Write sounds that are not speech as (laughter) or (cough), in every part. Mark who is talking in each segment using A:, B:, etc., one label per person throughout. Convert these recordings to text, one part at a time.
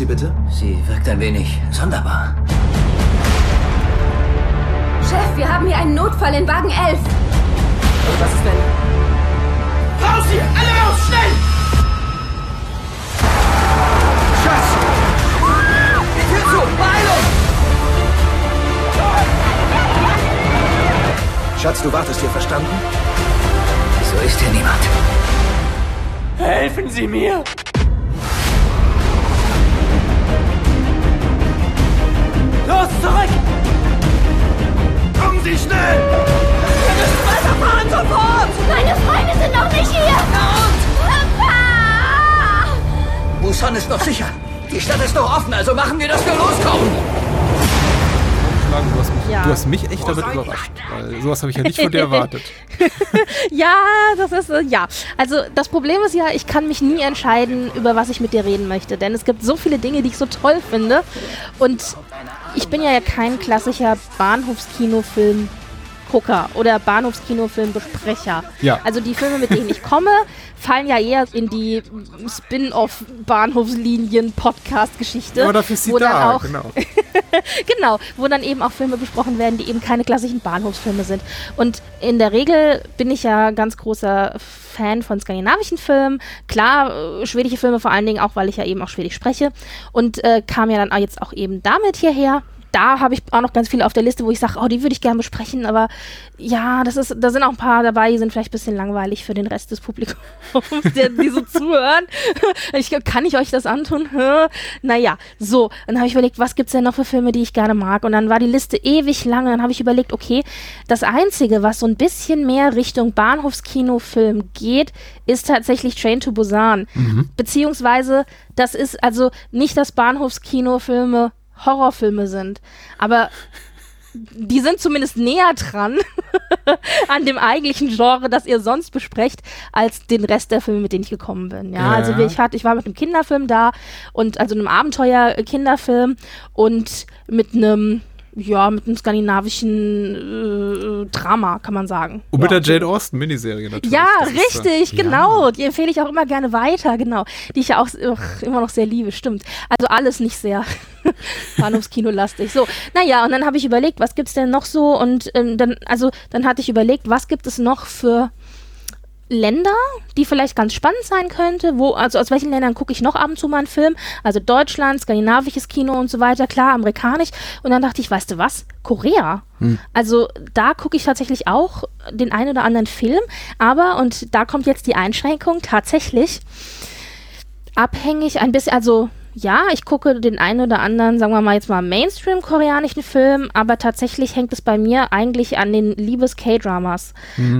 A: Sie bitte?
B: Sie wirkt ein wenig sonderbar.
C: Chef, wir haben hier einen Notfall in Wagen 11.
D: Was ist denn?
A: Raus hier! Alle raus! Schnell! Schatz!
D: Die Tür zu! Beeilung!
A: Schatz, du wartest hier, verstanden?
B: So ist hier niemand.
D: Helfen Sie mir! Los, zurück!
A: Kommen Sie schnell!
D: Wir müssen weiterfahren, sofort!
C: Meine Freunde sind noch nicht hier. Papa!
B: Busan ist noch sicher. Die Stadt ist noch offen, also machen wir, dass wir loskommen.
E: Sagen, Du hast, mich,
F: Ja.
E: du hast mich echt damit überrascht, weil sowas habe ich ja nicht von dir (laughs) erwartet.
F: Ja, das ist, äh, ja. Also das Problem ist ja, ich kann mich nie entscheiden, über was ich mit dir reden möchte. Denn es gibt so viele Dinge, die ich so toll finde. Und ich bin ja kein klassischer Bahnhofskinofilm. Gucker oder Bahnhofskinofilmbesprecher.
E: Ja.
F: Also die Filme, mit denen ich komme, fallen ja eher in die Spin-off-Bahnhofslinien-Podcast-Geschichte.
E: Aber dafür ist sie da,
F: auch
E: genau. (laughs)
F: Genau, wo dann eben auch Filme besprochen werden, die eben keine klassischen Bahnhofsfilme sind. Und in der Regel bin ich ja ganz großer Fan von skandinavischen Filmen. Klar, äh, schwedische Filme vor allen Dingen auch, weil ich ja eben auch Schwedisch spreche. Und äh, kam ja dann auch jetzt auch eben damit hierher. Da habe ich auch noch ganz viele auf der Liste, wo ich sage, oh, die würde ich gerne besprechen, aber ja, das ist, da sind auch ein paar dabei, die sind vielleicht ein bisschen langweilig für den Rest des Publikums, (laughs) der, die so zuhören. Ich, kann ich euch das antun? Naja, so, dann habe ich überlegt, was gibt's denn noch für Filme, die ich gerne mag? Und dann war die Liste ewig lang. Und dann habe ich überlegt, okay, das Einzige, was so ein bisschen mehr Richtung Bahnhofskinofilm geht, ist tatsächlich Train to Busan. Beziehungsweise, das ist also nicht, dass Bahnhofskinofilme Horrorfilme sind, aber die sind zumindest näher dran (laughs) an dem eigentlichen Genre, das ihr sonst besprecht, als den Rest der Filme, mit denen ich gekommen bin. Ja,
E: Ja.
F: also ich hatte, ich war mit einem Kinderfilm da und also einem Abenteuer-Kinderfilm und mit einem ja, mit einem skandinavischen äh, Drama, kann man sagen.
E: Und mit
F: ja.
E: der Jane Austen Miniserie natürlich.
F: Ja,
E: Das ist, äh,
F: richtig,
E: ja.
F: genau. Die empfehle ich auch immer gerne weiter, genau. Die ich ja auch ugh, immer noch sehr liebe, stimmt. Also alles nicht sehr (laughs) Bahnhofskino-lastig. So, naja, und dann habe ich überlegt, was gibt's denn noch so? Und ähm, dann, also, dann hatte ich überlegt, was gibt es noch für Länder, die vielleicht ganz spannend sein könnte, wo, also aus welchen Ländern gucke ich noch ab und zu mal einen Film? Also Deutschland, skandinavisches Kino und so weiter, klar, amerikanisch. Und dann dachte ich, weißt du was? Korea. Also da gucke ich tatsächlich auch den einen oder anderen Film, aber, und da kommt jetzt die Einschränkung, tatsächlich abhängig ein bisschen, also ja, ich gucke den einen oder anderen, sagen wir mal jetzt mal Mainstream-koreanischen Film, aber tatsächlich hängt es bei mir eigentlich an den Liebes-K-Dramas.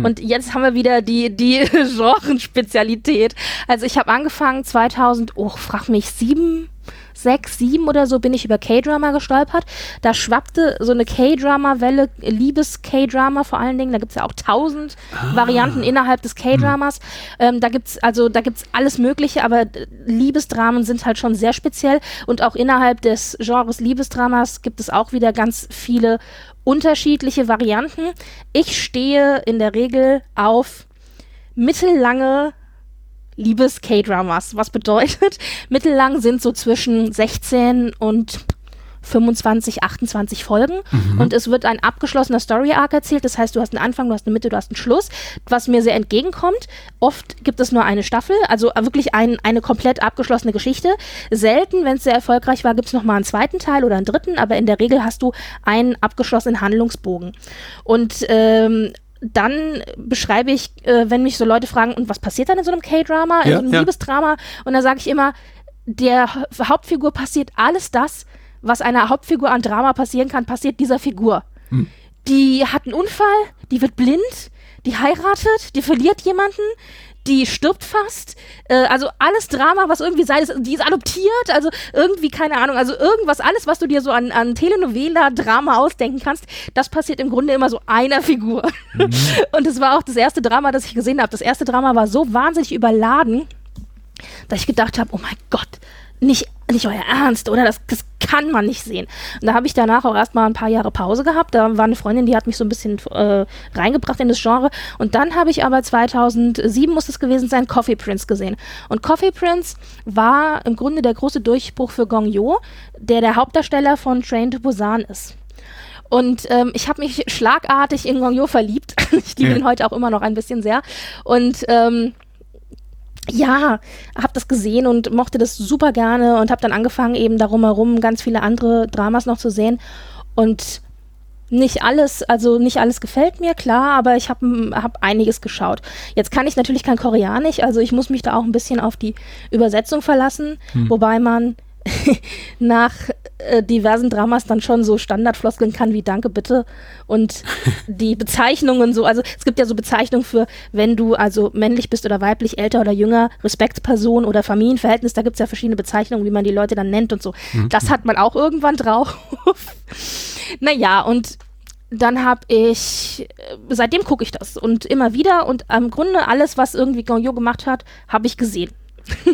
F: Und jetzt haben wir wieder die, die (laughs) Genrespezialität. Also ich habe angefangen 2000, oh, frag mich, sieben, sechs, sieben oder so bin ich über K-Drama gestolpert. Da schwappte so eine K-Drama-Welle, Liebes-K-Drama vor allen Dingen. Da gibt es ja auch tausend Varianten innerhalb des K-Dramas. Ähm, da gibt's also da gibt's alles Mögliche, aber Liebesdramen sind halt schon sehr speziell. Und auch innerhalb des Genres Liebesdramas gibt es auch wieder ganz viele unterschiedliche Varianten. Ich stehe in der Regel auf mittellange Liebes-K-Dramas. Was bedeutet, (laughs) mittellang sind so zwischen 16 und 25, 28 Folgen und es wird ein abgeschlossener Story-Arc erzählt. Das heißt, du hast einen Anfang, du hast eine Mitte, du hast einen Schluss, was mir sehr entgegenkommt. Oft gibt es nur eine Staffel, also wirklich ein, eine komplett abgeschlossene Geschichte. Selten, wenn es sehr erfolgreich war, gibt es nochmal einen zweiten Teil oder einen dritten, aber in der Regel hast du einen abgeschlossenen Handlungsbogen. Und ähm, dann beschreibe ich, äh, wenn mich so Leute fragen, und was passiert dann in so einem K-Drama, in
E: Ja,
F: so einem
E: ja.
F: Liebesdrama? Und da sage ich immer, der Ha- Hauptfigur passiert alles das, was einer Hauptfigur an Drama passieren kann, passiert dieser Figur. Die hat einen Unfall, die wird blind, die heiratet, die verliert jemanden, die stirbt fast. Äh, also alles Drama, was irgendwie sei, ist, die ist adoptiert, also irgendwie, keine Ahnung, also irgendwas, alles, was du dir so an, an Telenovela-Drama ausdenken kannst, das passiert im Grunde immer so einer Figur. (laughs) Und es war auch das erste Drama, das ich gesehen habe. Das erste Drama war so wahnsinnig überladen, dass ich gedacht habe, oh mein Gott, nicht, nicht euer Ernst, oder? Das, das kann man nicht sehen. Und da habe ich danach auch erstmal ein paar Jahre Pause gehabt. Da war eine Freundin, die hat mich so ein bisschen äh, reingebracht in das Genre. Und dann habe ich aber 2007 muss es gewesen sein, Coffee Prince gesehen. Und Coffee Prince war im Grunde der große Durchbruch für Gong Yo, der der Hauptdarsteller von Train to Busan ist. Und ähm, ich habe mich schlagartig in Gong Yo verliebt. (laughs) ich liebe
E: Ja.
F: ihn heute auch immer noch ein bisschen sehr. Und ähm, ja, habe das gesehen und mochte das super gerne und habe dann angefangen, eben darum herum ganz viele andere Dramas noch zu sehen. Und nicht alles, also nicht alles gefällt mir, klar, aber ich habe hab einiges geschaut. Jetzt kann ich natürlich kein Koreanisch, also ich muss mich da auch ein bisschen auf die Übersetzung verlassen, wobei man (laughs) nach äh, diversen Dramas dann schon so Standardfloskeln kann wie Danke bitte und (laughs) die Bezeichnungen so, also es gibt ja so Bezeichnungen für, wenn du also männlich bist oder weiblich, älter oder jünger, Respektsperson oder Familienverhältnis, da gibt es ja verschiedene Bezeichnungen, wie man die Leute dann nennt und so. Das hat man auch irgendwann drauf. (laughs) naja, und dann habe ich, äh, seitdem gucke ich das und immer wieder und im Grunde alles, was irgendwie Gongyo gemacht hat, habe ich gesehen.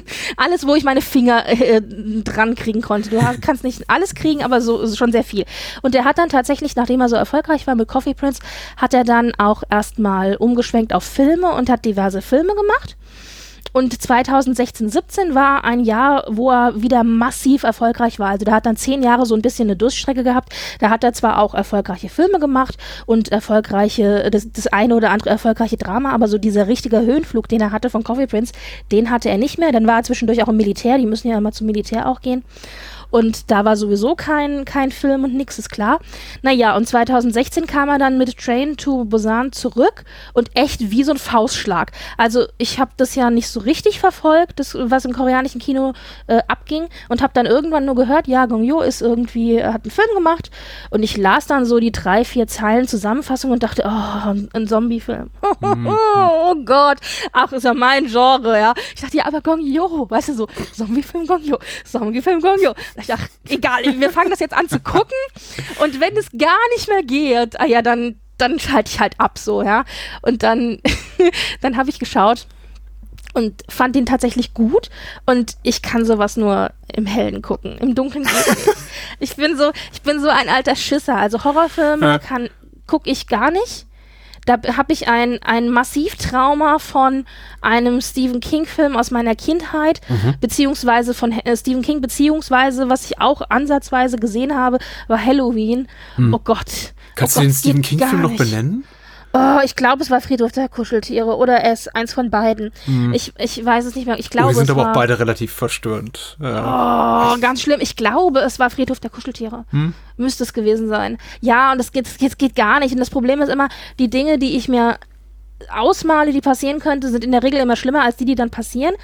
F: (laughs) alles, wo ich meine Finger äh, dran kriegen konnte. Du kannst nicht alles kriegen, aber so schon sehr viel. Und er hat dann tatsächlich, nachdem er so erfolgreich war mit Coffee Prince, hat er dann auch erstmal umgeschwenkt auf Filme und hat diverse Filme gemacht. Und 2016, 17 war ein Jahr, wo er wieder massiv erfolgreich war. Also da hat dann zehn Jahre so ein bisschen eine Durststrecke gehabt. Da hat er zwar auch erfolgreiche Filme gemacht und erfolgreiche, das, das eine oder andere erfolgreiche Drama, aber so dieser richtige Höhenflug, den er hatte von Coffee Prince, den hatte er nicht mehr. Dann war er zwischendurch auch im Militär. Die müssen ja immer zum Militär auch gehen. Und da war sowieso kein, kein Film und nix, ist klar. Naja, und 2016 kam er dann mit Train to Busan zurück und echt wie so ein Faustschlag. Also ich habe das ja nicht so richtig verfolgt, das, was im koreanischen Kino äh, abging und habe dann irgendwann nur gehört, ja, Gong Yoo ist irgendwie, hat einen Film gemacht und ich las dann so die drei, vier Zeilen Zusammenfassung und dachte, oh, ein, ein Zombie-Film. (laughs) oh Gott, ach, ist ja mein Genre, ja. Ich dachte, ja, aber Gong Yoo, weißt du so, Zombie-Film Gong Yoo, Zombie-Film Gong Yoo. Ich dachte, egal, wir fangen das jetzt an zu gucken und wenn es gar nicht mehr geht, ah ja, dann dann schalte ich halt ab so, ja. Und dann (laughs) dann habe ich geschaut und fand den tatsächlich gut und ich kann sowas nur im Hellen gucken, im Dunkeln nicht. (laughs) Ich bin so, ich bin so ein alter Schisser, also Horrorfilme
E: Ja.
F: kann gucke ich gar nicht. Da habe ich ein, ein Massivtrauma von einem Stephen King-Film aus meiner Kindheit, beziehungsweise von äh, Stephen King, beziehungsweise was ich auch ansatzweise gesehen habe, war Halloween. Oh Gott.
E: Kannst
F: oh
E: du den
F: Gott,
E: Stephen
F: geht
E: King-Film noch benennen?
F: Oh, ich glaube, es war Friedhof der Kuscheltiere oder es eins von beiden. Ich, ich weiß es nicht mehr. Ich
E: Oh,
F: glaube,
E: die sind
F: es
E: aber
F: war
E: auch beide relativ verstörend. Ja.
F: Oh, ganz schlimm. Ich glaube, es war Friedhof der Kuscheltiere. Müsste es gewesen sein. Ja, und es geht, es geht gar nicht. Und das Problem ist immer, die Dinge, die ich mir ausmale, die passieren könnte, sind in der Regel immer schlimmer als die, die dann passieren.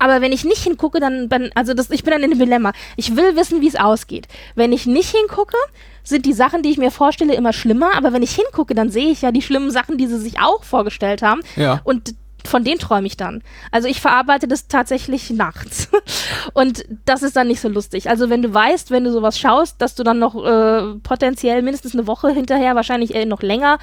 F: Aber wenn ich nicht hingucke, dann, dann also das, ich bin dann in einem Dilemma. Ich will wissen, wie es ausgeht. Wenn ich nicht hingucke, sind die Sachen, die ich mir vorstelle, immer schlimmer. Aber wenn ich hingucke, dann sehe ich ja die schlimmen Sachen, die sie sich auch vorgestellt haben.
E: Ja.
F: Und von denen träume ich dann. Also ich verarbeite das tatsächlich nachts. (laughs) Und das ist dann nicht so lustig. Also wenn du weißt, wenn du sowas schaust, dass du dann noch äh, potenziell mindestens eine Woche hinterher, wahrscheinlich äh, noch länger,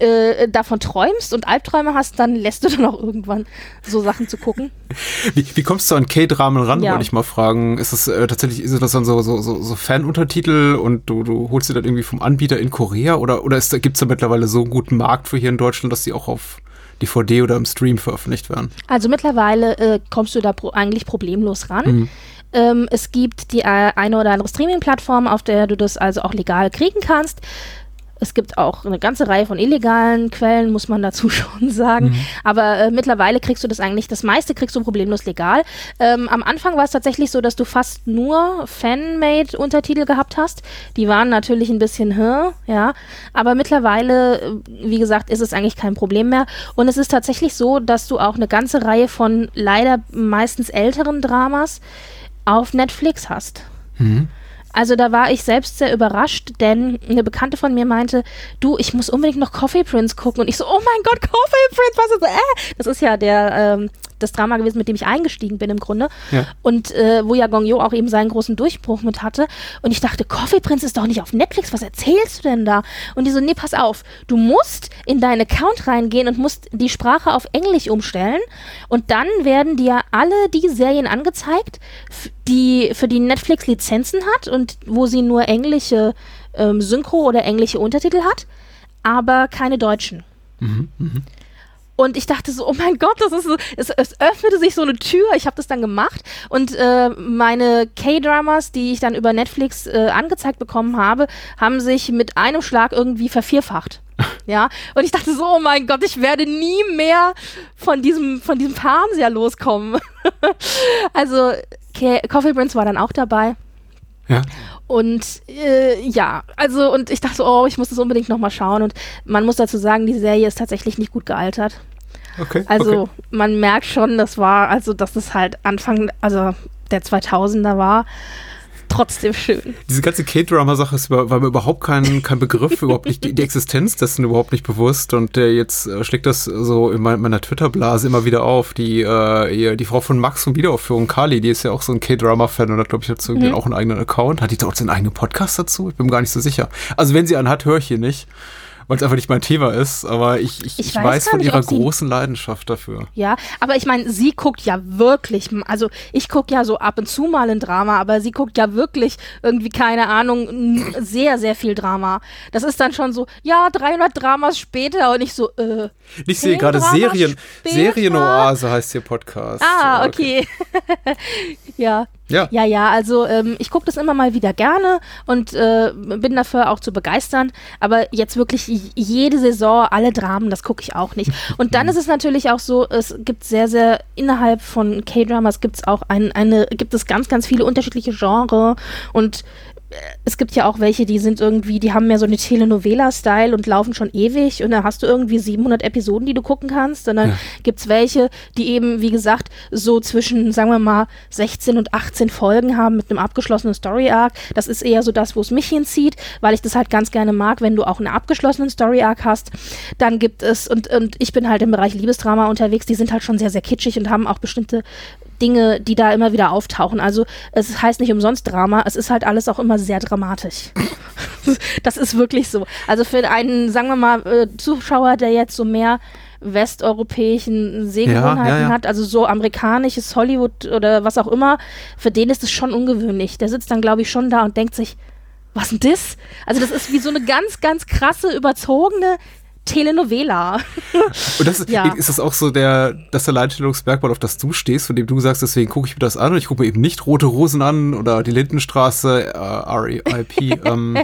F: äh, davon träumst und Albträume hast, dann lässt du dann auch irgendwann so Sachen zu gucken. (laughs)
E: Wie, wie kommst du an K-Dramen ran,
F: Ja.
E: wollte ich mal fragen. Ist das äh, tatsächlich, ist das dann so, so, so, so Fan-Untertitel und du, du holst sie dann irgendwie vom Anbieter in Korea oder, oder da- gibt's da mittlerweile so einen guten Markt für hier in Deutschland, dass die auch auf DVD oder im Stream veröffentlicht werden?
F: Also mittlerweile äh, kommst du da pro eigentlich problemlos ran. Ähm, es gibt die äh, eine oder andere Streaming-Plattform, auf der du das also auch legal kriegen kannst. Es gibt auch eine ganze Reihe von illegalen Quellen, muss man dazu (laughs) schon sagen. Aber äh, mittlerweile kriegst du das eigentlich, das meiste kriegst du problemlos legal. Ähm, am Anfang war es tatsächlich so, dass du fast nur Fan-Made-Untertitel gehabt hast. Die waren natürlich ein bisschen, hä, ja. Aber mittlerweile, äh, wie gesagt, ist es eigentlich kein Problem mehr. Und es ist tatsächlich so, dass du auch eine ganze Reihe von leider meistens älteren Dramas auf Netflix hast. Also da war ich selbst sehr überrascht, denn eine Bekannte von mir meinte, du, ich muss unbedingt noch Coffee Prince gucken. Und ich so, oh mein Gott, Coffee Prince, was ist das? Äh, das ist ja der, ähm, das Drama gewesen, mit dem ich eingestiegen bin im Grunde.
E: Ja.
F: Und äh, wo ja Gong Yo auch eben seinen großen Durchbruch mit hatte. Und ich dachte, Coffee Prince ist doch nicht auf Netflix, was erzählst du denn da? Und die so, nee, pass auf, du musst in deinen Account reingehen und musst die Sprache auf Englisch umstellen. Und dann werden dir alle die Serien angezeigt, die für die Netflix Lizenzen hat und wo sie nur englische ähm, Synchro oder englische Untertitel hat, aber keine deutschen. Und ich dachte so, oh mein Gott, das ist so, es, es öffnete sich so eine Tür. Ich habe das dann gemacht und äh, meine K-Dramas, die ich dann über Netflix äh, angezeigt bekommen habe, haben sich mit einem Schlag irgendwie vervierfacht. (laughs) Ja, und ich dachte so, oh mein Gott, ich werde nie mehr von diesem, von diesem Fernseher loskommen. (laughs) also, Ke- Coffee Prince war dann auch dabei.
E: Ja.
F: Und äh, ja, also und ich dachte, oh, ich muss das unbedingt nochmal schauen. Und man muss dazu sagen, die Serie ist tatsächlich nicht gut gealtert.
E: Okay.
F: Also
E: okay.
F: man merkt schon, das war, also dass es halt Anfang, also der 2000er war, trotzdem schön.
E: Diese ganze K-Drama-Sache war mir überhaupt kein, kein Begriff, (laughs) überhaupt nicht die, die Existenz dessen überhaupt nicht bewusst und äh, jetzt schlägt das so in mein, meiner Twitter-Blase immer wieder auf. Die, äh, die Frau von Max von Wiederaufführung, Kali, die ist ja auch so ein K-Drama-Fan und hat, glaube ich, dazu irgendwie auch einen eigenen Account. Hat die dort einen eigenen Podcast dazu? Ich bin mir gar nicht so sicher. Also wenn sie einen hat, höre ich hier nicht, weil es einfach nicht mein Thema ist, aber ich, ich,
F: Ich
E: ich
F: weiß
E: weiß, von
F: nicht,
E: ihrer großen Leidenschaft dafür.
F: Ja, aber ich meine, sie guckt ja wirklich, also ich gucke ja so ab und zu mal ein Drama, aber sie guckt ja wirklich irgendwie, keine Ahnung, sehr, sehr viel Drama. Das ist dann schon so, ja, 300 Dramas später und ich so, äh,
E: Ich sehe gerade Serien,
F: später?
E: Serienoase heißt ihr Podcast.
F: ah, okay. (laughs) ja.
E: Ja.
F: Ja, ja, also ähm, ich gucke das immer mal wieder gerne und äh, bin dafür auch zu begeistern. Aber jetzt wirklich jede Saison, alle Dramen, das gucke ich auch nicht. Und dann ist es natürlich auch so, es gibt sehr, sehr innerhalb von K-Dramas gibt es auch ein, eine, gibt es ganz, ganz viele unterschiedliche Genres und es gibt ja auch welche, die sind irgendwie, die haben mehr so eine Telenovela-Style und laufen schon ewig und da hast du irgendwie 700 Episoden, die du gucken kannst. Und dann
E: Ja.
F: gibt's welche, die eben, wie gesagt, so zwischen, sagen wir mal, 16 und 18 Folgen haben mit einem abgeschlossenen Story-Arc. Das ist eher so das, wo es mich hinzieht, weil ich das halt ganz gerne mag, wenn du auch einen abgeschlossenen Story-Arc hast. Dann gibt es, und, und ich bin halt im Bereich Liebesdrama unterwegs, die sind halt schon sehr, sehr kitschig und haben auch bestimmte Dinge, die da immer wieder auftauchen. Also es heißt nicht umsonst Drama, es ist halt alles auch immer sehr dramatisch. (laughs) das ist wirklich so. Also für einen, sagen wir mal, äh, Zuschauer, der jetzt so mehr westeuropäischen Sehgewohnheiten
E: Ja, ja, ja.
F: hat, also so amerikanisches Hollywood oder was auch immer, für den ist es schon ungewöhnlich. Der sitzt dann, glaube ich, schon da und denkt sich, was denn das? Also das ist wie so eine ganz, ganz krasse, überzogene Telenovela.
E: Und das ist,
F: Ja.
E: ist das auch so der, das Alleinstellungsmerkmal, auf das du stehst, von dem du sagst, deswegen gucke ich mir das an und ich gucke mir eben nicht Rote Rosen an oder die Lindenstraße, äh, RIP. (laughs) ähm,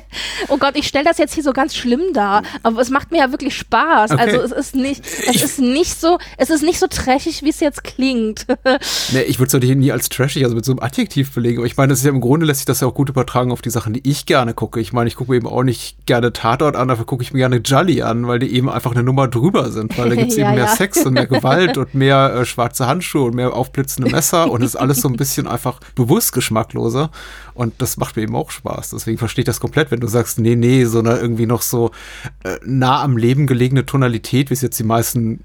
F: Oh Gott, ich stelle das jetzt hier so ganz schlimm dar, aber es macht mir ja wirklich Spaß.
E: Okay.
F: Also es ist nicht, es ist nicht so, es ist nicht so trashig, wie es jetzt klingt. (laughs)
E: ne, ich würde es doch nie als trashig, also mit so einem Adjektiv belegen. Aber ich meine, das ist ja im Grunde lässt sich das ja auch gut übertragen auf die Sachen, die ich gerne gucke. Ich meine, ich gucke mir eben auch nicht gerne Tatort an, dafür gucke ich mir gerne Jolly an, weil die eben einfach eine Nummer drüber sind, weil da (laughs) gibt's
F: Ja,
E: eben mehr
F: ja.
E: Sex und mehr Gewalt und mehr äh, schwarze Handschuhe und mehr aufblitzende Messer und es ist alles so ein bisschen einfach bewusst geschmackloser und das macht mir eben auch Spaß. Deswegen verstehe ich das komplett, wenn du sagst, nee, nee, so eine irgendwie noch so äh, nah am Leben gelegene Tonalität, wie es jetzt die meisten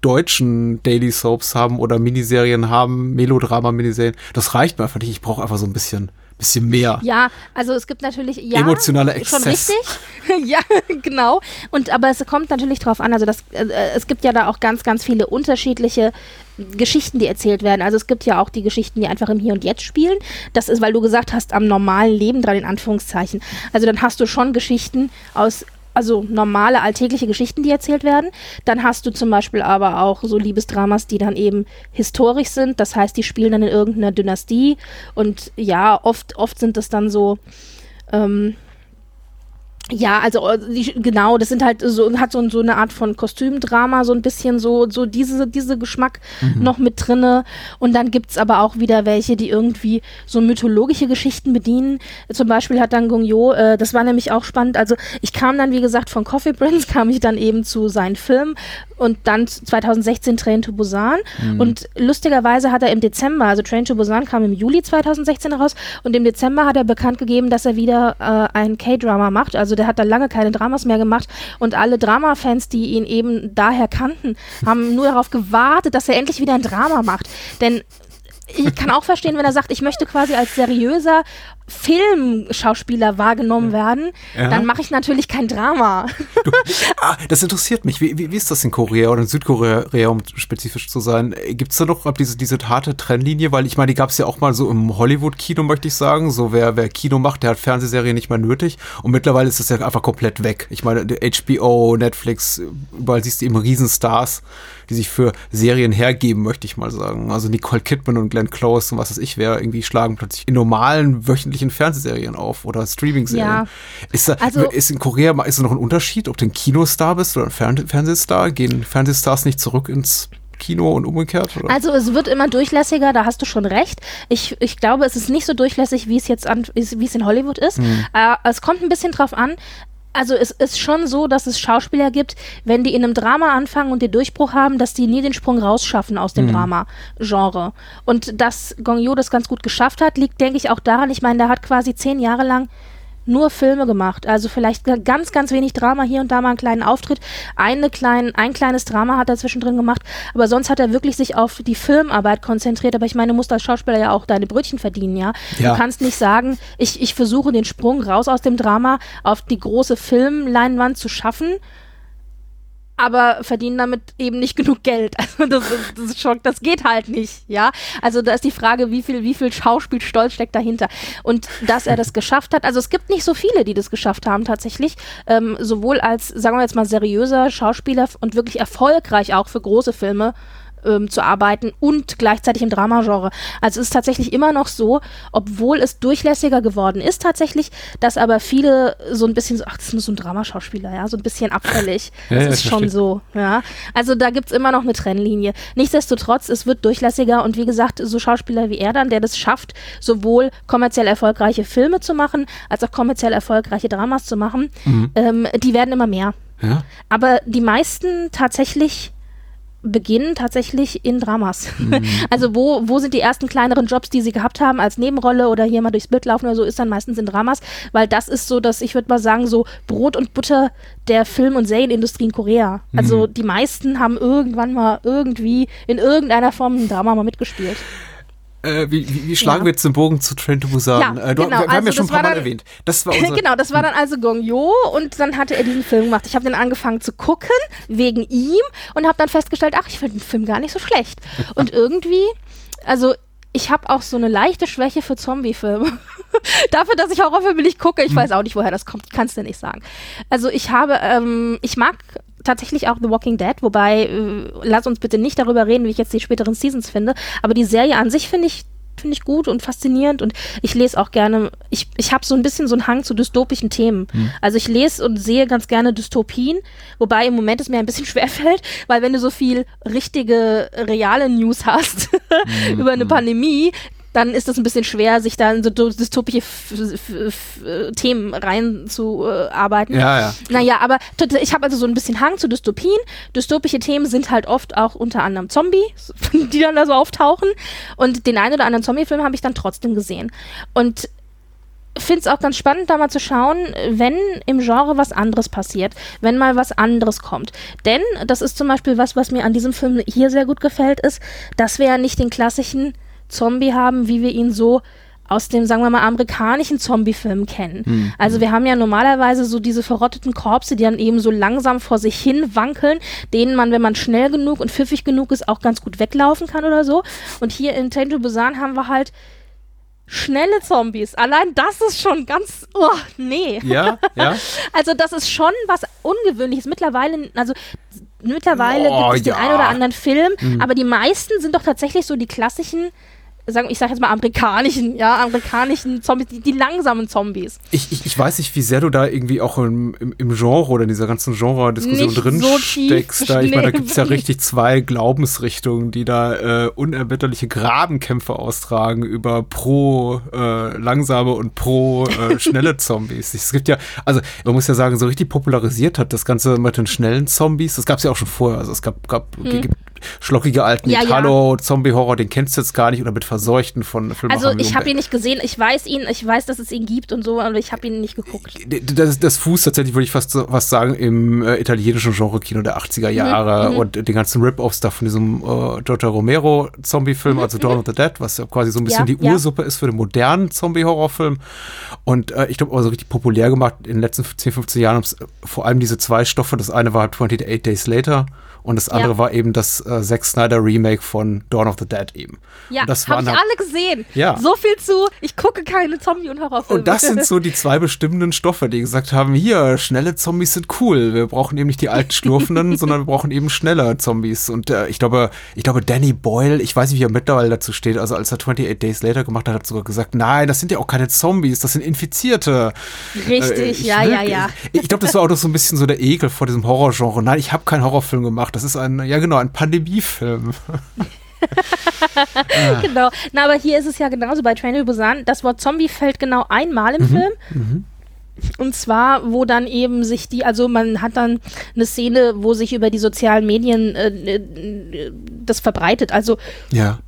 E: deutschen Daily Soaps haben oder Miniserien haben, Melodrama-Miniserien, das reicht mir einfach nicht. Ich brauche einfach so ein bisschen, bisschen mehr.
F: Ja, also es gibt natürlich ja
E: Emotionaler
F: schon
E: Exzess.
F: richtig. (laughs) ja, genau. Und aber es kommt natürlich drauf an. Also das, äh, es gibt ja da auch ganz, ganz viele unterschiedliche Geschichten, die erzählt werden. Also es gibt ja auch die Geschichten, die einfach im Hier und Jetzt spielen. Das ist, weil du gesagt hast, am normalen Leben dran in Anführungszeichen. Also dann hast du schon Geschichten aus also normale alltägliche Geschichten, die erzählt werden. Dann hast du zum Beispiel aber auch so Liebesdramas, die dann eben historisch sind. Das heißt, die spielen dann in irgendeiner Dynastie. Und ja, oft, oft sind das dann so, ähm, ja, also äh, die, genau, das sind halt so, hat so, so eine Art von Kostümdrama, so ein bisschen so, so diese, diese Geschmack noch mit drinne. Und dann gibt's aber auch wieder welche, die irgendwie so mythologische Geschichten bedienen. Zum Beispiel hat dann Gong Yo, äh, das war nämlich auch spannend. Also ich kam dann, wie gesagt, von Coffee Prince, (laughs) kam ich dann eben zu seinen Film und dann 2016 Train to Busan. Und lustigerweise hat er im Dezember, also Train to Busan kam im Juli 2016 raus und im Dezember hat er bekannt gegeben, dass er wieder äh, ein K-Drama macht, also Also der hat da lange keine Dramas mehr gemacht und alle Drama-Fans, die ihn eben daher kannten, (laughs) haben nur darauf gewartet, dass er endlich wieder ein Drama macht. Denn ich kann auch verstehen, wenn er sagt, ich möchte quasi als seriöser Filmschauspieler wahrgenommen werden,
E: Ja.
F: dann mache ich natürlich kein Drama.
E: Du, ah, das interessiert mich. Wie, wie, wie ist das in Korea oder in Südkorea, um spezifisch zu sein? Gibt es da noch diese, diese harte Trennlinie? Weil ich meine, die gab es ja auch mal so im Hollywood-Kino, möchte ich sagen. So, wer, wer Kino macht, der hat Fernsehserien nicht mehr nötig. Und mittlerweile ist das ja einfach komplett weg. Ich meine, HBO, Netflix, überall siehst du eben Riesenstars, die sich für Serien hergeben, möchte ich mal sagen. Also Nicole Kidman und Glenn Close und was weiß ich, wer irgendwie schlagen plötzlich in normalen wöchentlichen Fernsehserien auf oder Streaming-Serien.
F: Ja.
E: Ist, da,
F: Also-
E: ist in Korea ist da noch ein Unterschied, ob du ein Kinostar bist oder ein Fern Fernsehstar? Gehen Fernsehstars nicht zurück ins Kino und umgekehrt? Oder?
F: Also es wird immer durchlässiger, da hast du schon recht. Ich, ich glaube, es ist nicht so durchlässig, wie es jetzt an, wie es in Hollywood ist. Äh, es kommt ein bisschen drauf an. Also es ist schon so, dass es Schauspieler gibt, wenn die in einem Drama anfangen und den Durchbruch haben, dass die nie den Sprung rausschaffen aus dem Drama-Genre. Und dass Gong Yoo das ganz gut geschafft hat, liegt, denke ich, auch daran, ich meine, der hat quasi zehn Jahre lang nur Filme gemacht. Also vielleicht ganz, ganz wenig Drama, hier und da mal einen kleinen Auftritt. Eine klein, ein kleines Drama hat er zwischendrin gemacht, aber sonst hat er wirklich sich auf die Filmarbeit konzentriert. Aber ich meine, du musst als Schauspieler ja auch deine Brötchen verdienen, ja.
E: Ja.
F: Du kannst nicht sagen, ich, ich versuche den Sprung raus aus dem Drama auf die große Filmleinwand zu schaffen. Aber verdienen damit eben nicht genug Geld. (laughs) Also das, ist- das ist schon, das geht halt nicht, ja. Also da ist die Frage, wie viel, wie viel Schauspielstolz steckt dahinter. Und dass er das geschafft hat, also es gibt nicht so viele, die das geschafft haben tatsächlich, ähm, sowohl als, sagen wir jetzt mal, seriöser Schauspieler und wirklich erfolgreich auch für große Filme ähm, zu arbeiten und gleichzeitig im Dramagenre. Also es ist tatsächlich immer noch so, obwohl es durchlässiger geworden ist tatsächlich, dass aber viele so ein bisschen so, ach, das ist nur so ein Dramaschauspieler, ja, so ein bisschen abfällig. (laughs)
E: Ja,
F: das
E: ja,
F: ist schon so, ja. Also da gibt's immer noch eine Trennlinie. Nichtsdestotrotz, es wird durchlässiger und wie gesagt, so Schauspieler wie er dann, der das schafft, sowohl kommerziell erfolgreiche Filme zu machen, als auch kommerziell erfolgreiche Dramas zu machen, ähm, die werden immer mehr.
E: ja?
F: Aber die meisten tatsächlich beginnen tatsächlich in Dramas. (laughs) Also wo, wo sind die ersten kleineren Jobs, die sie gehabt haben als Nebenrolle oder hier mal durchs Bild laufen oder so, ist dann meistens in Dramas, weil das ist so, dass ich würde mal sagen, so Brot und Butter der Film- und Serienindustrie in Korea. Also die meisten haben irgendwann mal irgendwie in irgendeiner Form ein Drama mal mitgespielt.
E: Äh, wie, wie, wie schlagen
F: Ja.
E: wir jetzt den Bogen zu Train to Busan?
F: Ja,
E: äh, du,
F: genau,
E: wir, wir haben
F: also
E: ja schon ein paar Mal
F: dann-
E: erwähnt. Das war (laughs)
F: genau, das war dann also Gong Yoo und dann hatte er diesen Film gemacht. Ich habe den angefangen zu gucken wegen ihm und habe dann festgestellt, ach, ich finde den Film gar nicht so schlecht. Und (laughs) irgendwie, also ich habe auch so eine leichte Schwäche für Zombie-Filme. (laughs) Dafür, dass ich Horrorfilme nicht gucke, ich weiß auch nicht, woher das kommt, kannst du nicht sagen. Also ich habe, ähm, ich mag tatsächlich auch The Walking Dead, wobei, äh, lass uns bitte nicht darüber reden, wie ich jetzt die späteren Seasons finde, aber die Serie an sich finde ich finde ich gut und faszinierend und ich lese auch gerne, ich, ich habe so ein bisschen so einen Hang zu dystopischen Themen. Also ich lese und sehe ganz gerne Dystopien, wobei im Moment es mir ein bisschen (laughs) schwerfällt, weil wenn du so viel richtige, reale News hast (laughs) über eine Pandemie, dann ist es ein bisschen schwer, sich da in so dy- dystopische äh, Themen reinzuarbeiten.
E: Ja, ja.
F: Naja, aber ich habe also so ein bisschen Hang zu Dystopien. Dystopische Themen sind halt oft auch unter anderem Zombies, (laughs) die dann da so auftauchen. Und den einen oder anderen Zombie-Film habe ich dann trotzdem gesehen. Und finde es auch ganz spannend, da mal zu schauen, wenn im Genre was anderes passiert, wenn mal was anderes kommt. Denn das ist zum Beispiel was, was mir an diesem Film hier sehr gut gefällt, ist, dass wir ja nicht den klassischen Zombie haben, wie wir ihn so aus dem, sagen wir mal, amerikanischen Zombie-Film kennen. Also wir haben ja normalerweise so diese verrotteten Korpse, die dann eben so langsam vor sich hin wankeln, denen man, wenn man schnell genug und pfiffig genug ist, auch ganz gut weglaufen kann oder so. Und hier in to Busan haben wir halt schnelle Zombies. Allein das ist schon ganz, oh, nee.
E: Ja, ja. (laughs)
F: Also das ist schon was Ungewöhnliches. Mittlerweile, also mittlerweile
E: Oh,
F: gibt es den
E: ja.
F: einen oder anderen Film, aber die meisten sind doch tatsächlich so die klassischen, sagen, ich sag jetzt mal amerikanischen, ja, amerikanischen Zombies, die, die langsamen Zombies.
E: Ich, ich, ich weiß nicht, wie sehr du da irgendwie auch im, im, im Genre oder in dieser ganzen Genre-Diskussion drin
F: so
E: steckst. Da, ich meine, da gibt es ja (laughs) richtig zwei Glaubensrichtungen, die da äh, unerbitterliche Grabenkämpfe austragen über pro äh, langsame und pro äh, schnelle (laughs) Zombies. Es gibt ja, also man muss ja sagen, so richtig popularisiert hat das Ganze mit den schnellen Zombies. Das gab es ja auch schon vorher. Also es gab, gab
F: Hm.
E: gibt, schlockige alten
F: Ja.
E: Italo-Zombie-Horror, den kennst du jetzt gar nicht oder mit Verseuchten von Filmemachern
F: Also ich habe ihn nicht gesehen, ich weiß ihn, ich weiß, dass es ihn gibt und so, aber ich habe ihn nicht geguckt.
E: das, das Fuß tatsächlich, würde ich fast, fast sagen, im äh, italienischen Genre-Kino der 80er Jahre und den ganzen Rip-Offs da von diesem äh, Giorgio Romero-Zombie-Film, also Dawn of the Dead, was ja quasi so ein bisschen
F: Ja,
E: die. Ursuppe ist für den modernen Zombie-Horrorfilm. Und äh, ich glaube, aber so richtig populär gemacht in den letzten 10, 15 Jahren, äh, vor allem diese zwei Stoffe. Das eine war halt 28 Days Later und das andere
F: Ja.
E: war eben das äh, Zack Snyder Remake von Dawn of the Dead eben.
F: Ja,
E: und das
F: habe
E: waren
F: ich
E: halt-
F: alle gesehen.
E: Ja.
F: So viel zu, ich gucke keine Zombie- und Horrorfilme.
E: Und das sind so (laughs) die zwei bestimmenden Stoffe, die gesagt haben, hier, schnelle Zombies sind cool. Wir brauchen eben nicht die alten Schlurfenden, (laughs) sondern wir brauchen eben schnelle Zombies. Und äh, ich glaube, ich glaube, Danny Boyle, ich weiß nicht, wie er mittlerweile dazu steht, also als er 28 Days Later gemacht hat, hat sogar gesagt, nein, das sind ja auch keine Zombies, das sind Infizierte.
F: Richtig,
E: Äh,
F: ja,
E: will-
F: ja, ja.
E: Ich, ich glaube, das war auch noch so ein bisschen so der Ekel vor diesem Horrorgenre. Nein, ich habe keinen Horrorfilm gemacht. Das ist ein, ja genau, ein Pandemiefilm. (laughs)
F: genau. Na, aber hier ist es ja genauso bei Train to Busan. Das Wort Zombie fällt genau einmal im Film. Und zwar, wo dann eben sich die, also man hat dann eine Szene, wo sich über die sozialen Medien äh, äh, das verbreitet. Also
E: Ja.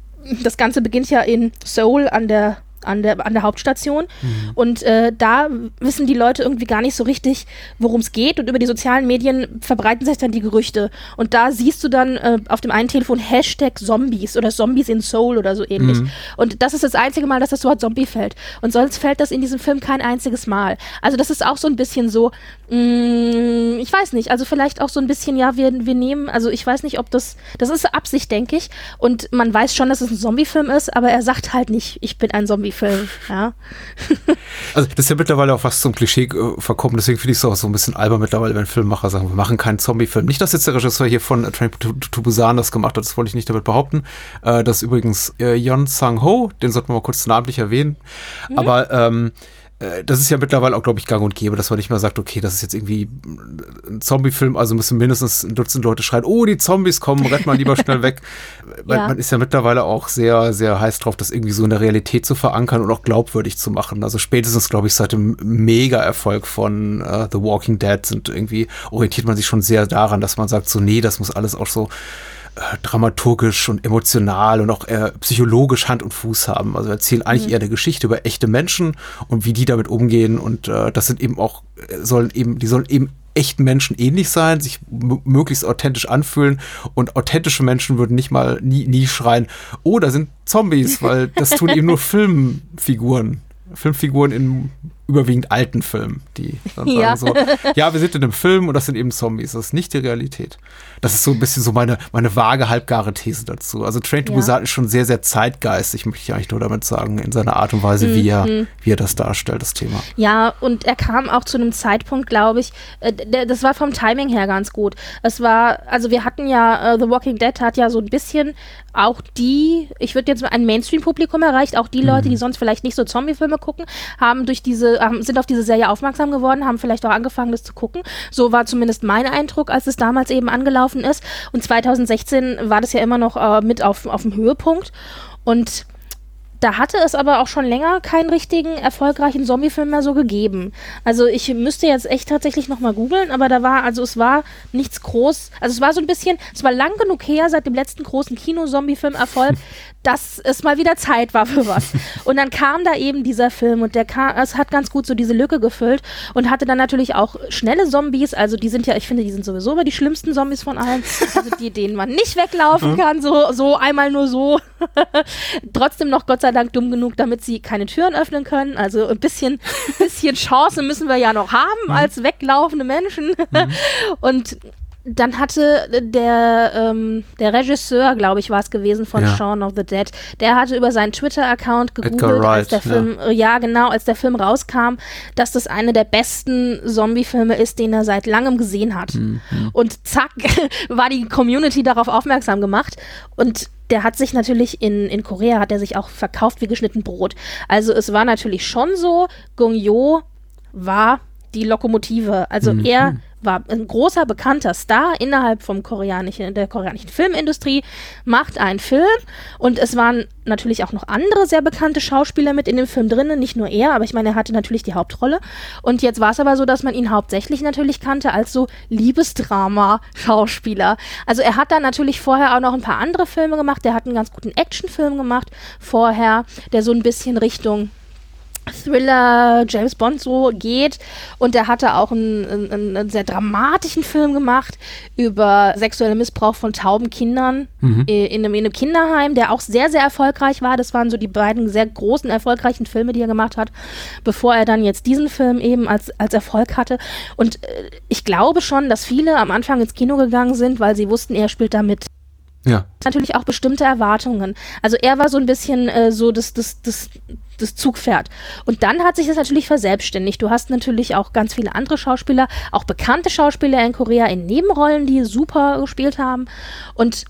F: das Ganze beginnt ja in Seoul an der an der, an der Hauptstation.
E: Mhm.
F: Und äh, da wissen die Leute irgendwie gar nicht so richtig, worum es geht. Und über die sozialen Medien verbreiten sich dann die Gerüchte. Und da siehst du dann äh, auf dem einen Telefon Hashtag Zombies oder Zombies in Seoul oder so ähnlich.
E: Mhm.
F: Und das ist das einzige Mal, dass das Wort Zombie fällt. Und sonst fällt das in diesem Film kein einziges Mal. Also das ist auch so ein bisschen so, mh, ich weiß nicht, also vielleicht auch so ein bisschen, ja, wir, wir nehmen, also ich weiß nicht, ob das, das ist Absicht, denke ich. Und man weiß schon, dass es ein Zombie-Film ist, aber er sagt halt nicht, ich bin ein Zombie-Film, ja. (laughs)
E: Also das ist ja mittlerweile auch fast zum Klischee äh, verkommen, deswegen finde ich es auch so ein bisschen albern mittlerweile, wenn Filmemacher sagen, wir machen keinen Zombie-Film. Nicht, dass jetzt der Regisseur hier von äh, Train to, to, Busan das gemacht hat, das wollte ich nicht damit behaupten. Äh, das ist übrigens äh, Yeon Sang-ho, den sollten wir mal kurz namentlich erwähnen. Aber ähm, äh, das ist ja mittlerweile auch, glaube ich, gang und gäbe, dass man nicht mehr sagt, okay, das ist jetzt irgendwie ein Zombie-Film, also müssen mindestens ein Dutzend Leute schreien, oh, die Zombies kommen, rennt mal lieber schnell weg. (laughs) Weil
F: Ja.
E: Man ist ja mittlerweile auch sehr, sehr heiß drauf, das irgendwie so in der Realität zu verankern und auch glaubwürdig zu machen. Also spätestens, glaube ich, seit dem Mega-Erfolg von äh, The Walking Dead sind irgendwie, orientiert man sich schon sehr daran, dass man sagt, so, nee, das muss alles auch so äh, dramaturgisch und emotional und auch äh, psychologisch Hand und Fuß haben. Also erzählen eigentlich eher eine Geschichte über echte Menschen und wie die damit umgehen und äh, das sind eben auch, äh, sollen eben, die sollen eben echten Menschen ähnlich sein, sich möglichst authentisch anfühlen und authentische Menschen würden nicht mal nie, nie schreien, oh, da sind Zombies, weil das tun eben nur (laughs) Filmfiguren. Filmfiguren in überwiegend alten Filmen, die dann (laughs) sagen
F: Ja.
E: so, ja, wir sind in einem Film und das sind eben Zombies. Das ist nicht die Realität. Das ist so ein bisschen so meine, meine vage, halbgare These dazu. Also Train to
F: Ja.
E: Busan ist schon sehr, sehr zeitgeistig, möchte ich eigentlich nur damit sagen, in seiner Art und Weise, wie, er, wie er das darstellt, das Thema.
F: Ja, und er kam auch zu einem Zeitpunkt, glaube ich, äh, das war vom Timing her ganz gut. Es war, also wir hatten ja, äh, The Walking Dead hat ja so ein bisschen auch die, ich würde jetzt mal ein Mainstream-Publikum erreicht, auch die Leute, die sonst vielleicht nicht so Zombie-Filme gucken, haben durch diese, sind auf diese Serie aufmerksam geworden, haben vielleicht auch angefangen, das zu gucken. So war zumindest mein Eindruck, als es damals eben angelaufen ist. Und 2016 war das ja immer noch äh, mit auf, auf dem Höhepunkt. Und da hatte es aber auch schon länger keinen richtigen erfolgreichen Zombie-Film mehr so gegeben. Also ich müsste jetzt echt tatsächlich nochmal googeln, aber da war, also es war nichts groß, also es war so ein bisschen, es war lang genug her seit dem letzten großen Kino-Zombie-Film-Erfolg, (laughs) dass es mal wieder Zeit war für was. (laughs) Und dann kam da eben dieser Film und der kam, es hat ganz gut so diese Lücke gefüllt und hatte dann natürlich auch schnelle Zombies, also die sind ja, ich finde, die sind sowieso immer die schlimmsten Zombies von allen, also die, denen man nicht weglaufen kann, so, so einmal nur so. (laughs) Trotzdem noch Gott sei Dank dumm genug, damit sie keine Türen öffnen können. Also ein bisschen, bisschen Chance müssen wir ja noch haben als weglaufende Menschen. (laughs) Und dann hatte der, ähm, der Regisseur, glaube ich, war es gewesen von
E: Ja.
F: Shaun of the Dead, der hatte über seinen Twitter-Account gegoogelt,
E: Edgar
F: als
E: Wright,
F: der Film, äh, ja genau, als der Film rauskam, dass das eine der besten Zombie-Filme ist, den er seit langem gesehen hat. Und zack, (laughs) war die Community darauf aufmerksam gemacht und der hat sich natürlich in, in Korea hat er sich auch verkauft wie geschnitten Brot. Also es war natürlich schon so, Gong Yo war die Lokomotive. Also er war ein großer, bekannter Star innerhalb vom koreanischen, der koreanischen Filmindustrie, macht einen Film und es waren natürlich auch noch andere sehr bekannte Schauspieler mit in dem Film drinnen, nicht nur er, aber ich meine, er hatte natürlich die Hauptrolle. Und jetzt war es aber so, dass man ihn hauptsächlich natürlich kannte als so Liebesdrama-Schauspieler. Also er hat dann natürlich vorher auch noch ein paar andere Filme gemacht, der hat einen ganz guten Actionfilm gemacht vorher, der so ein bisschen Richtung Thriller, James Bond so geht. Und er hatte auch einen, einen, einen, sehr dramatischen Film gemacht über sexuellen Missbrauch von tauben Kindern mhm. in, einem, in, einem, Kinderheim, der auch sehr, sehr erfolgreich war. Das waren so die beiden sehr großen, erfolgreichen Filme, die er gemacht hat, bevor er dann jetzt diesen Film eben als, als Erfolg hatte. Und äh, ich glaube schon, dass viele am Anfang ins Kino gegangen sind, weil sie wussten, er spielt damit
E: ja.
F: Natürlich auch bestimmte Erwartungen. Also er war so ein bisschen äh, so das, das, das, das Zugpferd. Und dann hat sich das natürlich verselbstständigt. Du hast natürlich auch ganz viele andere Schauspieler, auch bekannte Schauspieler in Korea in Nebenrollen, die super gespielt haben. Und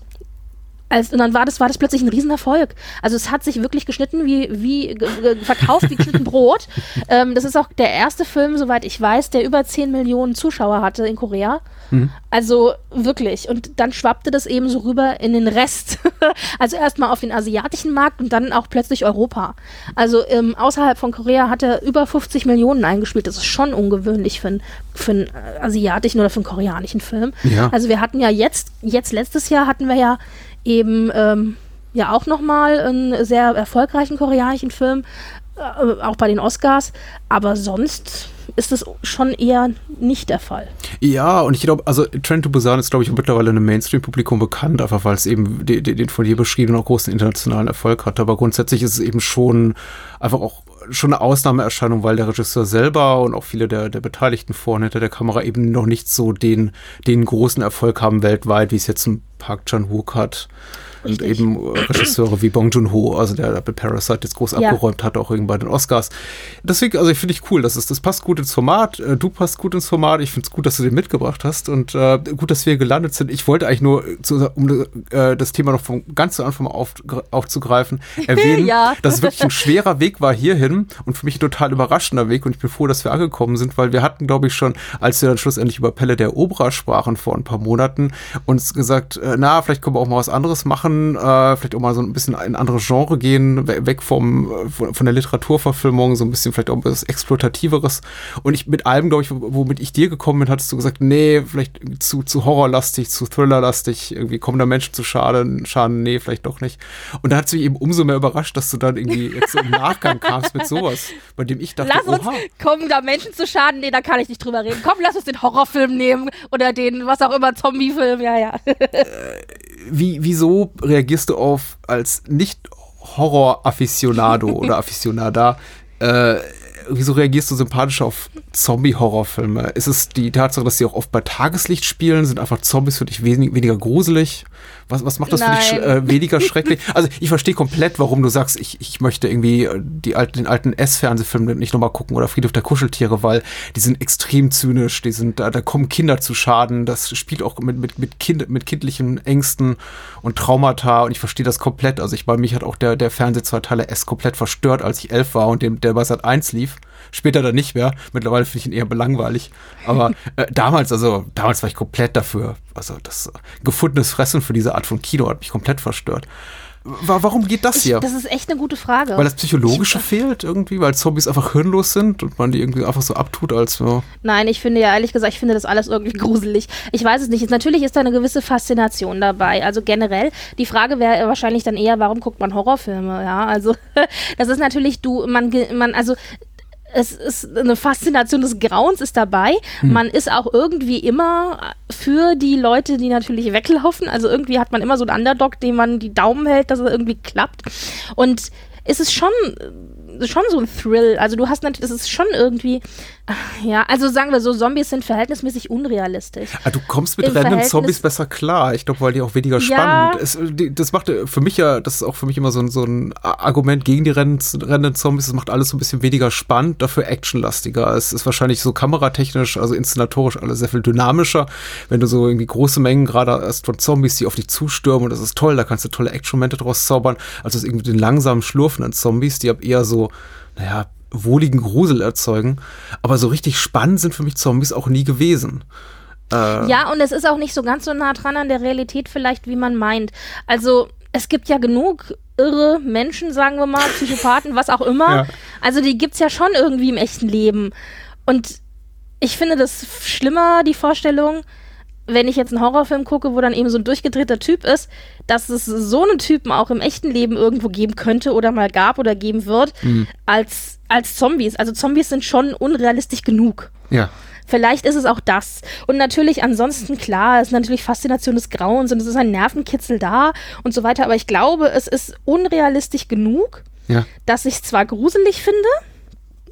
F: als, und dann war das, war das plötzlich ein Riesenerfolg. Also es hat sich wirklich geschnitten wie, wie verkauft wie geschnitten (laughs) Brot. Ähm, das ist auch der erste Film, soweit ich weiß, der über 10 Millionen Zuschauer hatte in Korea. Mhm. Also wirklich. Und dann schwappte das eben so rüber in den Rest. (laughs) also erstmal auf den asiatischen Markt und dann auch plötzlich Europa. Also ähm, außerhalb von Korea hat er über 50 Millionen eingespielt. Das ist schon ungewöhnlich für, für einen asiatischen oder für einen koreanischen Film.
E: Ja.
F: Also wir hatten ja jetzt, jetzt letztes Jahr hatten wir ja eben ähm, ja auch nochmal einen sehr erfolgreichen koreanischen Film, äh, auch bei den Oscars. Aber sonst ist das schon eher nicht der Fall.
E: Ja, und ich glaube, also Trent to Busan ist, glaube ich, mittlerweile einem Mainstream-Publikum bekannt, einfach weil es eben den, den von dir beschriebenen auch großen internationalen Erfolg hat. Aber grundsätzlich ist es eben schon einfach auch schon eine Ausnahmeerscheinung, weil der Regisseur selber und auch viele der, der Beteiligten vorne hinter der Kamera eben noch nicht so den, den großen Erfolg haben weltweit, wie es jetzt ein Park Chan-wook hat. Und eben äh, Regisseure wie Bong Joon-ho, also der, der bei Parasite jetzt groß ja. abgeräumt hat, auch irgendwie bei den Oscars. Deswegen, also ich finde ich cool, das, ist, das passt gut ins Format. Äh, du passt gut ins Format. Ich finde es gut, dass du den mitgebracht hast und äh, gut, dass wir gelandet sind. Ich wollte eigentlich nur, zu, um äh, das Thema noch von ganz zu Anfang auf, aufzugreifen, (laughs) erwähnen, ja. dass es wirklich ein schwerer Weg war hierhin und für mich ein total überraschender Weg und ich bin froh, dass wir angekommen sind, weil wir hatten, glaube ich, schon, als wir dann schlussendlich über Pelle der Obra sprachen vor ein paar Monaten, uns gesagt, äh, na, vielleicht können wir auch mal was anderes machen äh, vielleicht auch mal so ein bisschen in andere Genre gehen, weg vom, von, von der Literaturverfilmung, so ein bisschen vielleicht auch was Exploitativeres. Und ich mit allem, glaube ich, womit ich dir gekommen bin, hattest du gesagt, nee, vielleicht zu, zu horrorlastig, zu thrillerlastig, irgendwie kommen da Menschen zu Schaden, Schaden, nee, vielleicht doch nicht. Und da hat es mich eben umso mehr überrascht, dass du dann irgendwie jetzt so im Nachgang kamst mit sowas, bei dem ich dachte,
F: lass uns, oha. kommen da Menschen zu Schaden? Nee, da kann ich nicht drüber reden. Komm, lass uns den Horrorfilm nehmen oder den, was auch immer, Zombiefilm, ja, ja.
E: Wie, wieso reagierst du auf als nicht Horror-Afficionado oder (laughs) Afficionada? Äh, wieso reagierst du sympathisch auf Zombie-Horrorfilme? Ist es die Tatsache, dass sie auch oft bei Tageslicht spielen? Sind einfach Zombies für dich wenig, weniger gruselig? Was, was macht das Nein. für dich äh, weniger schrecklich? (laughs) Also ich verstehe komplett, warum du sagst, ich, ich möchte irgendwie äh, die alten, den alten S-Fernsehfilm nicht nochmal gucken oder Friedhof der Kuscheltiere, weil die sind extrem zynisch, die sind, da, da kommen Kinder zu Schaden, das spielt auch mit, mit, mit, kind, mit kindlichen Ängsten und Traumata und ich verstehe das komplett. Also ich bei mich hat auch der, der Fernseh zwei Teile S komplett verstört, als ich elf war und dem, der bei Sat 1 lief. Später dann nicht mehr. Mittlerweile finde ich ihn eher belangweilig. Aber äh, damals, also damals war ich komplett dafür. Also das äh, gefundenes Fressen für diese Art von Kino hat mich komplett verstört. Warum geht das hier?
F: Ich, das ist echt eine gute Frage.
E: Weil das Psychologische ich, fehlt irgendwie, weil Zombies einfach hirnlos sind und man die irgendwie einfach so abtut als so.
F: Nein, ich finde ja ehrlich gesagt, ich finde das alles irgendwie (laughs) gruselig. Ich weiß es nicht. Natürlich ist da eine gewisse Faszination dabei. Also generell, die Frage wäre wahrscheinlich dann eher, warum guckt man Horrorfilme? Ja, also (laughs) das ist natürlich du, man, man, also es ist eine Faszination des Grauens ist dabei. Hm. Man ist auch irgendwie immer für die Leute, die natürlich weglaufen. Also irgendwie hat man immer so einen Underdog, dem man die Daumen hält, dass er irgendwie klappt. Und es ist schon schon so ein Thrill. Also du hast natürlich, das ist schon irgendwie, ja, also sagen wir so, Zombies sind verhältnismäßig unrealistisch.
E: Ah, du kommst mit random Zombies besser klar. Ich glaube, weil die auch weniger spannend. Ja. Es, die, das macht für mich ja, das ist auch für mich immer so ein, so ein Argument gegen die rennenden Zombies. Das macht alles so ein bisschen weniger spannend, dafür actionlastiger. Es ist wahrscheinlich so kameratechnisch, also inszenatorisch alles sehr viel dynamischer. Wenn du so irgendwie große Mengen gerade erst von Zombies, die auf dich zustürmen und das ist toll, da kannst du tolle Action-Momente draus zaubern, als das irgendwie den langsamen schlurfenden Zombies, die ab eher so naja, wohligen Grusel erzeugen. Aber so richtig spannend sind für mich Zombies auch nie gewesen. Äh,
F: Ja, und es ist auch nicht so ganz so nah dran an der Realität vielleicht, wie man meint. Also es gibt ja genug irre Menschen, sagen wir mal, Psychopathen, was auch immer. (laughs)
E: Ja.
F: Also die gibt's ja schon irgendwie im echten Leben. Und ich finde das schlimmer, die Vorstellung, wenn ich jetzt einen Horrorfilm gucke, wo dann eben so ein durchgedrehter Typ ist, dass es so einen Typen auch im echten Leben irgendwo geben könnte oder mal gab oder geben wird, als, als Zombies. Also Zombies sind schon unrealistisch genug.
E: ja.
F: Vielleicht ist es auch das. Und natürlich ansonsten, klar, es ist natürlich Faszination des Grauens und es ist ein Nervenkitzel da und so weiter. Aber ich glaube, es ist unrealistisch genug,
E: Ja.
F: dass ich es zwar gruselig finde,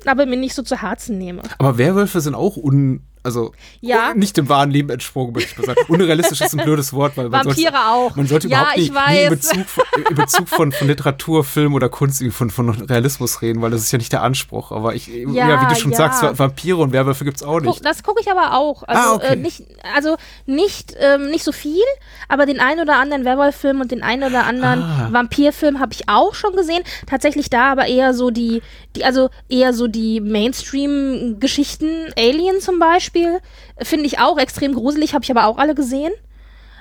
F: aber mir nicht so zu Herzen nehme.
E: Aber Werwölfe sind auch un. Also
F: Ja.
E: un- nicht dem wahren Leben entsprungen, möchte ich mal sagen. Unrealistisch ist ein blödes Wort, weil man
F: Vampire
E: sollte,
F: auch.
E: Man sollte
F: Ja,
E: überhaupt
F: ich
E: nicht, nie in. Bezug, von, in Bezug von, von Literatur, Film oder Kunst von, von Realismus reden, weil das ist ja nicht der Anspruch. Aber ich, ja,
F: Ja,
E: wie du schon
F: ja.
E: sagst, Va- Vampire und Werwölfe gibt's auch
F: Guck,
E: nicht.
F: das gucke ich aber auch. Also,
E: Ah, okay.
F: äh, nicht, also nicht, ähm, nicht so viel, aber den einen oder anderen Werwolf-Film und den einen oder anderen
E: Ah.
F: Vampir-Film habe ich auch schon gesehen. Tatsächlich da aber eher so die, die also eher so die Mainstream-Geschichten. Alien zum Beispiel finde ich auch extrem gruselig, habe ich aber auch alle gesehen.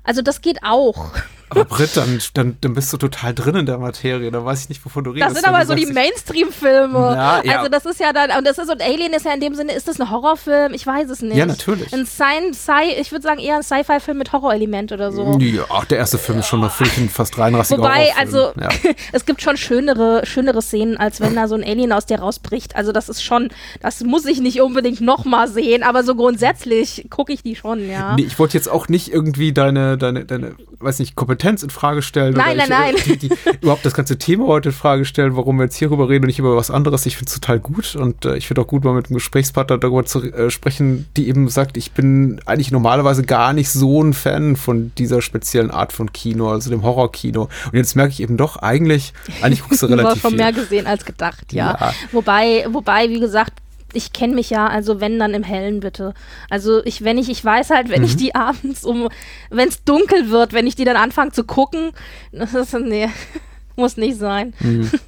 F: Also das geht auch. (laughs)
E: Aber Britt, dann, dann, dann bist du total drin in der Materie. Da weiß ich nicht, wovon du redest.
F: Das sind aber so die Mainstream-Filme.
E: Ja, ja.
F: Also das ist ja dann, und das ist, und Alien ist ja in dem Sinne, ist das ein Horrorfilm? Ich weiß es nicht.
E: Ja, natürlich.
F: Ein Sci, ich würde sagen eher ein Sci-Fi-Film mit Horrorelement oder so.
E: ja, der erste Film ist schon noch finde ich, ein fast reinrassiger
F: Wobei, also,
E: Ja. (laughs)
F: es gibt schon schönere, schönere Szenen, als wenn da so ein Alien aus dir rausbricht. Also, das ist schon, das muss ich nicht unbedingt nochmal sehen, aber so grundsätzlich gucke ich die schon, ja.
E: Nee, ich wollte jetzt auch nicht irgendwie deine, deine, deine, weiß nicht, Kompetenz in Frage stellen.
F: Nein, nein,
E: ich, äh, Die, die, überhaupt das ganze Thema heute in Frage stellen, warum wir jetzt hierüber reden und nicht über was anderes. Ich finde es total gut und äh, ich finde auch gut, mal mit einem Gesprächspartner darüber zu äh, sprechen, die eben sagt, ich bin eigentlich normalerweise gar nicht so ein Fan von dieser speziellen Art von Kino, also dem Horrorkino. Und jetzt merke ich eben doch, eigentlich, eigentlich guckst du
F: Du (laughs) hast
E: relativ
F: schon
E: viel.
F: mehr gesehen als gedacht, ja.
E: Ja.
F: Wobei, wobei, wie gesagt, ich kenne mich ja, also wenn dann im Hellen bitte. Also ich, wenn ich, ich weiß halt, wenn
E: Mhm.
F: ich die (laughs) abends um, wenn es dunkel wird, wenn ich die dann anfange zu gucken, das ist, nee, (laughs) muss nicht sein.
E: Mhm. (laughs)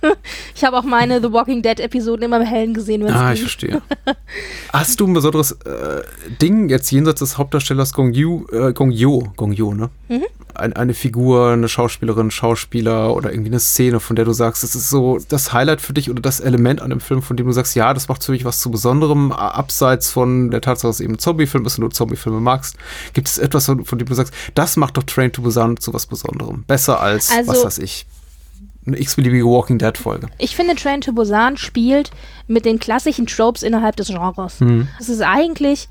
F: Ich habe auch meine The Walking Dead Episoden immer im Hellen gesehen, wenn es
E: Ah,
F: ging.
E: ich verstehe. Hast du ein besonderes äh, Ding jetzt jenseits des Hauptdarstellers Gong Yu, äh, Gong Yo, Gong Yo, ne?
F: Mhm.
E: Ein, eine Figur, eine Schauspielerin, Schauspieler oder irgendwie eine Szene, von der du sagst, das ist so das Highlight für dich oder das Element an dem Film, von dem du sagst, ja, das macht für mich was zu Besonderem, abseits von der Tatsache, dass es eben ein Zombiefilm ist und du Zombiefilme magst. Gibt es etwas, von, von dem du sagst, das macht doch Train to Busan zu was Besonderem? Besser als,
F: Also-
E: was weiß ich, eine x-beliebige Walking Dead Folge.
F: Ich finde, Train to Busan spielt mit den klassischen Tropes innerhalb des Genres.
E: Mhm.
F: Es ist eigentlich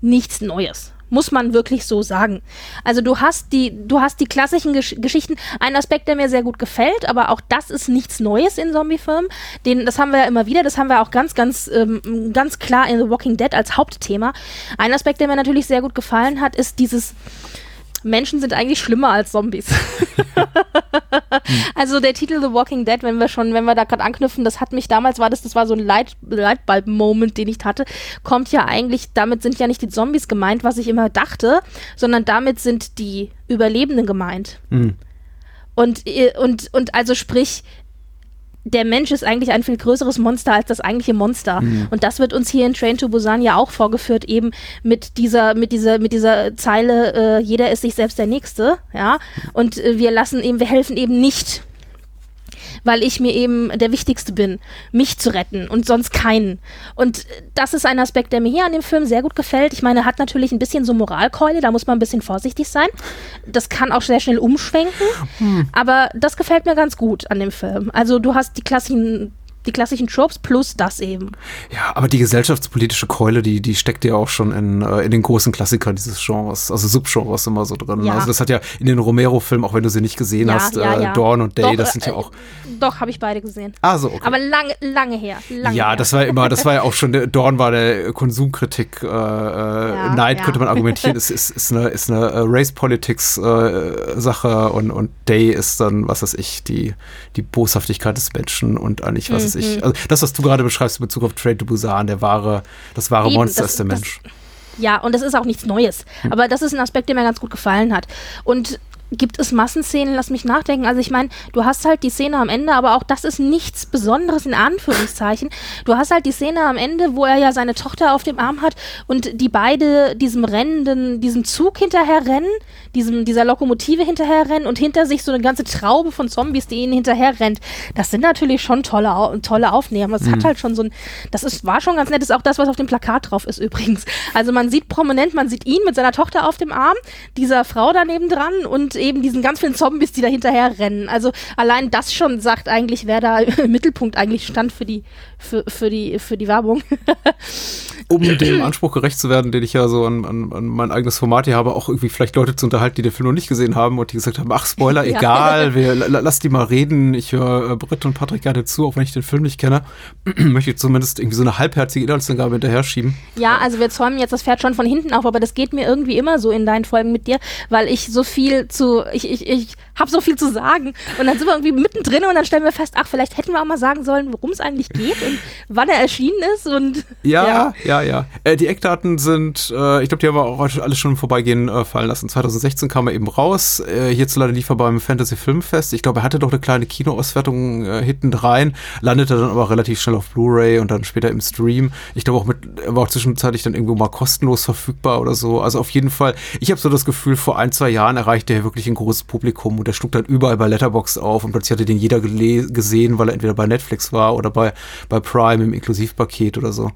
F: nichts Neues. Muss man wirklich so sagen. Also du hast die, du hast die klassischen Gesch Geschichten. Ein Aspekt, der mir sehr gut gefällt, aber auch das ist nichts Neues in Zombiefilmen. Den, das haben wir ja immer wieder. Das haben wir auch ganz, ganz, ähm, ganz klar in The Walking Dead als Hauptthema. Ein Aspekt, der mir natürlich sehr gut gefallen hat, ist dieses Menschen sind eigentlich schlimmer als Zombies. (laughs) also der Titel The Walking Dead, wenn wir schon, wenn wir da gerade anknüpfen, das hat mich damals war das, das war so ein Light, Lightbulb-Moment, den ich hatte, kommt ja eigentlich, damit sind ja nicht die Zombies gemeint, was ich immer dachte, sondern damit sind die Überlebenden gemeint.
E: Mhm.
F: Und, äh, und, und also sprich, der Mensch ist eigentlich ein viel größeres Monster als das eigentliche Monster. Und das wird uns hier in Train to Busan ja auch vorgeführt, eben mit dieser, mit dieser, mit dieser Zeile, äh, jeder ist sich selbst der Nächste, ja. Und äh, wir lassen eben, wir helfen eben nicht, weil ich mir eben der Wichtigste bin, mich zu retten und sonst keinen. Und das ist ein Aspekt, der mir hier an dem Film sehr gut gefällt. Ich meine, er hat natürlich ein bisschen so Moralkeule, da muss man ein bisschen vorsichtig sein. Das kann auch sehr schnell umschwenken, aber das gefällt mir ganz gut an dem Film. Also du hast die klassischen die klassischen Tropes plus das eben.
E: Ja, aber die gesellschaftspolitische Keule, die, die steckt ja auch schon in, äh, in den großen Klassikern dieses Genres, also Subgenres immer so drin.
F: Ja.
E: Also das hat ja in den Romero-Filmen, auch wenn du sie nicht gesehen
F: Ja,
E: hast,
F: ja,
E: äh. Dawn und Day,
F: Doch,
E: das sind ja
F: äh,
E: auch.
F: Doch, habe ich beide gesehen.
E: Ah, so, okay.
F: Aber lange, lange her. Lange
E: ja,
F: her.
E: das war immer, das war ja auch schon, der, Dawn war der Konsumkritik, äh, äh, Neid könnte man argumentieren, ist, ist, ist eine, ist eine äh, Race-Politics-Sache und, und Day ist dann, was weiß ich, die, die Boshaftigkeit des Menschen und eigentlich, was
F: Mhm.
E: Ich, also das, was du gerade beschreibst in Bezug auf Trade to Busan, der wahre, das wahre
F: Eben,
E: Monster
F: das-
E: ist der
F: das-
E: Mensch.
F: Ja, und das ist auch nichts Neues.
E: Hm.
F: Aber das ist ein Aspekt, der mir ganz gut gefallen hat. Und gibt es Massenszenen, lass mich nachdenken. Also ich meine, du hast halt die Szene am Ende, aber auch das ist nichts Besonderes in Anführungszeichen. Du hast halt die Szene am Ende, wo er ja seine Tochter auf dem Arm hat und die beide diesem rennenden, diesem Zug hinterher rennen, diesem, dieser Lokomotive hinterher rennen und hinter sich so eine ganze Traube von Zombies, die ihnen hinterher rennt. Das sind natürlich schon tolle, tolle Aufnahmen. Das hat halt schon so ein, das ist, war schon ganz nett. Das ist auch das, was auf dem Plakat drauf ist übrigens. Also man sieht prominent, man sieht ihn mit seiner Tochter auf dem Arm, dieser Frau daneben dran und eben diesen ganz vielen Zombies, die da hinterher rennen. Also allein das schon sagt eigentlich, wer da (laughs) im Mittelpunkt eigentlich stand für die, für, für die, für die Werbung. (laughs)
E: um dem Anspruch gerecht zu werden, den ich ja so an, an, an mein eigenes Format hier habe, auch irgendwie vielleicht Leute zu unterhalten, die den Film noch nicht gesehen haben und die gesagt haben, ach Spoiler, (laughs)
F: Ja.
E: egal, wir, la- lass die mal reden. Ich höre äh, Britt und Patrick gerne zu, auch wenn ich den Film nicht kenne. (clears throat) Möchte ich zumindest irgendwie so eine halbherzige Inhaltsangabe hinterher schieben.
F: Ja, also wir zäumen jetzt das Pferd schon von hinten auf, aber das geht mir irgendwie immer so in deinen Folgen mit dir, weil ich so viel zu, ich, ich, ich habe so viel zu sagen und dann sind wir irgendwie mittendrin und dann stellen wir fest, ach, vielleicht hätten wir auch mal sagen sollen, worum es eigentlich geht und wann er erschienen ist und
E: Ja, ja, ja. Äh, die Eckdaten sind, äh, ich glaube, die haben wir auch alles schon im Vorbeigehen äh, fallen lassen. 2016 kam er eben raus. Äh, hierzulande lief er beim Fantasy Filmfest. Ich glaube, er hatte doch eine kleine Kinoauswertung äh, hinten rein, landete dann aber relativ schnell auf Blu-ray und dann später im Stream. Ich glaube auch mit, war auch zwischenzeitlich dann irgendwo mal kostenlos verfügbar oder so. Also auf jeden Fall, ich habe so das Gefühl, vor ein, zwei Jahren erreichte er wirklich ein großes Publikum und der schlug dann überall bei Letterboxd auf und plötzlich hatte den jeder gesehen, weil er entweder bei Netflix war oder bei, bei Prime im Inklusivpaket oder so.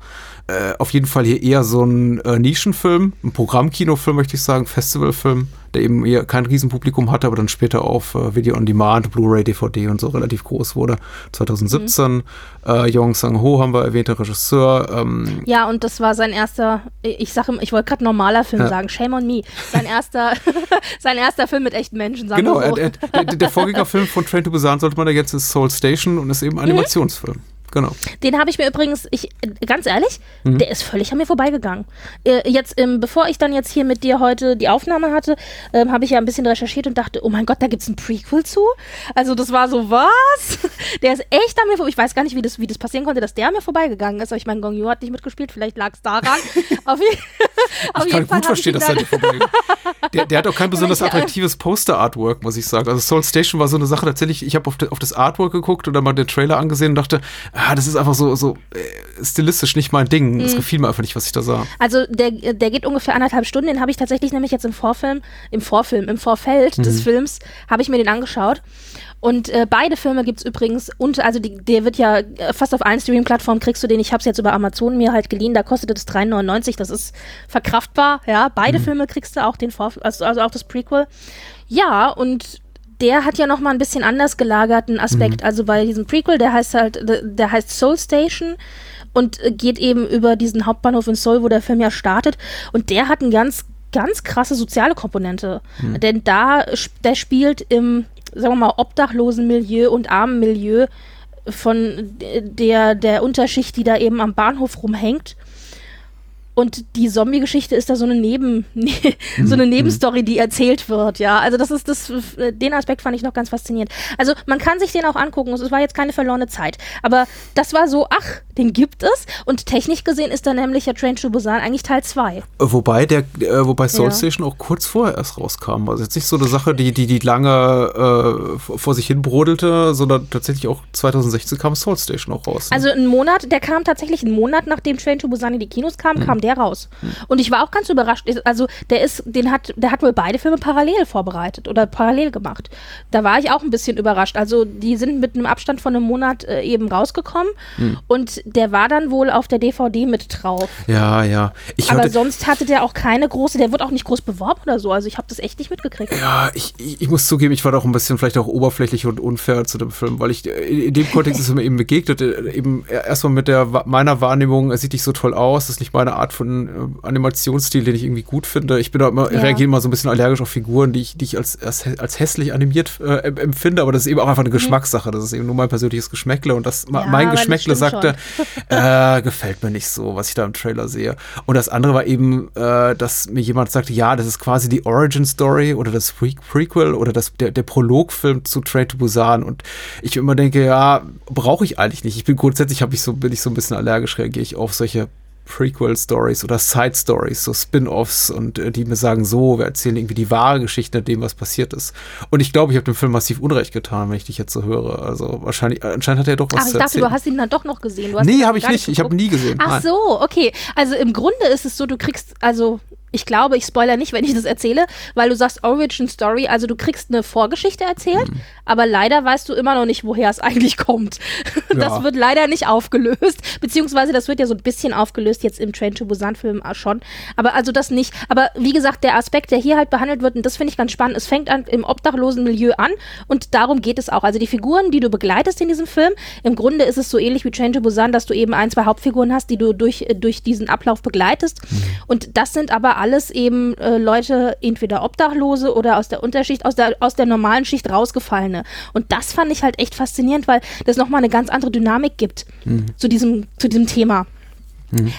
E: Äh, auf jeden Fall hier eher so ein äh, Nischenfilm, ein Programmkinofilm, möchte ich sagen, Festivalfilm, der eben eher kein Riesenpublikum hatte, aber dann später auf äh, Video on Demand, Blu-ray, DVD und so relativ groß wurde. 2017. Äh, Yong Sang-ho haben wir erwähnt, der Regisseur. Ähm,
F: ja, und das war sein erster, ich sage, ich wollte gerade normaler Film
E: Ja.
F: sagen, shame on me, sein erster, (laughs) sein erster Film mit echten Menschen, sagen
E: genau,
F: wir so.
E: er, der, der Vorgängerfilm von Train to Busan sollte man da jetzt ist Soul Station und ist eben ein Animationsfilm. Genau.
F: Den habe ich mir übrigens, ich, ganz ehrlich,
E: Mhm.
F: der ist völlig an mir vorbeigegangen. Äh, jetzt, ähm, bevor ich dann jetzt hier mit dir heute die Aufnahme hatte, ähm, habe ich ja ein bisschen recherchiert und dachte, oh mein Gott, da gibt es ein Prequel zu. Also das war so, was? (laughs) Der ist echt an mir vorbei. Ich weiß gar nicht, wie das, wie das passieren konnte, dass der an mir vorbeigegangen ist. Aber ich meine, Gong Yu hat nicht mitgespielt, vielleicht lag es daran. (laughs) auf, je auf
E: Ich
F: jeden
E: kann
F: Fall
E: gut verstehen, dass er nicht vorbei (laughs) der, der hat auch kein besonders attraktives Poster-Artwork, muss ich sagen. Also Soul Station war so eine Sache, tatsächlich, ich habe auf, auf das Artwork geguckt und dann mal den Trailer angesehen und dachte, ah, das ist einfach so, so äh, stilistisch nicht mein Ding.
F: Mhm.
E: Es gefiel mir einfach nicht, was ich da sah.
F: Also der, der geht ungefähr anderthalb Stunden. Den habe ich tatsächlich nämlich jetzt im Vorfilm, im Vorfilm, im Vorfeld
E: Mhm.
F: des Films, habe ich mir den angeschaut. Und äh, beide Filme gibt's übrigens, und also die, der wird ja äh, fast auf allen Streaming-Plattformen kriegst du den. Ich habe es jetzt über Amazon mir halt geliehen, da kostet es 3,99, das ist verkraftbar. Ja, beide Filme kriegst du auch den Vorfilm, also, also auch das Prequel. Ja, und der hat ja noch mal ein bisschen anders gelagerten Aspekt. Also bei diesem Prequel, der heißt halt, der, heißt Soul Station und äh, geht eben über diesen Hauptbahnhof in Seoul, wo der Film ja startet. Und der hat eine ganz, ganz krasse soziale Komponente. Denn da, der spielt im, sagen wir mal, obdachlosen Milieu und armen Milieu von der, der Unterschicht, die da eben am Bahnhof rumhängt. Und die Zombie-Geschichte ist da so eine Neben, (laughs) so eine Nebenstory, die erzählt wird, ja. Also das ist das, den Aspekt fand ich noch ganz faszinierend. Also man kann sich den auch angucken. Es war jetzt keine verlorene Zeit. Aber das war so, ach, den gibt es. Und technisch gesehen ist da nämlich ja Train to Busan eigentlich Teil 2.
E: Wobei der, äh, wobei Soul
F: Ja.
E: Station auch kurz vorher erst rauskam. Also jetzt nicht so eine Sache, die, die, die lange äh, vor sich hin brodelte, sondern tatsächlich auch 2016 kam Soul Station auch raus. ne?
F: Also einen Monat, der kam tatsächlich einen Monat, nachdem Train to Busan in die Kinos kam, kam der raus. Und ich war auch ganz überrascht. Also der ist, den hat, der hat wohl beide Filme parallel vorbereitet oder parallel gemacht. Da war ich auch ein bisschen überrascht. Also die sind mit einem Abstand von einem Monat äh, eben rausgekommen und der war dann wohl auf der DVD mit drauf.
E: ja, ja. Ich
F: Aber
E: hörte,
F: sonst hatte der auch keine große, der wird auch nicht groß beworben oder so. Also ich habe das echt nicht mitgekriegt.
E: Ja, ich, ich, ich muss zugeben, ich war doch ein bisschen vielleicht auch oberflächlich und unfair zu dem Film, weil ich äh, in, dem Kontext ist mir eben begegnet, äh, eben erstmal mit der meiner Wahrnehmung, es sieht nicht so toll aus, das ist nicht meine Art von äh, Animationsstil, den ich irgendwie gut finde. Ich bin da immer,
F: Ja.
E: reagiere immer so ein bisschen allergisch auf Figuren, die ich, die ich als, als, als hässlich animiert äh, em- empfinde, aber das ist eben auch einfach eine Geschmackssache, das ist eben nur mein persönliches Geschmäckle und das,
F: Mhm. Ja,
E: mein
F: das
E: Geschmäckle
F: stimmt
E: sagte, äh, gefällt mir nicht so, was ich da im Trailer sehe. Und das andere war eben, äh, dass mir jemand sagte, ja, das ist quasi die Origin Story oder das Pre Prequel oder das, der, der Prologfilm zu Train to Busan. Und ich immer denke, ja, brauche ich eigentlich nicht. Ich bin grundsätzlich, habe ich so, bin ich so ein bisschen allergisch, reagiere ich auf solche Prequel-Stories oder Side-Stories, so Spin-Offs und äh, die mir sagen, so, wir erzählen irgendwie die wahre Geschichte nach dem, was passiert ist. Und ich glaube, ich habe dem Film massiv Unrecht getan, wenn ich dich jetzt so höre. Also wahrscheinlich, anscheinend hat er doch was
F: Ach, ich
E: zu
F: dachte, du hast ihn dann doch noch gesehen. Du
E: nee, habe ich nicht. Ich habe
F: geguckt.
E: nie gesehen.
F: Ach
E: Nein.
F: so, okay. Also im Grunde ist es so, du kriegst, also ich glaube, ich spoiler nicht, wenn ich das erzähle, weil du sagst Origin Story, also du kriegst eine Vorgeschichte erzählt,
E: Mhm.
F: aber leider weißt du immer noch nicht, woher es eigentlich kommt. (laughs) Das
E: Ja.
F: wird leider nicht aufgelöst, beziehungsweise das wird ja so ein bisschen aufgelöst jetzt im Train to Busan Film schon, aber also das nicht. Aber wie gesagt, der Aspekt, der hier halt behandelt wird, und das finde ich ganz spannend, es fängt an im obdachlosen Milieu an und darum geht es auch. Also die Figuren, die du begleitest in diesem Film, im Grunde ist es so ähnlich wie Train to Busan, dass du eben ein, zwei Hauptfiguren hast, die du durch, äh, durch diesen Ablauf begleitest. Und das sind aber alles eben äh, Leute, entweder Obdachlose oder aus der Unterschicht, aus der, aus der normalen Schicht rausgefallene. Und das fand ich halt echt faszinierend, weil das nochmal eine ganz andere Dynamik gibt zu, diesem, zu diesem Thema.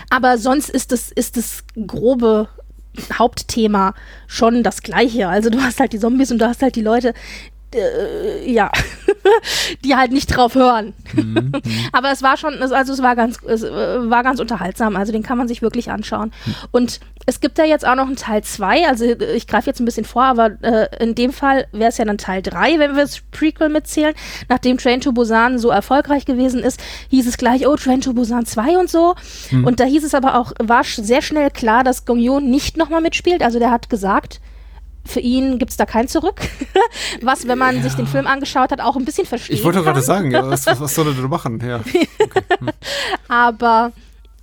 F: Aber sonst ist das, ist das grobe Hauptthema schon das gleiche. Also du hast halt die Zombies und du hast halt die Leute, äh, ja, (laughs) die halt nicht drauf hören. (laughs) Aber es war schon, also es war ganz, es äh, war ganz unterhaltsam. Also den kann man sich wirklich anschauen. Und es gibt ja jetzt auch noch einen Teil 2, also ich greife jetzt ein bisschen vor, aber äh, in dem Fall wäre es ja dann Teil 3, wenn wir das Prequel mitzählen. Nachdem Train to Busan so erfolgreich gewesen ist, hieß es gleich, oh, Train to Busan 2 und so. Und da hieß es aber auch, war sehr schnell klar, dass Gong Yoo nicht nochmal mitspielt. Also der hat gesagt, für ihn gibt es da kein Zurück. (laughs) Was, wenn man sich den Film angeschaut hat, auch ein bisschen verstehen
E: Ich wollte gerade sagen, ja, was, was, (laughs) was soll er denn machen? Ja. (laughs)
F: Aber,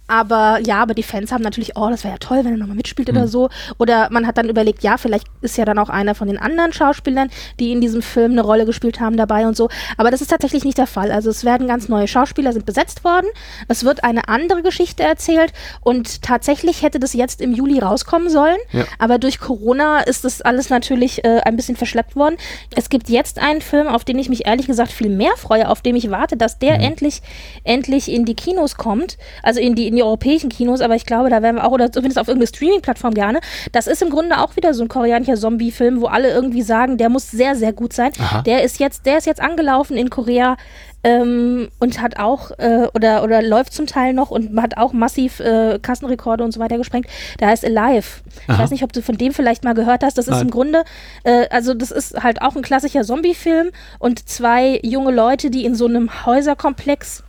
F: aber ja, aber die Fans haben natürlich, oh, das wäre ja toll, wenn er nochmal mitspielt
E: Hm.
F: oder so. Oder man hat dann überlegt, ja, vielleicht ist ja dann auch einer von den anderen Schauspielern, die in diesem Film eine Rolle gespielt haben, dabei und so. Aber das ist tatsächlich nicht der Fall. Also es werden ganz neue Schauspieler, sind besetzt worden. Es wird eine andere Geschichte erzählt und tatsächlich hätte das jetzt im Juli rauskommen sollen.
E: Ja.
F: Aber durch Corona ist das alles natürlich äh, ein bisschen verschleppt worden. Es gibt jetzt einen Film, auf den ich mich ehrlich gesagt viel mehr freue, auf den ich warte, dass der endlich, endlich in die Kinos kommt. Also in die, in die europäischen Kinos, aber ich glaube, da werden wir auch, oder zumindest auf irgendeine Streaming-Plattform gerne. Das ist im Grunde auch wieder so ein koreanischer Zombie-Film, wo alle irgendwie sagen, der muss sehr, sehr gut sein.
E: Aha.
F: Der ist jetzt, der ist jetzt angelaufen in Korea. Ähm, und hat auch äh, oder oder läuft zum Teil noch und hat auch massiv äh, Kassenrekorde und so weiter gesprengt. Der heißt Alive. Ich
E: Aha.
F: weiß nicht, ob du von dem vielleicht mal gehört hast. Das ist
E: Nein.
F: im Grunde, äh, also das ist halt auch ein klassischer Zombie-Film und zwei junge Leute, die in so einem Häuserkomplex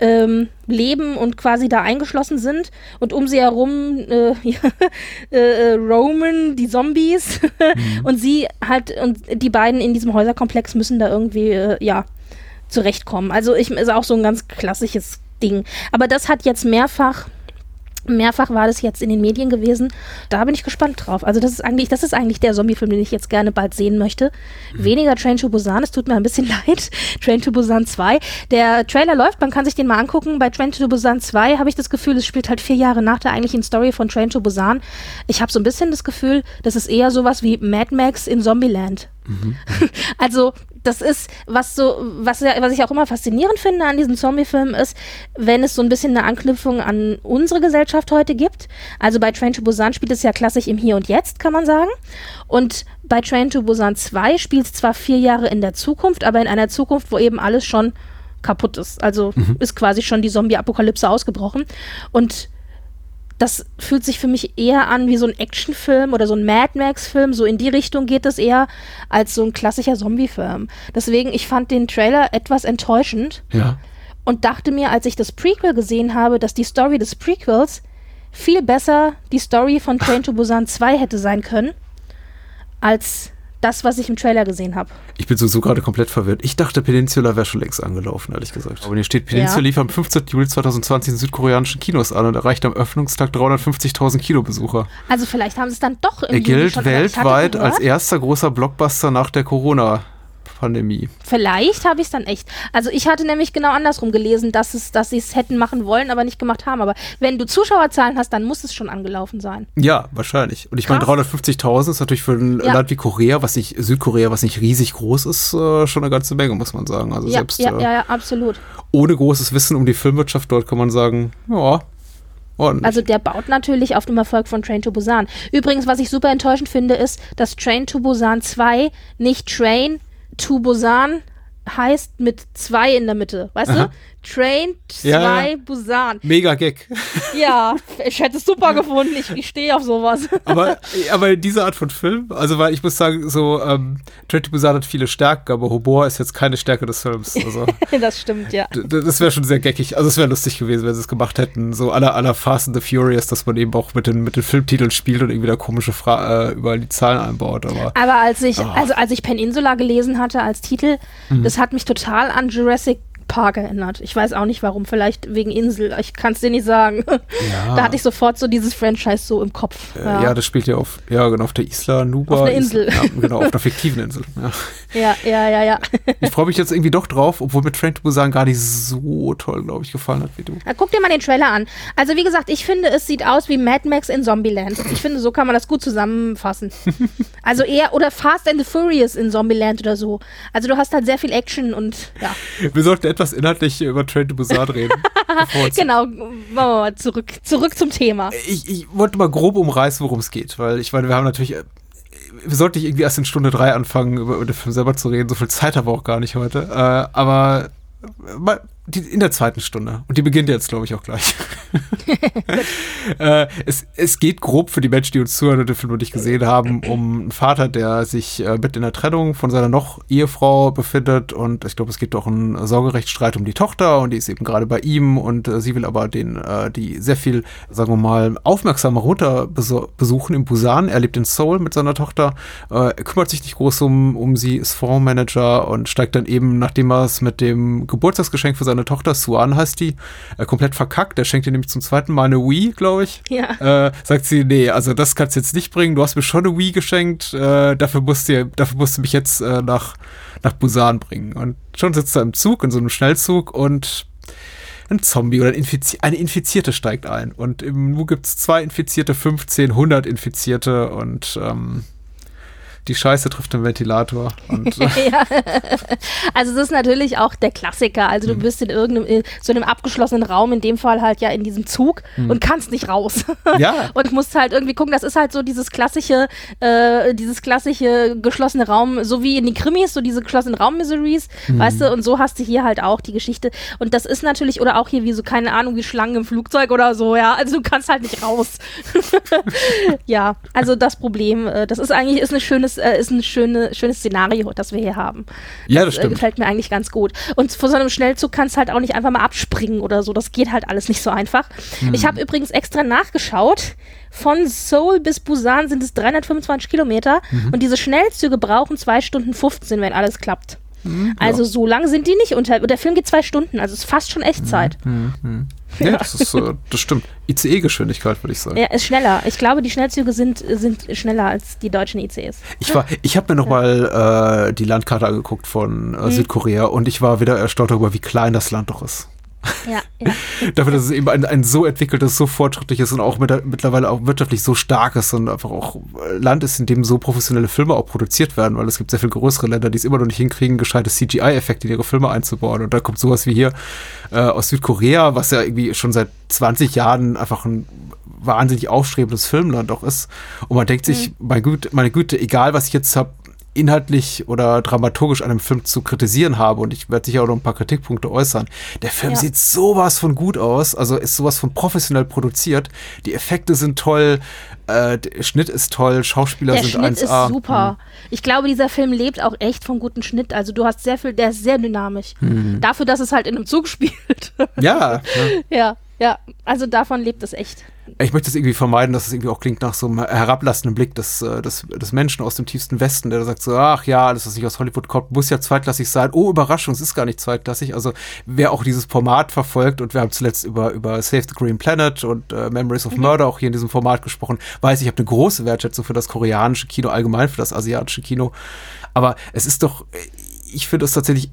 F: ähm, leben und quasi da eingeschlossen sind und um sie herum äh, (laughs) äh, äh, roamen die Zombies (laughs) und sie halt und die beiden in diesem Häuserkomplex müssen da irgendwie äh, ja zurechtkommen. Also ich ist auch so ein ganz klassisches Ding. Aber das hat jetzt mehrfach Mehrfach war das jetzt in den Medien gewesen. Da bin ich gespannt drauf. Also das ist eigentlich, das ist eigentlich der Zombie-Film, den ich jetzt gerne bald sehen möchte. Weniger Train to Busan, es tut mir ein bisschen (laughs) leid. Train to Busan 2. Der Trailer läuft, man kann sich den mal angucken. Bei Train to Busan 2 habe ich das Gefühl, es spielt halt vier Jahre nach der eigentlichen Story von Train to Busan. Ich habe so ein bisschen das Gefühl, das ist eher sowas wie Mad Max in Zombieland. (laughs) Also das ist, was so, was, was ich auch immer faszinierend finde an diesen Zombie-Filmen ist, wenn es so ein bisschen eine Anknüpfung an unsere Gesellschaft heute gibt. Also bei Train to Busan spielt es ja klassisch im Hier und Jetzt, kann man sagen. Und bei Train to Busan 2 spielt es zwar vier Jahre in der Zukunft, aber in einer Zukunft, wo eben alles schon kaputt ist. Also ist quasi schon die Zombie-Apokalypse ausgebrochen. Und das fühlt sich für mich eher an wie so ein Actionfilm oder so ein Mad Max-Film. So in die Richtung geht es eher als so ein klassischer Zombie-Film. Deswegen, ich fand den Trailer etwas enttäuschend
E: Ja.
F: und dachte mir, als ich das Prequel gesehen habe, dass die Story des Prequels viel besser die Story von Train to Busan 2 hätte sein können, als das, was ich im Trailer gesehen habe.
E: Ich bin sowieso gerade komplett verwirrt. Ich dachte, Peninsula wäre schon längst angelaufen, ehrlich gesagt. Aber hier steht, Peninsula
F: Ja.
E: lief am 15. Juli 2020 in südkoreanischen Kinos an und erreichte am Öffnungstag 350.000 Kinobesucher.
F: Also vielleicht haben sie es dann doch im
E: Er gilt weltweit als erster großer Blockbuster nach der Corona-Pandemie.
F: Vielleicht habe ich es dann echt. Also ich hatte nämlich genau andersrum gelesen, dass es, dass sie es hätten machen wollen, aber nicht gemacht haben. Aber wenn du Zuschauerzahlen hast, dann muss es schon angelaufen sein.
E: Ja, wahrscheinlich. Und ich meine,
F: Krass.
E: 350.000 ist natürlich für ein
F: Ja.
E: Land wie Korea, was nicht, Südkorea, was nicht riesig groß ist, äh, schon eine ganze Menge, muss man sagen. Also
F: Ja,
E: selbst
F: ja,
E: äh,
F: ja, ja, absolut.
E: ohne großes Wissen um die Filmwirtschaft dort kann man sagen, ja, ordentlich.
F: Also der baut natürlich auf dem Erfolg von Train to Busan. Übrigens, was ich super enttäuschend finde, ist, dass Train to Busan 2 nicht Train to Busan heißt mit zwei in der Mitte, weißt
E: Aha.
F: du? Train 2
E: Ja, ja.
F: Busan.
E: Mega Gag. (laughs)
F: Ja, ich hätte es super gefunden. Ich, ich stehe auf sowas.
E: aber, (laughs) aber diese Art von Film, also weil ich muss sagen, so, ähm, Train to Busan hat viele Stärken, aber Humor ist jetzt keine Stärke des Films. Also, (laughs)
F: das stimmt, ja.
E: das wäre schon sehr geckig. Also es wäre lustig gewesen, wenn sie es gemacht hätten. So aller aller Fast and the Furious, dass man eben auch mit den, mit den Filmtiteln spielt und irgendwie da komische Fra äh, überall die Zahlen einbaut. Aber
F: Aber als ich,
E: Ah.
F: also als ich Peninsula gelesen hatte als Titel,
E: Mhm.
F: das hat mich total an Jurassic Park erinnert. Ich weiß auch nicht warum, vielleicht wegen Insel. Ich kann es dir nicht sagen. Da hatte ich sofort so dieses Franchise so im Kopf.
E: äh, ja. das spielt ja auf, ja, genau, auf der Isla Nuba.
F: Auf einer Insel.
E: Ja, genau, auf einer fiktiven Insel. Ja. (laughs)
F: ja, ja, ja, ja. (laughs)
E: Ich freue mich jetzt irgendwie doch drauf, obwohl mir Train to Busan gar nicht so toll, glaube ich, gefallen hat wie du.
F: Guck dir mal den Trailer an. Also wie gesagt, ich finde, es sieht aus wie Mad Max in Zombieland. Ich finde, so kann man das gut zusammenfassen. (laughs) Also eher, oder Fast and the Furious in Zombieland oder so. Also du hast halt sehr viel Action und ja.
E: Wir sollten etwas inhaltlich über Train to Busan reden. (laughs)
F: Genau, machen wir mal zurück, zurück zum Thema.
E: ich, ich wollte mal grob umreißen, worum es geht, weil ich meine, wir haben natürlich, wir sollten nicht irgendwie erst in Stunde drei anfangen, über, über den Film selber zu reden. So viel Zeit haben wir auch gar nicht heute. Äh, aber äh, mal die, in der zweiten Stunde. Und die beginnt jetzt, glaube ich, auch gleich. (laughs) äh, es, es geht grob für die Menschen, die uns zuhören und den Film noch nicht gesehen haben, um einen Vater, der sich äh, mit in der Trennung von seiner noch Ehefrau befindet. Und ich glaube, es geht doch einen Sorgerechtsstreit um die Tochter und die ist eben gerade bei ihm und äh, sie will aber den, äh, die sehr viel, sagen wir mal, aufmerksamer beso- besuchen in Busan. Er lebt in Seoul mit seiner Tochter, äh, er kümmert sich nicht groß um, um sie, ist Fondsmanager und steigt dann eben, nachdem er es mit dem Geburtstagsgeschenk für seine Tochter, Suan heißt die, äh, komplett verkackt. Er schenkt ihr nämlich zum zweiten Mal eine Wii, glaube ich.
F: Ja.
E: Äh, sagt sie, nee, also das kannst du jetzt nicht bringen. Du hast mir schon eine Wii geschenkt. Äh, dafür musst du, dafür musst du mich jetzt äh, nach, nach Busan bringen. Und schon sitzt er im Zug, in so einem Schnellzug und ein Zombie oder ein Infizi eine Infizierte steigt ein. Und im Nu gibt es zwei Infizierte, 15, 100 Infizierte und ähm, die Scheiße trifft den Ventilator. (laughs)
F: Ja. Also es ist natürlich auch der Klassiker. Also du
E: Mhm.
F: bist in irgendeinem in so einem abgeschlossenen Raum, in dem Fall halt ja in diesem Zug und kannst nicht raus.
E: Mhm. (laughs) Ja.
F: und musst halt irgendwie gucken, das ist halt so dieses klassische, äh, dieses klassische geschlossene Raum, so wie in den Krimis, so diese geschlossenen Raum-Miseries,
E: Mhm.
F: weißt du, und so hast du hier halt auch die Geschichte. Und das ist natürlich, oder auch hier wie so, keine Ahnung, wie Schlangen im Flugzeug oder so, ja. Also du kannst halt nicht raus. (laughs) ja, also das Problem, äh, das ist eigentlich, ist ein äh, ist ein schöne, schönes Szenario, das wir hier haben.
E: ja, das
F: Äh,
E: stimmt.
F: gefällt mir eigentlich ganz gut. Und vor so einem Schnellzug kannst du halt auch nicht einfach mal abspringen oder so. Das geht halt alles nicht so einfach.
E: Hm.
F: Ich habe übrigens extra nachgeschaut. Von Seoul bis Busan sind es 325 Kilometer
E: Mhm.
F: und diese Schnellzüge brauchen 2 Stunden 15, wenn alles klappt.
E: Hm,
F: Also so lang sind die nicht unter. Der Film geht zwei Stunden, also ist fast schon Echtzeit.
E: Hm. (laughs) Ja, das ist, äh, das stimmt. ICE-Geschwindigkeit, würde ich sagen.
F: Er ist schneller. Ich glaube, die Schnellzüge sind, sind schneller als die deutschen ICs.
E: Ich war, ich habe mir noch mal äh, die Landkarte angeguckt von
F: Mhm.
E: äh, Südkorea und ich war wieder erstaunt darüber, wie klein das Land doch ist.
F: Ja, ja. (laughs)
E: Dafür, dass es eben ein, ein so entwickeltes, so fortschrittliches und auch mit, mittlerweile auch wirtschaftlich so starkes und einfach auch äh, Land ist, in dem so professionelle Filme auch produziert werden, weil es gibt sehr viel größere Länder, die es immer noch nicht hinkriegen, gescheite CGI-Effekte in ihre Filme einzubauen. Und da kommt sowas wie hier äh, aus Südkorea, was ja irgendwie schon seit 20 Jahren einfach ein wahnsinnig aufstrebendes Filmland auch ist. Und man denkt sich, mein Güte, meine Güte, egal was ich jetzt habe, inhaltlich oder dramaturgisch an einem Film zu kritisieren habe und ich werde sicher auch noch ein paar Kritikpunkte äußern. Der Film
F: Ja.
E: sieht sowas von gut aus, also ist sowas von professionell produziert. Die Effekte sind toll, äh, der Schnitt ist toll, Schauspieler
F: Der
E: sind
F: Schnitt
E: 1A.
F: ist super. Ich glaube, dieser Film lebt auch echt vom guten Schnitt. Also du hast sehr viel, der ist sehr dynamisch.
E: Mhm.
F: Dafür, dass es halt in einem Zug spielt.
E: Ja, (laughs) ja.
F: ja, ja. Also davon lebt es echt.
E: Ich möchte es irgendwie vermeiden, dass es irgendwie auch klingt nach so einem herablassenden Blick des, äh, des, des Menschen aus dem tiefsten Westen, der sagt so, ach ja, alles, was nicht aus Hollywood kommt, muss ja zweitklassig sein. Oh, Überraschung, es ist gar nicht zweitklassig. Also wer auch dieses Format verfolgt und wir haben zuletzt über, über Save the Green Planet und äh, Memories of Murder auch hier in diesem Format gesprochen, weiß ich, habe eine große Wertschätzung für das koreanische Kino, allgemein für das asiatische Kino. Aber es ist doch, ich finde es tatsächlich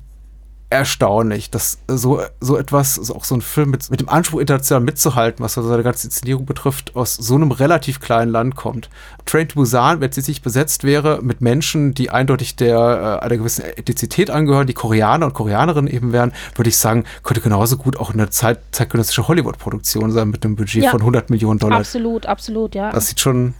E: erstaunlich, dass so, so etwas, also auch so ein Film mit, mit dem Anspruch, international mitzuhalten, was also seine ganze Inszenierung betrifft, aus so einem relativ kleinen Land kommt. Train to Busan, wenn es jetzt nicht besetzt wäre, mit Menschen, die eindeutig der äh, einer gewissen Ethnizität angehören, die Koreaner und Koreanerinnen eben wären, würde ich sagen, könnte genauso gut auch eine Zeit, zeitgenössische Hollywood-Produktion sein mit einem Budget
F: Ja.
E: von 100 Millionen Dollar.
F: Absolut, absolut, ja.
E: Das sieht schon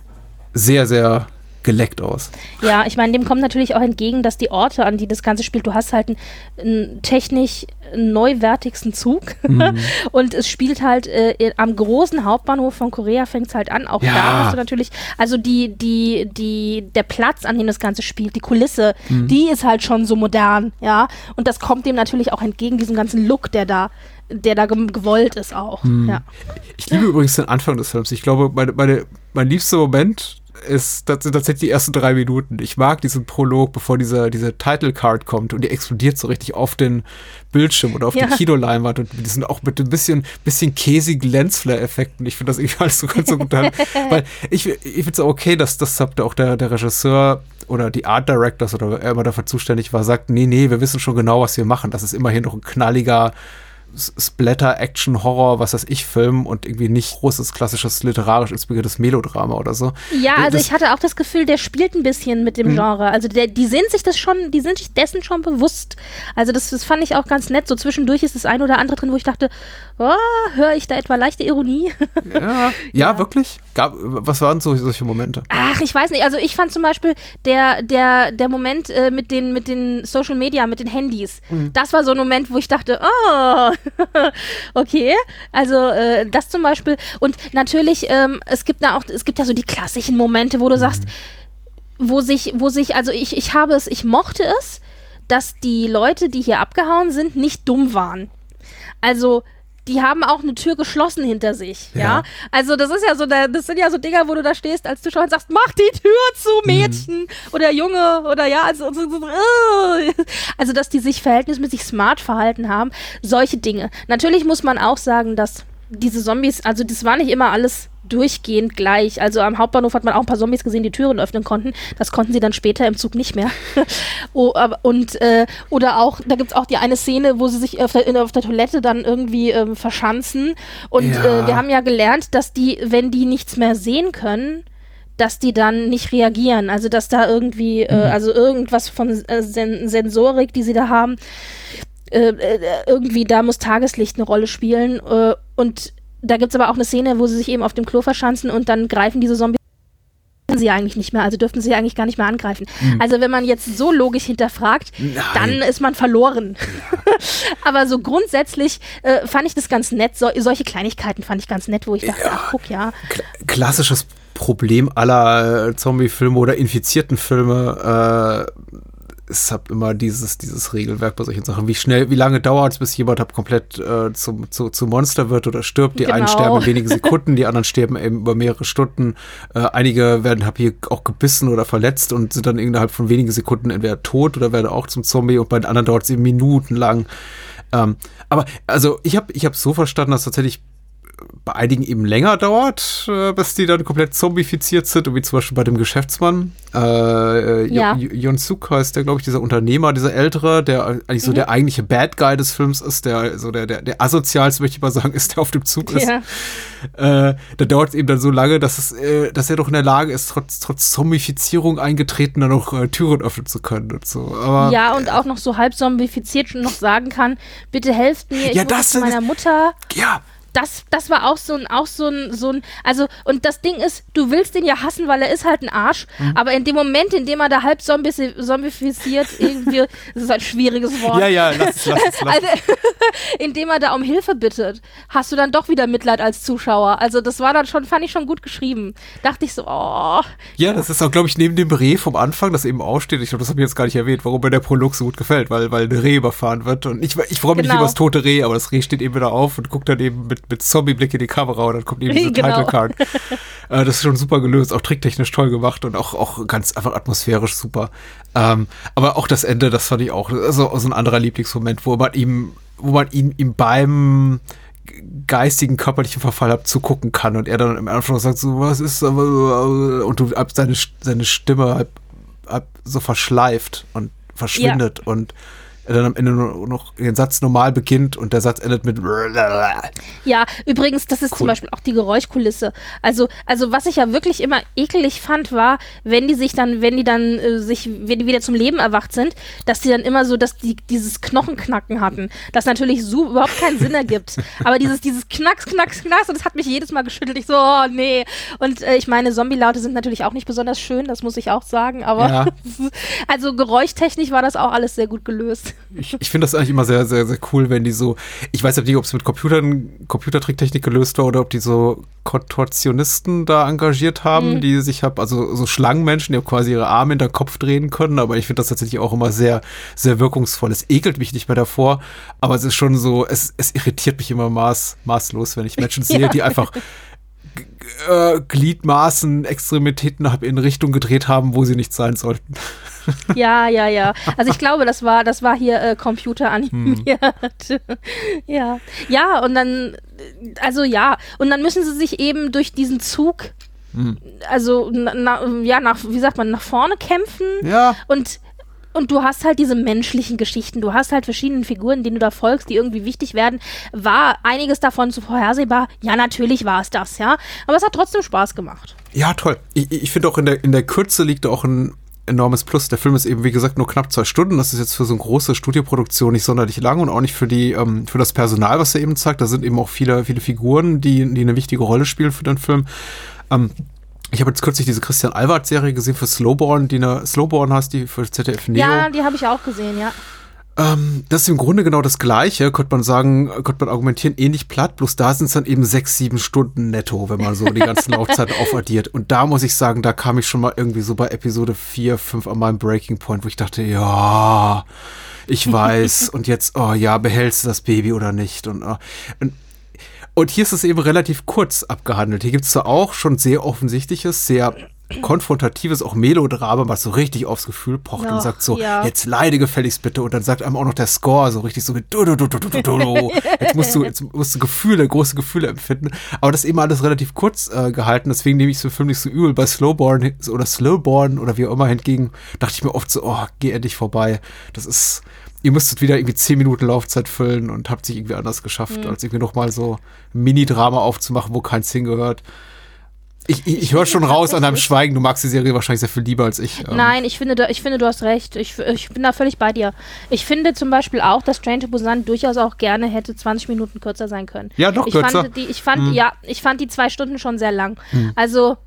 E: sehr, sehr geleckt aus.
F: Ja, ich meine, dem kommt natürlich auch entgegen, dass die Orte, an die das Ganze spielt, du hast halt einen, einen technisch neuwertigsten Zug mhm. (laughs) und es spielt halt äh, am großen Hauptbahnhof von Korea fängt es halt an. Auch
E: Ja.
F: da hast du natürlich, also die, die, die, der Platz, an dem das Ganze spielt, die Kulisse,
E: Mhm.
F: die ist halt schon so modern, ja. Und das kommt dem natürlich auch entgegen, diesem ganzen Look, der da, der da gewollt ist auch.
E: Mhm.
F: Ja.
E: Ich liebe übrigens den Anfang des Films. Ich glaube, meine, meine, mein liebster Moment ist das sind tatsächlich die ersten drei Minuten. Ich mag diesen Prolog, bevor dieser, diese Title Card kommt und die explodiert so richtig auf den Bildschirm oder auf
F: Ja.
E: die Kinoleinwand und die sind auch mit ein bisschen, bisschen käsigen Lensflare-Effekten. Ich finde das irgendwie (laughs) alles so ganz so gut. an. Weil ich, ich finde es auch okay, dass das habt auch der, der Regisseur oder die Art Directors oder wer immer dafür zuständig war, sagt, nee, nee, wir wissen schon genau, was wir machen. Das ist immerhin noch ein knalliger Splatter, Action, Horror, was weiß ich, Film und irgendwie nicht großes, klassisches, literarisch inspiriertes Melodrama oder so.
F: Ja, also
E: Das-
F: ich hatte auch das Gefühl, der spielt ein bisschen mit dem Genre. Also der, die sind sich das schon, die sind sich dessen schon bewusst. Also das, das fand ich auch ganz nett. So zwischendurch ist das ein oder andere drin, wo ich dachte, oh, höre ich da etwa leichte Ironie? (laughs)
E: Ja, ja, wirklich? Gab, was waren so, solche Momente?
F: Ach, ich weiß nicht. Also ich fand zum Beispiel der, der, der Moment äh, mit, den, mit den Social Media, mit den Handys. Das war so ein Moment, wo ich dachte, oh, (laughs) okay. Also äh, das zum Beispiel. Und natürlich, ähm, es gibt da auch, es gibt ja so die klassischen Momente, wo du sagst, wo sich, wo sich, also ich, ich habe es, ich mochte es, dass die Leute, die hier abgehauen sind, nicht dumm waren. Also, die haben auch eine Tür geschlossen hinter sich, ja.
E: Ja.
F: Also, das ist ja so, da- das sind ja so Dinger, wo du da stehst als Zuschauer und sagst, mach die Tür zu, Mädchen oder Junge oder ja, also, so, so, äh. also, dass die sich verhältnismäßig smart verhalten haben, solche Dinge. Natürlich muss man auch sagen, dass diese Zombies, also das war nicht immer alles durchgehend gleich. Also am Hauptbahnhof hat man auch ein paar Zombies gesehen, die Türen öffnen konnten. Das konnten sie dann später im Zug nicht mehr. (laughs) oh, und äh, oder auch, da gibt es auch die eine Szene, wo sie sich auf der, auf der Toilette dann irgendwie ähm, verschanzen. Und
E: Ja.
F: äh, wir haben ja gelernt, dass die, wenn die nichts mehr sehen können, dass die dann nicht reagieren. Also dass da irgendwie, äh, also irgendwas von äh, Sen Sensorik, die sie da haben, äh, äh, irgendwie da muss Tageslicht eine Rolle spielen. Äh, und da gibt es aber auch eine Szene, wo sie sich eben auf dem Klo verschanzen und dann greifen diese Zombies sie eigentlich nicht mehr, also dürften sie eigentlich gar nicht mehr angreifen. Also wenn man jetzt so logisch hinterfragt, dann ist man verloren. (laughs) aber so grundsätzlich äh, fand ich das ganz nett. So, solche Kleinigkeiten fand ich ganz nett, wo ich dachte, ach guck, ja.
E: Kla- klassisches Problem aller äh, Zombie-Filme oder infizierten Filme. Äh, es hat immer dieses, dieses Regelwerk bei solchen Sachen. Wie schnell, wie lange dauert es, bis jemand halt komplett äh, zum, zu, zu Monster wird oder stirbt? Die einen
F: Genau.
E: sterben in wenigen Sekunden, die anderen sterben eben über mehrere Stunden. Äh, einige werden hab hier auch gebissen oder verletzt und sind dann innerhalb von wenigen Sekunden entweder tot oder werden auch zum Zombie und bei den anderen dauert es eben minutenlang. Ähm, aber also ich habe ich hab so verstanden, dass tatsächlich bei einigen eben länger dauert, äh, bis die dann komplett zombifiziert sind, wie zum Beispiel bei dem Geschäftsmann. Äh, äh,
F: Ja.
E: Jo- Jon Suk heißt der, glaube ich, dieser Unternehmer, dieser Ältere, der eigentlich
F: Mhm.
E: so der eigentliche Bad Guy des Films ist, der so der, der, der asozialste, möchte ich mal sagen, ist, der auf dem Zug ist.
F: ja.
E: Äh, da dauert es eben dann so lange, dass, es, äh, dass er doch in der Lage ist, trotz, trotz Zombifizierung eingetreten, dann noch äh, Türen öffnen zu können und so. Aber
F: Ja, und auch noch so halb zombifiziert schon noch sagen kann, bitte helft mir, ich
E: Ja,
F: muss
E: das
F: zu meiner Mutter.
E: ja,
F: Das, das war auch so ein, auch so ein, so ein, also, und das Ding ist, du willst den ja hassen, weil er ist halt ein Arsch,
E: Mhm.
F: aber in dem Moment, in dem er da halb zombifiziert, (laughs) irgendwie, das ist ein schwieriges Wort.
E: ja, ja, lass es, lass lass.
F: Also, (laughs) indem er da um Hilfe bittet, hast du dann doch wieder Mitleid als Zuschauer. Also das war dann schon, fand ich schon gut geschrieben. Dachte ich so, oh,
E: Ja, das ist auch, glaube ich, neben dem Reh vom Anfang, das eben aussteht. Ich glaube, das habe ich jetzt gar nicht erwähnt, warum mir der Prolog so gut gefällt, weil, weil ein Reh überfahren wird. Und ich, ich freue mich nicht
F: Genau.
E: über das tote Reh, aber das Reh steht eben wieder auf und guckt dann eben mit, mit Zombie-Blick in die Kamera und dann kommt eben diese (laughs)
F: Genau.
E: Title Card. äh, das ist schon super gelöst, auch tricktechnisch toll gemacht und auch, auch ganz einfach atmosphärisch super. Ähm, aber auch das Ende, das fand ich auch, also so ein anderer Lieblingsmoment, wo man ihm, wo man ihn, ihm beim geistigen, körperlichen Verfall ab zugucken kann und er dann im Anfang sagt so, was ist aber und du ab seine, seine Stimme halb, halb so verschleift und verschwindet und er dann am Ende nur noch den Satz normal beginnt und der Satz endet mit
F: Ja, übrigens, das ist
E: Cool.
F: zum Beispiel auch die Geräuschkulisse. Also, also was ich ja wirklich immer ekelig fand, war, wenn die sich dann, wenn die dann äh, sich, wenn die wieder zum Leben erwacht sind, dass die dann immer so, dass die dieses Knochenknacken hatten, das natürlich so überhaupt keinen Sinn ergibt. (laughs) Aber dieses, dieses Knacks, Knacks, Knacks, und das hat mich jedes Mal geschüttelt. Ich so, oh nee. Und äh, ich meine, Zombie-Laute sind natürlich auch nicht besonders schön, das muss ich auch sagen, aber
E: Ja. (laughs)
F: also geräuschtechnisch war das auch alles sehr gut gelöst.
E: Ich, ich finde das eigentlich immer sehr, sehr, sehr cool, wenn die so, ich weiß nicht, ob es mit Computern, Computertricktechnik gelöst war oder ob die so Kontorsionisten da engagiert haben, die sich hab, also so Schlangenmenschen, die quasi ihre Arme in den Kopf drehen können, aber ich finde das tatsächlich auch immer sehr, sehr wirkungsvoll. Es ekelt mich nicht mehr davor, aber es ist schon so, es, es irritiert mich immer maß, maßlos, wenn ich Menschen (laughs) sehe, die einfach äh, Gliedmaßen, Extremitäten in Richtung gedreht haben, wo sie nicht sein sollten. (laughs)
F: Ja, ja, ja. Also ich glaube, das war, das war hier äh, Computer animiert. (laughs) ja. Ja, und dann, also ja, und dann müssen sie sich eben durch diesen Zug, also na, ja, nach, wie sagt man, nach vorne kämpfen.
E: Ja.
F: Und und du hast halt diese menschlichen Geschichten, du hast halt verschiedene Figuren, denen du da folgst, die irgendwie wichtig werden. War einiges davon zu vorhersehbar? Ja, natürlich war es das, ja. Aber es hat trotzdem Spaß gemacht.
E: Ja, toll. Ich, ich finde auch in der, in der Kürze liegt auch ein enormes Plus. Der Film ist eben, wie gesagt, nur knapp zwei Stunden. Das ist jetzt für so eine große Studioproduktion nicht sonderlich lang und auch nicht für die, ähm, für das Personal, was er eben zeigt. Da sind eben auch viele, viele Figuren, die, die eine wichtige Rolle spielen für den Film. Ähm, ich habe jetzt kürzlich diese Christian Albert-Serie gesehen für Slowborn, die eine Slowborn heißt, die für ZDF Neo.
F: Ja, die habe ich auch gesehen, ja.
E: Ähm, das ist im Grunde genau das Gleiche, könnte man sagen, könnte man argumentieren, ähnlich platt, bloß da sind es dann eben sechs, sieben Stunden netto, wenn man so die ganzen (laughs) Laufzeiten aufaddiert. Und da muss ich sagen, da kam ich schon mal irgendwie so bei Episode 4, 5 an meinem Breaking Point, wo ich dachte, ja, ich (laughs) weiß, und jetzt, oh ja, behältst du das Baby oder nicht? Und, oh, und und hier ist es eben relativ kurz abgehandelt. Hier gibt es zwar auch schon sehr offensichtliches, sehr konfrontatives, auch Melodrama, was so richtig aufs Gefühl pocht und
F: Ach,
E: sagt so,
F: ja.
E: jetzt leide gefälligst bitte. Und dann sagt einem auch noch der Score so richtig so du, du, du, du, du, du, du. (laughs) Jetzt musst du, jetzt musst du Gefühle, große Gefühle empfinden. Aber das ist eben alles relativ kurz äh, gehalten, deswegen nehme ich es für Film nicht so übel. Bei Slowborn oder Slowborn oder wie auch immer hingegen, dachte ich mir oft so, oh, geh endlich vorbei. Das ist, ihr müsstet wieder irgendwie zehn Minuten Laufzeit füllen und habt sich irgendwie anders geschafft, als irgendwie nochmal so ein Mini-Drama aufzumachen, wo keins hingehört. Ich, ich, ich höre schon raus an deinem Schweigen, du magst die Serie wahrscheinlich sehr viel lieber als ich. Ähm,
F: Nein, ich finde, ich finde, du hast recht. Ich, ich bin da völlig bei dir. Ich finde zum Beispiel auch, dass Train to Busan durchaus auch gerne hätte 20 Minuten kürzer sein können.
E: Ja, noch
F: ich
E: kürzer.
F: Fand die, ich fand, ja, ich fand die zwei Stunden schon sehr lang. Also,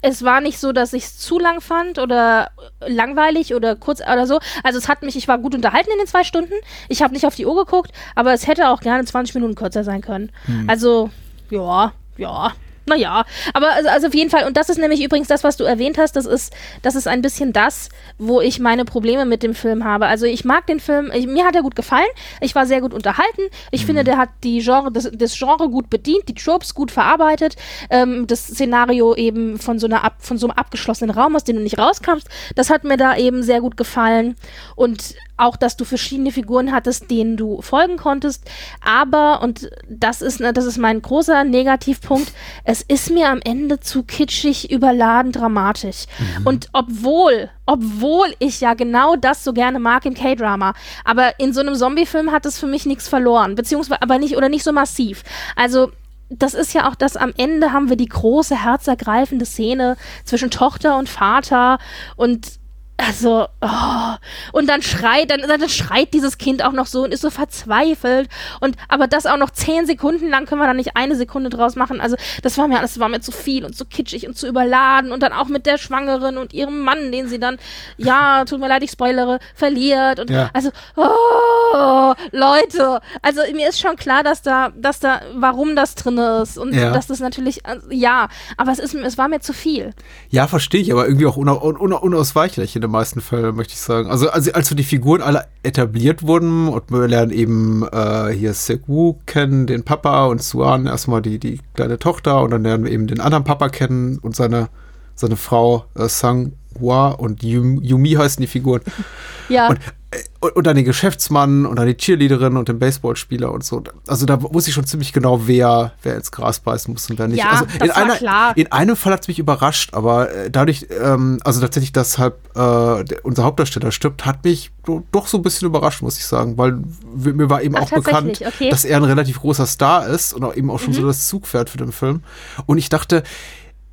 F: es war nicht so, dass ich es zu lang fand oder langweilig oder kurz oder so. Also es hat mich, ich war gut unterhalten in den zwei Stunden. Ich habe nicht auf die Uhr geguckt, aber es hätte auch gerne 20 Minuten kürzer sein können. Also, ja, ja. Naja, aber also, also auf jeden Fall, und das ist nämlich übrigens das, was du erwähnt hast, das ist, das ist ein bisschen das, wo ich meine Probleme mit dem Film habe. Also ich mag den Film, ich, mir hat er gut gefallen, ich war sehr gut unterhalten, ich finde, der hat die Genre, das, das Genre gut bedient, die Tropes gut verarbeitet, ähm, das Szenario eben von so einer ab, von so einem abgeschlossenen Raum, aus dem du nicht rauskommst, das hat mir da eben sehr gut gefallen. Und auch, dass du verschiedene Figuren hattest, denen du folgen konntest. Aber, und das ist, ne, das ist mein großer Negativpunkt, es ist mir am Ende zu kitschig, überladen, dramatisch. Und obwohl, obwohl ich ja genau das so gerne mag im K-Drama, aber in so einem Zombie-Film hat es für mich nichts verloren, beziehungsweise aber nicht oder nicht so massiv. Also das ist ja auch das, am Ende haben wir die große, herzergreifende Szene zwischen Tochter und Vater und also, oh. und dann schreit, dann, dann schreit dieses Kind auch noch so und ist so verzweifelt. Und aber das auch noch zehn Sekunden lang können wir da nicht eine Sekunde draus machen. Also, das war mir alles, war mir zu viel und zu kitschig und zu überladen. Und dann auch mit der Schwangeren und ihrem Mann, den sie dann, ja, tut mir leid, ich spoilere, verliert. Und
E: Ja.
F: also, oh, Leute, also mir ist schon klar, dass da, dass da, warum das drin ist. Und
E: Ja.
F: dass das natürlich, also, ja, aber es ist, es war mir zu viel.
E: Ja, verstehe ich, aber irgendwie auch una un un unausweichlich den meisten Fällen, möchte ich sagen. Also, also als so die Figuren alle etabliert wurden und wir lernen eben äh, hier Seok-Woo kennen, den Papa und Suan erstmal die, die kleine Tochter und dann lernen wir eben den anderen Papa kennen und seine, seine Frau äh, Sang-Hwa und Yum, Yumi heißen die Figuren.
F: Ja.
E: Und und, dann den Geschäftsmann und dann die Cheerleaderin und den Baseballspieler und so. Also da wusste ich schon ziemlich genau, wer, wer ins Gras beißen muss und wer nicht.
F: Ja,
E: also
F: das
E: in
F: war
E: einer,
F: klar.
E: In einem Fall hat es mich überrascht, aber äh, dadurch, ähm, also tatsächlich, dass halt äh, unser Hauptdarsteller stirbt, hat mich do, doch so ein bisschen überrascht, muss ich sagen, weil mir war eben
F: Ach,
E: auch bekannt,
F: okay.
E: dass er ein relativ großer Star ist und auch eben auch schon
F: Mhm.
E: so das Zugpferd für den Film. Und ich dachte,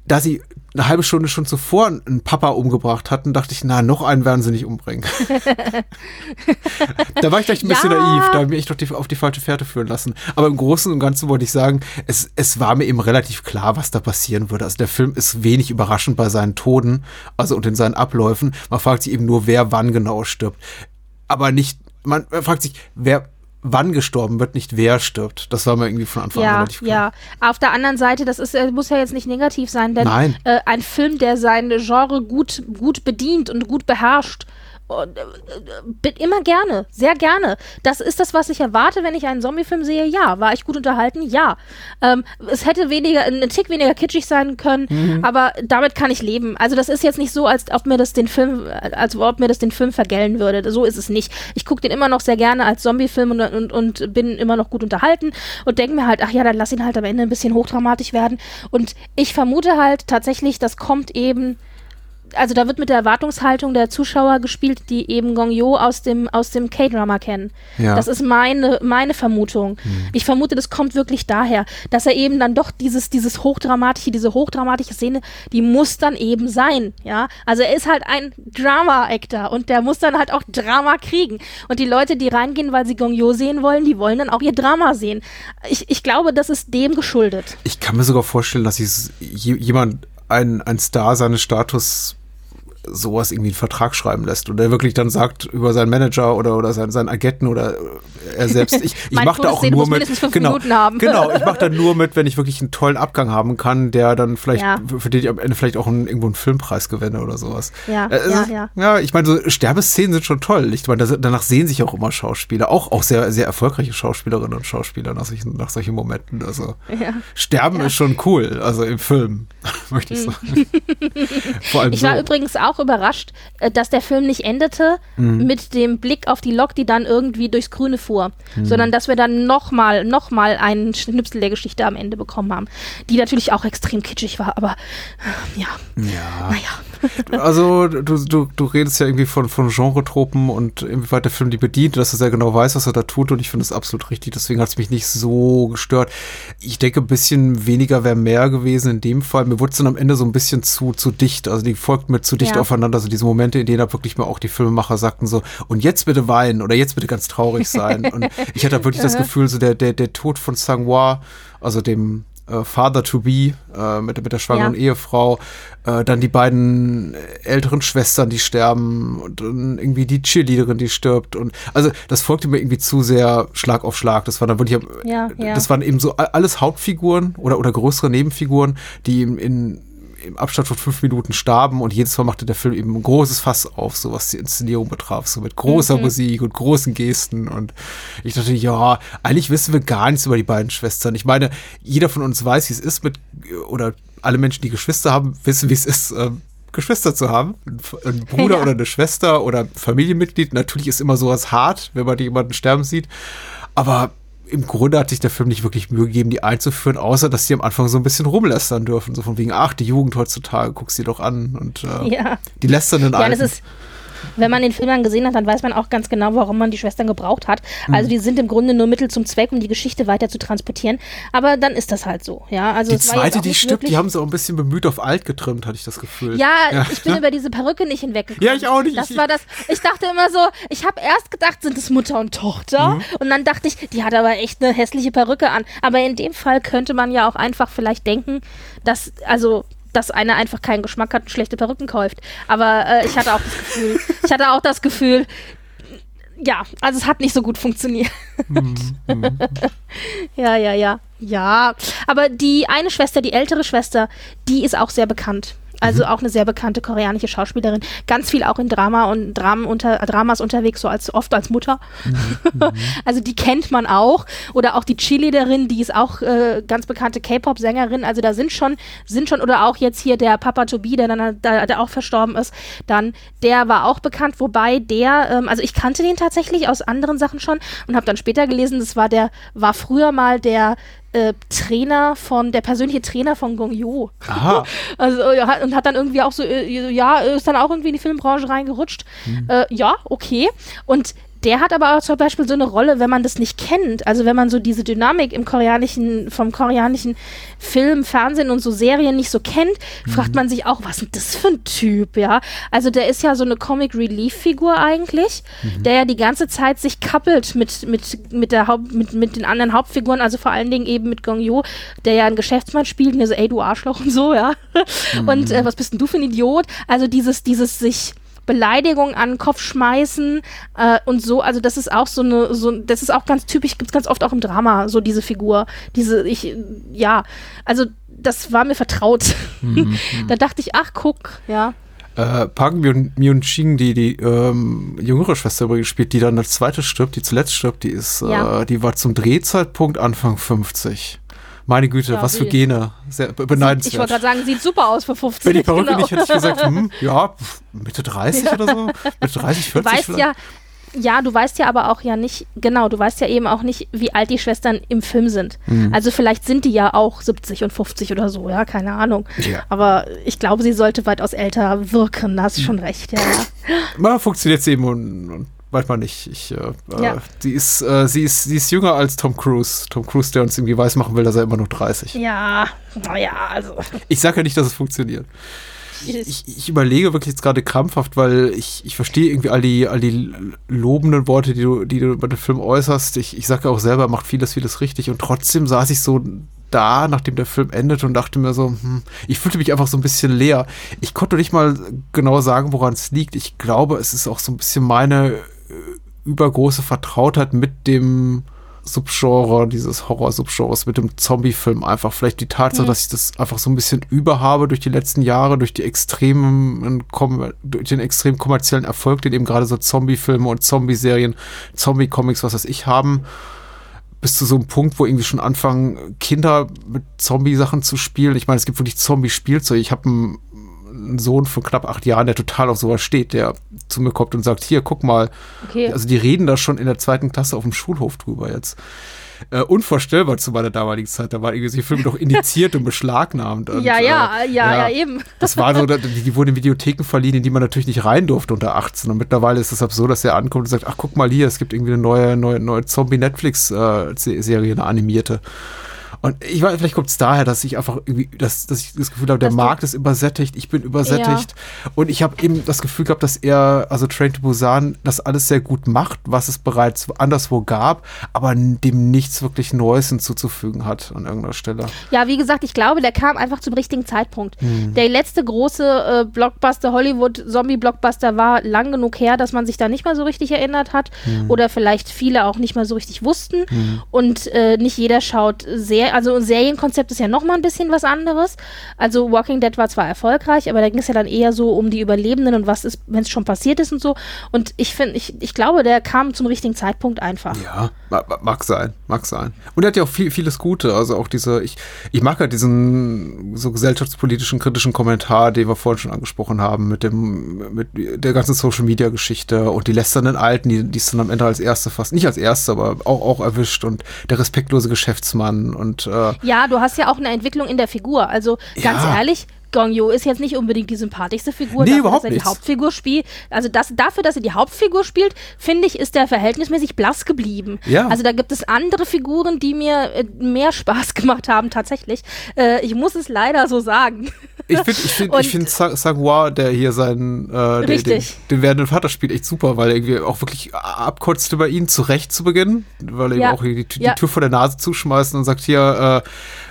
E: da sie eine halbe Stunde schon zuvor einen Papa umgebracht hatten, dachte ich, na, noch einen werden sie nicht umbringen. (laughs) da war ich gleich ein bisschen
F: Ja.
E: naiv, da habe ich mich echt auf die, auf die falsche Fährte führen lassen. Aber im Großen und Ganzen wollte ich sagen, es, es war mir eben relativ klar, was da passieren würde. Also der Film ist wenig überraschend bei seinen Toden, also und in seinen Abläufen. Man fragt sich eben nur, wer wann genau stirbt. Aber nicht, man fragt sich, wer wann gestorben wird, nicht wer stirbt. Das war mir irgendwie von Anfang an
F: Ja,
E: relativ klar.
F: ja. Auf der anderen Seite, das ist, äh, muss ja jetzt nicht negativ sein, denn. Äh, ein Film, der sein Genre gut, gut bedient und gut beherrscht, und, äh, äh, immer gerne, sehr gerne. Das ist das, was ich erwarte, wenn ich einen Zombie-Film sehe. Ja, war ich gut unterhalten? Ja. Ähm, es hätte weniger, ein Tick weniger kitschig sein können,
E: Mhm.
F: aber damit kann ich leben. Also das ist jetzt nicht so, als ob mir das den Film, als ob mir das den Film vergällen würde. So ist es nicht. Ich gucke den immer noch sehr gerne als Zombie-Film und, und, und bin immer noch gut unterhalten und denke mir halt, ach ja, dann lass ihn halt am Ende ein bisschen hochdramatisch werden. Und ich vermute halt tatsächlich, das kommt eben also da wird mit der Erwartungshaltung der Zuschauer gespielt, die eben Gong Yo aus dem, aus dem K-Drama kennen.
E: Ja.
F: Das ist meine, meine Vermutung. Ich vermute, das kommt wirklich daher, dass er eben dann doch dieses, dieses hochdramatische, diese hochdramatische Szene, die muss dann eben sein, ja. Also er ist halt ein Drama-Actor und der muss dann halt auch Drama kriegen. Und die Leute, die reingehen, weil sie Gong Yo sehen wollen, die wollen dann auch ihr Drama sehen. Ich, ich glaube, das ist dem geschuldet.
E: Ich kann mir sogar vorstellen, dass jemand, ein, ein Star seines Status sowas irgendwie einen Vertrag schreiben lässt und der wirklich dann sagt über seinen Manager oder oder seinen, seinen Agenten oder äh, er selbst ich, (laughs) ich mache da auch nur mit genau genau ich mache da (laughs) nur mit wenn ich wirklich einen tollen Abgang haben kann der dann vielleicht
F: Ja.
E: für- den ich am Ende vielleicht auch einen, irgendwo einen Filmpreis gewinne oder sowas
F: Ja,
E: Äh,
F: ja, ja.
E: ja ich meine so Sterbeszenen sind schon toll ich meine danach sehen sich auch immer Schauspieler auch auch sehr sehr erfolgreiche Schauspielerinnen und Schauspieler nach solchen nach solchen Momenten also
F: Ja.
E: Sterben ist schon cool, also im Film, (laughs) möchte ich sagen. Vor allem
F: Ich
E: so.
F: war übrigens auch überrascht, äh, dass der Film nicht endete
E: Mhm.
F: mit dem Blick auf die Lok, die dann irgendwie durchs Grüne fuhr,
E: Mhm.
F: sondern dass wir dann nochmal noch mal einen Schnipsel der Geschichte am Ende bekommen haben, die natürlich auch extrem kitschig war, aber äh, ja,
E: ja.
F: naja.
E: Also du, du, du redest ja irgendwie von, von Genretropen und inwieweit der Film die bedient, dass er sehr genau weiß, was er da tut und ich finde das absolut richtig, deswegen hat es mich nicht so gestört. Ich denke, ein bisschen weniger wäre mehr gewesen in dem Fall. Mir wurde es dann am Ende so ein bisschen zu, zu dicht, also die folgt mir zu dicht
F: Ja.
E: aufeinander, so diese Momente, in denen da wirklich mal auch die Filmemacher sagten so, und jetzt bitte weinen oder jetzt bitte ganz traurig sein und ich hatte wirklich das (laughs) Gefühl, so der, der, der Tod von Sang-Hwa, also dem äh, Father to be äh, mit, mit der schwangeren
F: Ja.
E: Ehefrau, äh, dann die beiden älteren Schwestern, die sterben und dann irgendwie die Cheerleaderin, die stirbt und also das folgte mir irgendwie zu sehr Schlag auf Schlag. Das war dann wirklich,
F: Ja, ja.
E: das waren eben so alles Hauptfiguren oder oder größere Nebenfiguren, die in, in im Abstand von fünf Minuten starben und jedes Mal machte der Film eben ein großes Fass auf, so was die Inszenierung betraf, so mit großer Musik und großen Gesten und ich dachte, ja, eigentlich wissen wir gar nichts über die beiden Schwestern. Ich meine, jeder von uns weiß, wie es ist mit, oder alle Menschen, die Geschwister haben, wissen, wie es ist, ähm, Geschwister zu haben, ein Bruder
F: Ja.
E: oder eine Schwester oder ein Familienmitglied. Natürlich ist immer sowas hart, wenn man jemanden sterben sieht, aber im Grunde hat sich der Film nicht wirklich Mühe gegeben, die einzuführen, außer dass die am Anfang so ein bisschen rumlästern dürfen. So von wegen, ach, die Jugend heutzutage, guck's dir doch an. Und äh,
F: Ja.
E: die
F: Ja, das
E: Alten.
F: ist, wenn man den Film dann gesehen hat, dann weiß man auch ganz genau, warum man die Schwestern gebraucht hat.
E: Mhm.
F: Also die sind im Grunde nur Mittel zum Zweck, um die Geschichte weiter zu transportieren. Aber dann ist das halt so. Ja, also
E: die zweite, die stirbt,
F: wirklich-
E: die haben sie auch ein bisschen bemüht auf alt getrimmt, hatte ich das Gefühl.
F: Ja, ich bin über diese Perücke nicht hinweggekommen.
E: Ja, ich auch nicht.
F: Das
E: Ich-
F: war das. Ich dachte immer so, ich habe erst gedacht, sind es Mutter und Tochter.
E: Mhm.
F: Und dann dachte ich, die hat aber echt eine hässliche Perücke an. Aber in dem Fall könnte man ja auch einfach vielleicht denken, dass, also, dass einer einfach keinen Geschmack hat und schlechte Perücken kauft. Aber äh, ich hatte auch das Gefühl, ich hatte auch das Gefühl, ja, also es hat nicht so gut funktioniert.
E: Mhm, (laughs)
F: ja, ja, ja. Ja, aber die eine Schwester, die ältere Schwester, die ist auch sehr bekannt. Also auch eine sehr bekannte koreanische Schauspielerin. Ganz viel auch in Drama und Dramen unter, Dramas unterwegs, so als oft als Mutter. (laughs) also die kennt man auch. Oder auch die Cheerleaderin, die ist auch äh, ganz bekannte K-Pop-Sängerin. Also da sind schon, sind schon, oder auch jetzt hier der Papa Tobi, der dann da, der auch verstorben ist, dann, der war auch bekannt, wobei der, ähm, also ich kannte den tatsächlich aus anderen Sachen schon und habe dann später gelesen, das war der, war früher mal der äh, Trainer von, der persönliche Trainer von Gong Yoo.
E: Aha. (laughs)
F: Also ja, und hat dann irgendwie auch so, äh, ja, ist dann auch irgendwie in die Filmbranche reingerutscht.
E: Mhm.
F: Äh, ja, okay. Und der hat aber auch zum Beispiel so eine Rolle, wenn man das nicht kennt, also wenn man so diese Dynamik im koreanischen, vom koreanischen Film, Fernsehen und so Serien nicht so kennt, fragt man sich auch, was ist das für ein Typ, ja? Also der ist ja so eine Comic Relief Figur eigentlich, der ja die ganze Zeit sich kappelt mit, mit, mit der Haupt, mit, mit den anderen Hauptfiguren, also vor allen Dingen eben mit Gong Yoo, der ja einen Geschäftsmann spielt, und der so, ey, du Arschloch und so, ja. Und äh, was bist denn du für ein Idiot? Also dieses, dieses sich Beleidigung an den Kopf schmeißen äh, und so. Also das ist auch so eine, so, das ist auch ganz typisch, gibt's ganz oft auch im Drama, so diese Figur. Diese, ich, ja, also das war mir vertraut. (laughs) da dachte ich, ach, guck, ja.
E: Äh, Park Myung-Ching, die die ähm, jüngere Schwester übrigens spielt, die dann als zweite stirbt, die zuletzt stirbt, die ist,
F: Ja.
E: äh, die war zum Drehzeitpunkt Anfang 50. Meine Güte,
F: Ja,
E: was für. Gene. Sehr be-
F: Ich wollte
E: beneidenswert.
F: gerade sagen, sieht super aus für 50.
E: Wenn die Perücke
F: genau.
E: nicht, hätte ich gesagt, hm, (laughs) ja, Mitte 30 oder so. Mitte 30, 40
F: Du weißt
E: vielleicht.
F: ja, ja, du weißt ja aber auch ja nicht, genau, du weißt ja eben auch nicht, wie alt die Schwestern im Film sind.
E: Mhm.
F: Also vielleicht sind die ja auch 70 und 50 oder so, ja, keine Ahnung.
E: Ja.
F: Aber ich glaube, sie sollte weitaus älter wirken, da hast du schon recht, ja. ja.
E: Funktioniert sie eben und, und manchmal nicht. Ich, äh,
F: Ja.
E: äh, sie, ist, äh, sie, ist, sie ist jünger als Tom Cruise. Tom Cruise, der uns irgendwie weiß machen will, dass er immer noch 30.
F: Ja, naja, also.
E: Ich sage ja nicht, dass es funktioniert. Ich, ich überlege wirklich jetzt gerade krampfhaft, weil ich, ich verstehe irgendwie all die, all die lobenden Worte, die du, die du über den Film äußerst. Ich, ich sage ja auch selber, er macht vieles, vieles richtig. Und trotzdem saß ich so da, nachdem der Film endete und dachte mir so, hm, ich fühlte mich einfach so ein bisschen leer. Ich konnte nicht mal genau sagen, woran es liegt. Ich glaube, es ist auch so ein bisschen meine übergroße Vertrautheit mit dem Subgenre, dieses Horror-Subgenres mit dem Zombie-Film einfach. Vielleicht die Tatsache, dass ich das einfach so ein bisschen überhabe durch die letzten Jahre, durch die extremen, durch den extrem kommerziellen Erfolg, den eben gerade so Zombie-Filme und Zombie-Serien, Zombie-Comics, was weiß ich, haben. Bis zu so einem Punkt, wo irgendwie schon anfangen, Kinder mit Zombie-Sachen zu spielen. Ich meine, es gibt wirklich Zombie-Spielzeug. Ich habe einen, einen Sohn von knapp acht Jahren, der total auf sowas steht, der zu mir kommt und sagt, hier, guck mal,
F: Okay.
E: also die reden da schon in der zweiten Klasse auf dem Schulhof drüber jetzt. Äh, unvorstellbar zu meiner damaligen Zeit. Da waren irgendwie die Filme doch indiziert und beschlagnahmt. Und, (laughs)
F: ja, ja,
E: äh,
F: ja, ja, eben.
E: Das war so, die, die wurden in Videotheken verliehen, in die man natürlich nicht rein durfte unter 18. Und mittlerweile ist es absurd, dass er ankommt und sagt, ach guck mal hier, es gibt irgendwie eine neue, neue, neue Zombie-Netflix-Serie, eine animierte. Und ich weiß, vielleicht kommt es daher, dass ich einfach irgendwie, dass, dass ich das Gefühl habe, der
F: Dass
E: Markt ist übersättigt, ich bin übersättigt. Und ich habe eben das Gefühl gehabt, dass er, also Train to Busan, das alles sehr gut macht, was es bereits anderswo gab, aber dem nichts wirklich Neues hinzuzufügen hat an irgendeiner Stelle.
F: Ja, wie gesagt, ich glaube, der kam einfach zum richtigen Zeitpunkt.
E: Hm.
F: Der letzte große äh, Blockbuster, Hollywood-Zombie-Blockbuster war lang genug her, dass man sich da nicht mehr so richtig erinnert hat.
E: Hm.
F: Oder vielleicht viele auch nicht mehr so richtig wussten. Und äh, nicht jeder schaut sehr, also ein Serienkonzept ist ja nochmal ein bisschen was anderes. Also Walking Dead war zwar erfolgreich, aber da ging es ja dann eher so um die Überlebenden und was ist, wenn es schon passiert ist und so. Und ich finde, ich, ich glaube, der kam zum richtigen Zeitpunkt einfach.
E: Ja, ma- ma- mag sein, mag sein. Und er hat ja auch viel, vieles Gute. Also auch diese, ich, ich mag halt diesen so gesellschaftspolitischen, kritischen Kommentar, den wir vorhin schon angesprochen haben, mit dem, mit der ganzen Social Media Geschichte und die lästernden Alten, die, die es dann am Ende als erste fast, nicht als erste, aber auch, auch erwischt und der respektlose Geschäftsmann und äh,
F: Ja, du hast ja auch eine Entwicklung in der Figur. Also ganz
E: Ja.
F: ehrlich, Gong Yoo ist jetzt nicht unbedingt die sympathischste Figur,
E: Nee,
F: dafür,
E: überhaupt
F: dass er die
E: nicht.
F: Hauptfigur spielt. Also das, dafür, dass er die Hauptfigur spielt, finde ich, ist der verhältnismäßig blass geblieben.
E: Ja.
F: Also da gibt es andere Figuren, die mir äh, mehr Spaß (laughs) gemacht haben, tatsächlich. Äh, ich muss es leider so sagen.
E: Ich finde, ich finde, ich
F: Und-
E: finde Sa- Sangwa, der hier seinen, äh, den, den, den werdenden Vater spielt, echt super, weil er irgendwie auch wirklich abkotzt über ihn zurecht zu Beginn, weil er
F: Ja.
E: ihm auch die, die
F: Ja.
E: Tür vor der Nase zuschmeißt und sagt hier,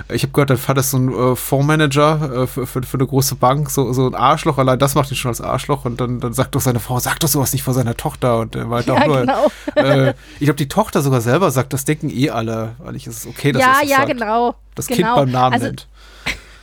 E: äh, ich habe gehört, dein Vater ist so ein äh, Fondsmanager für, für, für eine große Bank, so, so ein Arschloch, allein das macht ihn schon als Arschloch und dann, dann sagt doch seine Frau, sag doch sowas nicht vor seiner Tochter und er meint
F: Ja,
E: auch nur,
F: genau.
E: äh, ich glaube, die Tochter sogar selber sagt, das denken eh alle, weil ich es ist okay, dass
F: ja,
E: es
F: ja,
E: sagt.
F: genau.
E: Das
F: genau.
E: Kind beim Namen
F: also,
E: nennt.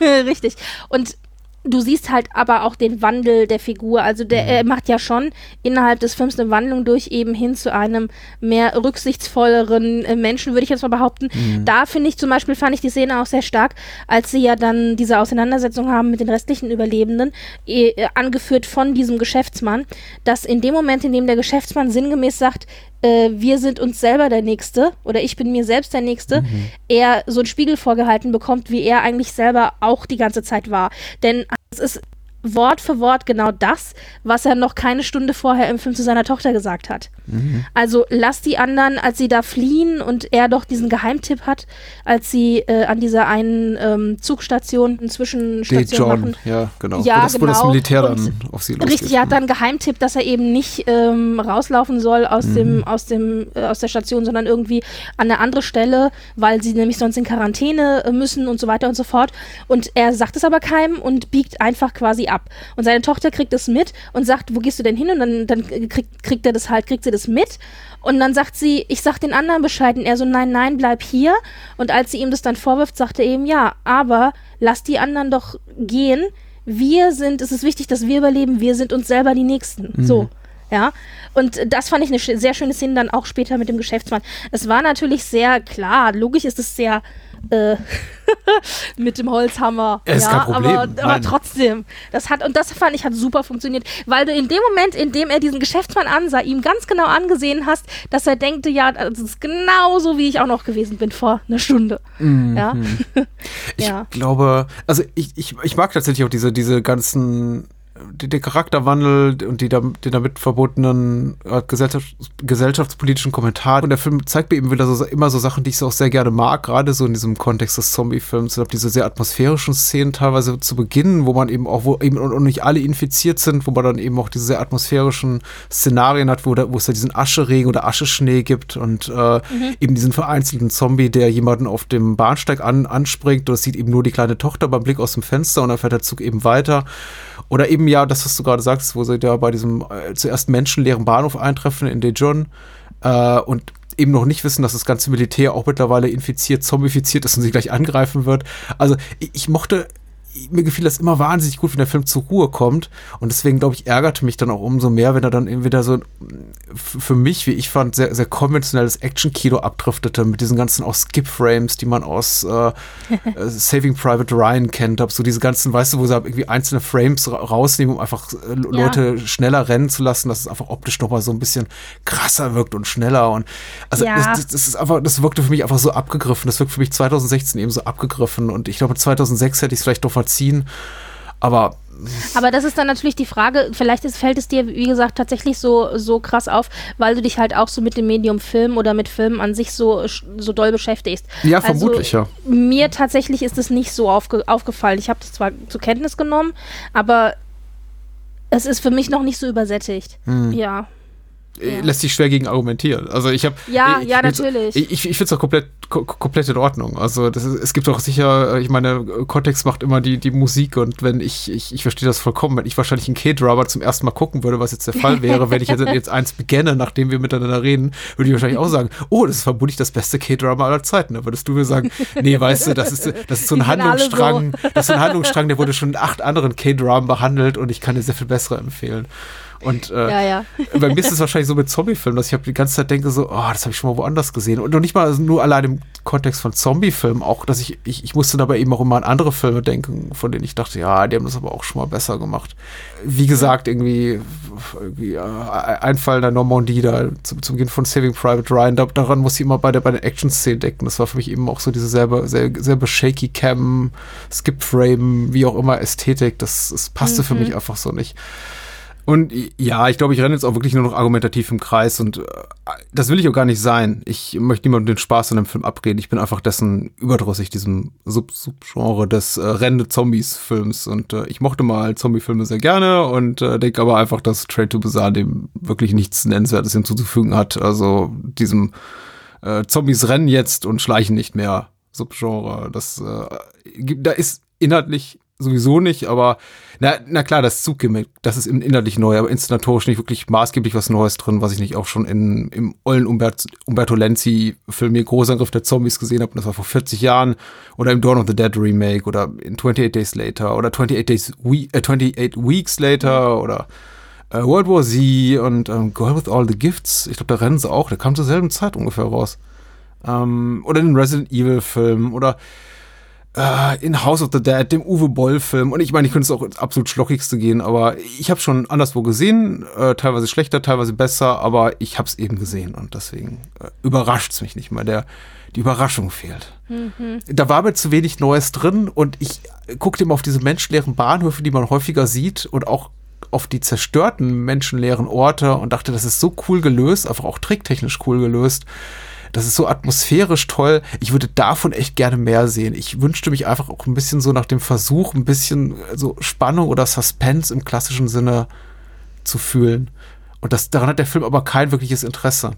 E: (laughs)
F: Richtig. Und du siehst halt aber auch den Wandel der Figur. Also der, er macht ja schon innerhalb des Films eine Wandlung durch eben hin zu einem mehr rücksichtsvolleren äh, Menschen, würde ich jetzt mal behaupten. Da finde ich zum Beispiel, fand ich die Szene auch sehr stark, als sie ja dann diese Auseinandersetzung haben mit den restlichen Überlebenden, eh, angeführt von diesem Geschäftsmann, dass in dem Moment, in dem der Geschäftsmann sinngemäß sagt, äh, wir sind uns selber der Nächste oder ich bin mir selbst der Nächste, er so einen Spiegel vorgehalten bekommt, wie er eigentlich selber auch die ganze Zeit war. Denn es ist Wort für Wort genau das, was er noch keine Stunde vorher im Film zu seiner Tochter gesagt hat. Also lass die anderen, als sie da fliehen und er doch diesen Geheimtipp hat, als sie äh, an dieser einen ähm, Zugstation, Zwischenstation
E: John,
F: machen.
E: ja, genau.
F: Ja,
E: das, wo das
F: genau.
E: Militär dann
F: Und
E: auf sie losgeht.
F: Richtig, er hat dann einen Geheimtipp, dass er eben nicht ähm, rauslaufen soll aus
E: Mhm.
F: dem, aus dem, äh, aus der Station, sondern irgendwie an eine andere Stelle, weil sie nämlich sonst in Quarantäne äh, müssen und so weiter und so fort. Und er sagt es aber keinem und biegt einfach quasi ab. Und seine Tochter kriegt es mit und sagt, wo gehst du denn hin? Und dann, dann kriegt, kriegt er das halt, kriegt sie das mit. Und dann sagt sie, ich sag den anderen Bescheid. Und er so, nein, nein, bleib hier. Und als sie ihm das dann vorwirft, sagt er eben, ja, aber lass die anderen doch gehen. Wir sind, es ist wichtig, dass wir überleben. Wir sind uns selber die Nächsten. So. Ja, und das fand ich eine sehr schöne Szene dann auch später mit dem Geschäftsmann. Es war natürlich sehr klar, logisch ist es sehr äh, (laughs) mit dem Holzhammer.
E: Ja, ist
F: ja. Aber, aber trotzdem, das hat, und das fand ich hat super funktioniert, weil du in dem Moment, in dem er diesen Geschäftsmann ansah, ihm ganz genau angesehen hast, dass er denkte, ja, das ist genauso, wie ich auch noch gewesen bin vor einer Stunde.
E: Mhm.
F: Ja. (laughs)
E: Ich
F: Ja.
E: glaube, also ich, ich, ich mag tatsächlich auch diese, diese ganzen, der Charakterwandel und die, die damit verbundenen äh, Gesellschafts gesellschaftspolitischen Kommentare. Und der Film zeigt mir eben wieder so, immer so Sachen, die ich so auch sehr gerne mag, gerade so in diesem Kontext des Zombie-Films. Ich glaube, diese sehr atmosphärischen Szenen teilweise zu Beginn, wo man eben auch, wo eben und, und nicht alle infiziert sind, wo man dann eben auch diese sehr atmosphärischen Szenarien hat, wo, da, wo es da diesen Ascheregen oder Ascheschnee gibt und äh, eben diesen vereinzelten Zombie, der jemanden auf dem Bahnsteig an, anspringt. Du sieht eben nur die kleine Tochter beim Blick aus dem Fenster und dann fährt der Zug eben weiter. Oder eben ja, das, was du gerade sagst, wo sie da bei diesem äh, zuerst menschenleeren Bahnhof eintreffen in Daejeon äh, und eben noch nicht wissen, dass das ganze Militär auch mittlerweile infiziert, zombifiziert ist und sie gleich angreifen wird. Also ich, ich mochte, mir gefiel das immer wahnsinnig gut, wenn der Film zur Ruhe kommt. Und deswegen, glaube ich, ärgerte mich dann auch umso mehr, wenn er dann eben wieder so für mich, wie ich fand, sehr, sehr konventionelles Action-Kino abdriftete mit diesen ganzen auch Skip-Frames, die man aus äh, (laughs) äh, Saving Private Ryan kennt. Hab so diese ganzen, weißt du, wo sie halt irgendwie einzelne Frames ra rausnehmen, um einfach äh,
F: Ja.
E: Leute schneller rennen zu lassen, dass es einfach optisch nochmal so ein bisschen krasser wirkt und schneller. Und also
F: Ja.
E: das, das, das ist einfach, das wirkte für mich einfach so abgegriffen. Das wirkt für mich 2016 eben so abgegriffen. Und ich glaube, 2006 hätte ich es vielleicht doch verziehen. Aber
F: Aber das ist dann natürlich die Frage, vielleicht ist, fällt es dir, wie gesagt, tatsächlich so, so krass auf, weil du dich halt auch so mit dem Medium Film oder mit Filmen an sich so, so doll beschäftigst.
E: Ja,
F: Also,
E: vermutlich, ja.
F: Mir tatsächlich ist es nicht so aufge aufgefallen. Ich habe das zwar zur Kenntnis genommen, aber es ist für mich noch nicht so übersättigt.
E: Hm.
F: Ja.
E: Äh, lässt sich schwer gegen argumentieren. Also ich habe
F: Ja,
E: ich,
F: ja, natürlich.
E: Ich, ich finde es auch komplett ko komplett in Ordnung. Also ist, es gibt auch sicher, ich meine, Kontext macht immer die die Musik und wenn ich ich, ich verstehe das vollkommen, wenn ich wahrscheinlich einen K-Drama zum ersten Mal gucken würde, was jetzt der Fall wäre, wenn ich jetzt, (laughs) jetzt eins beginne, nachdem wir miteinander reden, würde ich wahrscheinlich auch sagen, oh, das ist vermutlich das beste K-Drama aller Zeiten. Da würdest du mir sagen, nee, weißt du, das ist das ist so ein Handlungsstrang, das ist so ein Handlungsstrang, der wurde schon in acht anderen K-Dramen behandelt und ich kann dir sehr viel bessere empfehlen. Und äh,
F: Ja, ja. (laughs)
E: bei mir ist es wahrscheinlich so mit Zombie-Filmen, dass ich die ganze Zeit denke so, oh, das habe ich schon mal woanders gesehen. Und noch nicht mal nur allein im Kontext von Zombie-Filmen, auch, dass ich, ich, ich musste dabei eben auch immer an andere Filme denken, von denen ich dachte, ja, die haben das aber auch schon mal besser gemacht. Wie gesagt, irgendwie, irgendwie äh, Einfall in der Normandie da zum, zum Beginn von Saving Private Ryan, da, daran muss ich immer bei der, bei den Action-Szenen denken. Das war für mich eben auch so diese selbe, sehr, selbe shaky Cam, Skip-Frame, wie auch immer Ästhetik. Das, das passte für mich einfach so nicht. Und ja, ich glaube, ich renne jetzt auch wirklich nur noch argumentativ im Kreis und äh, das will ich auch gar nicht sein. Ich möchte niemandem den Spaß an dem Film abreden. Ich bin einfach dessen überdrüssig, diesem Sub Subgenre des äh, rennende Zombies-Films. Und äh, ich mochte mal Zombie-Filme sehr gerne und äh, denke aber einfach, dass Trade to Bizarre dem wirklich nichts Nennenswertes hinzuzufügen hat. Also diesem äh, Zombies rennen jetzt und schleichen nicht mehr Subgenre. Das äh, gibt, da ist inhaltlich sowieso nicht, aber na, na klar, das Zuggimmick, das ist innerlich neu, aber inszenatorisch nicht wirklich maßgeblich was Neues drin, was ich nicht auch schon in, im ollen Umbert, Umberto Lenzi-Film hier Großangriff der Zombies gesehen habe, das war vor 40 Jahren, oder im Dawn of the Dead Remake, oder in 28 Days Later, oder 28, Days We äh, 28 Weeks Later, oder äh, World War Z und ähm, Girl with All the Gifts, ich glaube, da rennen sie auch, der kam zur selben Zeit ungefähr raus. Ähm, oder den Resident Evil-Film, oder äh, in House of the Dead, dem Uwe Boll-Film. Und ich meine, ich könnte es auch ins absolut Schlockigste gehen, aber ich habe schon anderswo gesehen, äh, teilweise schlechter, teilweise besser, aber ich habe es eben gesehen und deswegen äh, überrascht es mich nicht mal. Der, die Überraschung fehlt. Mhm. Da war mir zu wenig Neues drin und ich guckte immer auf diese menschenleeren Bahnhöfe, die man häufiger sieht und auch auf die zerstörten menschenleeren Orte und dachte, das ist so cool gelöst, einfach auch tricktechnisch cool gelöst. Das ist so atmosphärisch toll. Ich würde davon echt gerne mehr sehen. Ich wünschte mich einfach auch ein bisschen so nach dem Versuch, ein bisschen so Spannung oder Suspense im klassischen Sinne zu fühlen. Und das, daran hat der Film aber kein wirkliches Interesse.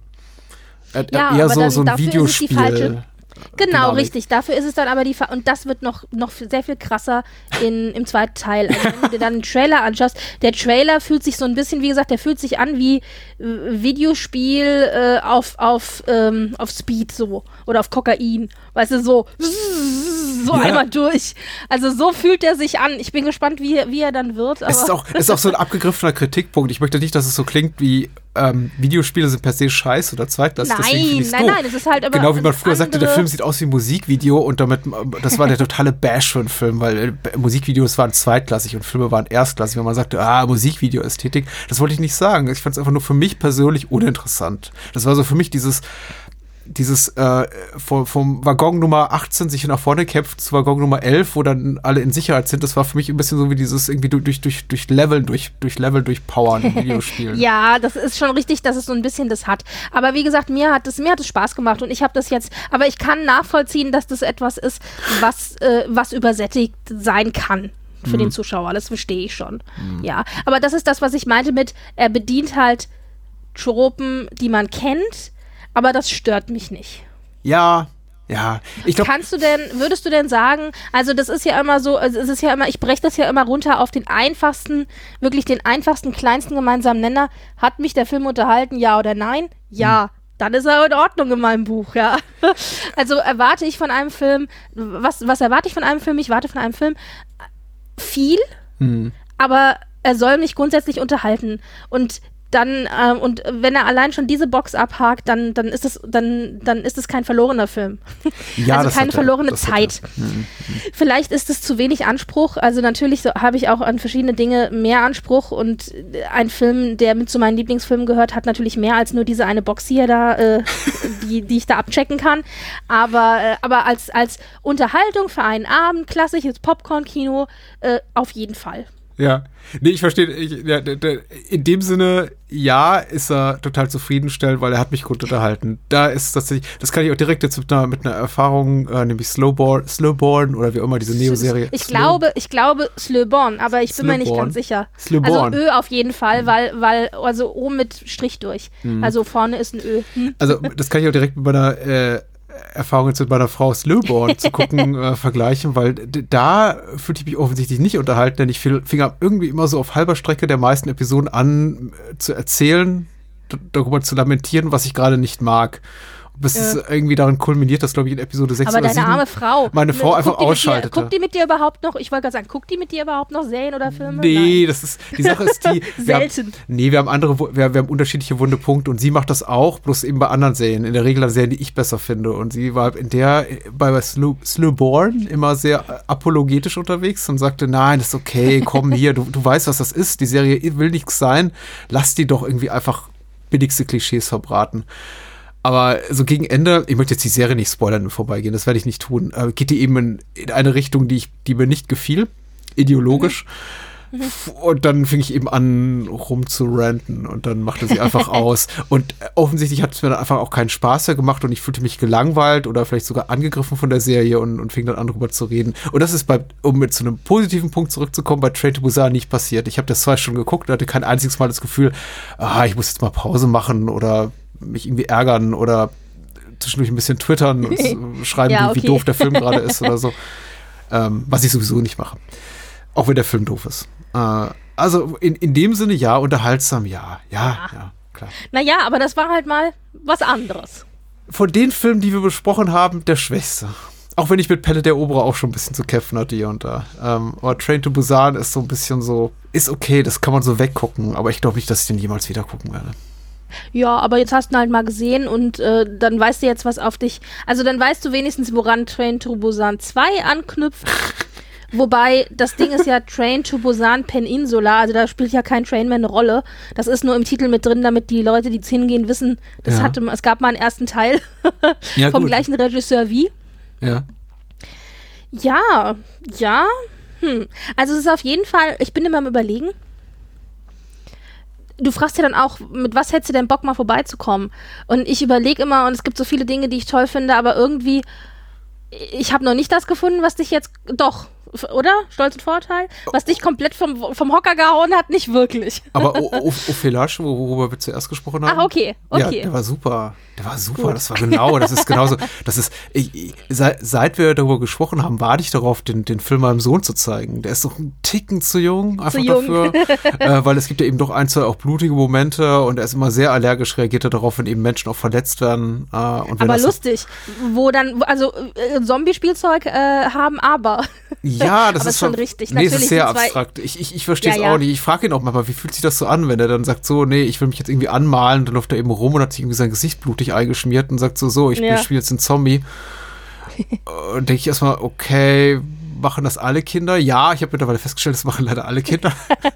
E: Er, ja, eher so, so ein Videospiel.
F: Genau, richtig. Dafür ist es dann aber die Fa und das wird noch, noch sehr viel krasser in, im zweiten Teil. Also wenn du dir dann einen Trailer anschaust, der Trailer fühlt sich so ein bisschen, wie gesagt, der fühlt sich an wie äh, Videospiel äh, auf, auf, ähm, auf Speed so oder auf Kokain. Weißt du, so so ja. einmal durch. Also so fühlt er sich an. Ich bin gespannt, wie, wie er dann wird.
E: es ist auch, ist auch so ein abgegriffener Kritikpunkt. Ich möchte nicht, dass es so klingt wie ähm, Videospiele sind per se scheiße oder zweitklassig.
F: Nein, nein, nein, es ist halt
E: aber Genau wie man früher sagte, der Film sieht aus wie ein Musikvideo und damit, das war der totale Bash für einen Film, weil äh, Musikvideos waren zweitklassig und Filme waren erstklassig. Wenn man sagte, ah, Musikvideo-Ästhetik, das wollte ich nicht sagen. Ich fand es einfach nur für mich persönlich uninteressant. Das war so für mich dieses, dieses äh, vom, vom Waggon Nummer 18 sich nach vorne kämpft zu Waggon Nummer 11, wo dann alle in Sicherheit sind, das war für mich ein bisschen so wie dieses irgendwie durch, durch, durch Leveln, durch, durch Level durchpowern in Videospielen. (laughs)
F: ja, das ist schon richtig, dass es so ein bisschen das hat. Aber wie gesagt, mir hat es mir hat es Spaß gemacht und ich habe das jetzt, aber ich kann nachvollziehen, dass das etwas ist, was, äh, was übersättigt sein kann für mhm. den Zuschauer. Das verstehe ich schon. Mhm. Ja, aber das ist das, was ich meinte mit, er bedient halt Tropen, die man kennt, aber das stört mich nicht.
E: Ja, ja,
F: ich glaube. Kannst du denn, würdest du denn sagen, also das ist ja immer so, also es ist ja immer, ich breche das ja immer runter auf den einfachsten, wirklich den einfachsten, kleinsten gemeinsamen Nenner. Hat mich der Film unterhalten, ja oder nein? Ja. Hm. Dann ist er in Ordnung in meinem Buch, ja. (laughs) Also erwarte ich von einem Film, was, was erwarte ich von einem Film? Ich warte von einem Film viel, hm. aber er soll mich grundsätzlich unterhalten. Und dann ähm, und wenn er allein schon diese Box abhakt, dann dann ist es dann dann ist es kein verlorener Film. (laughs) Ja, also keine verlorene er, Zeit. Mhm, mhm. Vielleicht ist es zu wenig Anspruch. Also natürlich so, habe ich auch an verschiedene Dinge mehr Anspruch und ein Film, der mit zu meinen Lieblingsfilmen gehört, hat natürlich mehr als nur diese eine Box hier da, äh, (laughs) die die ich da abchecken kann. Aber äh, aber als als Unterhaltung für einen Abend, klassisches Popcorn-Kino, äh, auf jeden Fall.
E: Ja, nee, ich verstehe. Ja, in dem Sinne, ja, ist er total zufriedenstellend, weil er hat mich gut unterhalten. Da ist tatsächlich, das kann ich auch direkt jetzt mit einer, mit einer Erfahrung, äh, nämlich Slowborn, Slowborn oder wie auch immer diese Neo-Serie.
F: Ich Slow glaube, ich glaube Slowborn, aber ich bin Slowborn. mir nicht ganz sicher. Slowborn. Also Ö auf jeden Fall, mhm. weil, weil, also O mit Strich durch. Mhm. Also vorne ist ein Ö. Hm?
E: Also das kann ich auch direkt mit meiner äh, Erfahrungen mit meiner Frau Slowborn zu gucken (laughs) äh, vergleichen, weil da fühlte ich mich offensichtlich nicht unterhalten, denn ich fing irgendwie immer so auf halber Strecke der meisten Episoden an äh, zu erzählen, darüber zu lamentieren, was ich gerade nicht mag bis ja. es irgendwie darin kulminiert, dass, glaube ich, in Episode 6
F: Aber
E: oder
F: deine 7
E: arme
F: Frau.
E: meine Frau einfach ausschaltet.
F: Guckt die mit dir überhaupt noch, ich wollte gerade sagen, guckt die mit dir überhaupt noch Serien oder Filme?
E: Nee, Nein. das ist, die Sache ist die. (laughs)
F: Selten.
E: Haben, nee, wir haben andere, wir, wir haben unterschiedliche wunde Punkte und sie macht das auch, bloß eben bei anderen Serien. In der Regel an Serien, die ich besser finde. Und sie war in der, bei Slow, Slowborn immer sehr apologetisch unterwegs und sagte, nein, das ist okay, komm hier, du, du weißt, was das ist. Die Serie will nichts sein. Lass die doch irgendwie einfach billigste Klischees verbraten. Aber so gegen Ende, ich möchte jetzt die Serie nicht spoilern im Vorbeigehen, das werde ich nicht tun, äh, geht die eben in, in, eine Richtung, die, ich, die mir nicht gefiel, ideologisch. Mhm. Mhm. Und dann fing ich eben an, rum zu ranten und dann machte sie einfach (laughs) aus. Und offensichtlich hat es mir dann einfach auch keinen Spaß mehr gemacht und ich fühlte mich gelangweilt oder vielleicht sogar angegriffen von der Serie und, und fing dann an, darüber zu reden. Und das ist bei, um mit zu einem positiven Punkt zurückzukommen, bei Train to Busan nicht passiert. Ich habe das zwei Stunden geguckt und hatte kein einziges Mal das Gefühl, ah, ich muss jetzt mal Pause machen oder mich irgendwie ärgern oder zwischendurch ein bisschen twittern und (laughs) schreiben, ja, okay. wie, wie, doof der Film gerade ist oder so. (laughs) Ähm, was ich sowieso nicht mache. Auch wenn der Film doof ist. Äh, also in, in dem Sinne ja, unterhaltsam ja. Ja, ja, klar.
F: Naja, aber das war halt mal was anderes.
E: Von den Filmen, die wir besprochen haben, der schwächste. Auch wenn ich mit Pelle der Oberer auch schon ein bisschen zu kämpfen hatte hier und da. Ähm, aber Train to Busan ist so ein bisschen so, ist okay, das kann man so weggucken, aber ich glaube nicht, dass ich den jemals wieder gucken werde.
F: Ja, aber jetzt hast du ihn halt mal gesehen und äh, dann weißt du jetzt, was auf dich. Also dann weißt du wenigstens, woran Train to Busan 2 anknüpft. (laughs) Wobei, das Ding ist ja Train to Busan Peninsula, also da spielt ja kein Trainman eine Rolle. Das ist nur im Titel mit drin, damit die Leute, die hingehen, wissen, das
E: Ja.
F: hatte, es gab mal einen ersten Teil (laughs)
E: Ja,
F: vom
E: gut.
F: gleichen Regisseur wie.
E: Ja.
F: Ja, ja. Hm. Also es ist auf jeden Fall, ich bin immer am überlegen. Du fragst ja dann auch, mit was hättest du denn Bock mal vorbeizukommen? Und ich überlege immer, und es gibt so viele Dinge, die ich toll finde, aber irgendwie, ich habe noch nicht das gefunden, was dich jetzt, doch, oder? Stolz und Vorteil? Was dich komplett vom, vom Hocker gehauen hat, nicht wirklich.
E: Aber O- (laughs) O- Ophelage, worüber wir zuerst gesprochen haben.
F: Ach, okay,
E: Ja,
F: okay.
E: der war super. Der war super. Das war genau. Das ist genauso. Das ist. Ich, seit, seit wir darüber gesprochen haben, warte ich darauf, den, den Film meinem Sohn zu zeigen. Der ist doch ein Ticken zu jung, einfach
F: jung.
E: dafür. (laughs) äh, weil es gibt ja eben doch ein, zwei auch blutige Momente und er ist immer sehr allergisch, reagiert er darauf, wenn eben Menschen auch verletzt werden. Äh, und
F: aber lustig, wo dann, also äh, Zombie-Spielzeug äh, haben aber.
E: Ja, (laughs) das
F: Aber
E: ist
F: schon richtig.
E: Nee, es ist
F: Natürlich
E: sehr abstrakt. Ich, ich, ich verstehe es
F: Ja, ja.
E: auch nicht. Ich frage ihn auch manchmal, wie fühlt sich das so an, wenn er dann sagt so, nee, ich will mich jetzt irgendwie anmalen, dann läuft er eben rum und hat sich irgendwie sein Gesicht blutig eingeschmiert und sagt so, so, ich
F: Ja.
E: spiele jetzt einen Zombie. (laughs) und denke ich erstmal, okay, machen das alle Kinder? Ja, ich habe mittlerweile festgestellt, das machen leider alle Kinder.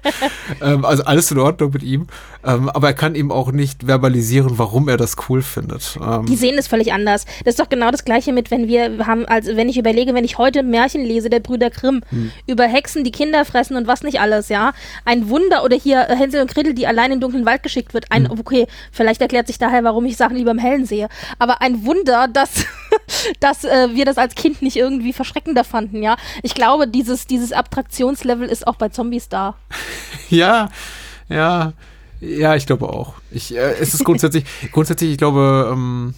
E: (laughs) ähm, also alles in Ordnung mit ihm. Ähm, aber er kann eben auch nicht verbalisieren, warum er das cool findet. Ähm,
F: Die sehen es völlig anders. Das ist doch genau das Gleiche mit, wenn wir haben, also wenn ich überlege, wenn ich heute Märchen lese, der Brüder Grimm,
E: Hm.
F: über Hexen, die Kinder fressen und was nicht alles, ja. Ein Wunder oder hier Hänsel und Gretel, die allein in den dunklen Wald geschickt wird. Ein,
E: Hm.
F: okay, vielleicht erklärt sich daher, warum ich Sachen lieber im Hellen sehe. Aber ein Wunder, dass, (laughs) dass äh, wir das als Kind nicht irgendwie verschreckender fanden, ja. Ich glaube, dieses, dieses Abstraktionslevel ist auch bei Zombies da. (laughs)
E: Ja, ja, ja, ich glaube auch. Ich, äh, es ist grundsätzlich, (laughs) grundsätzlich, ich glaube, ähm,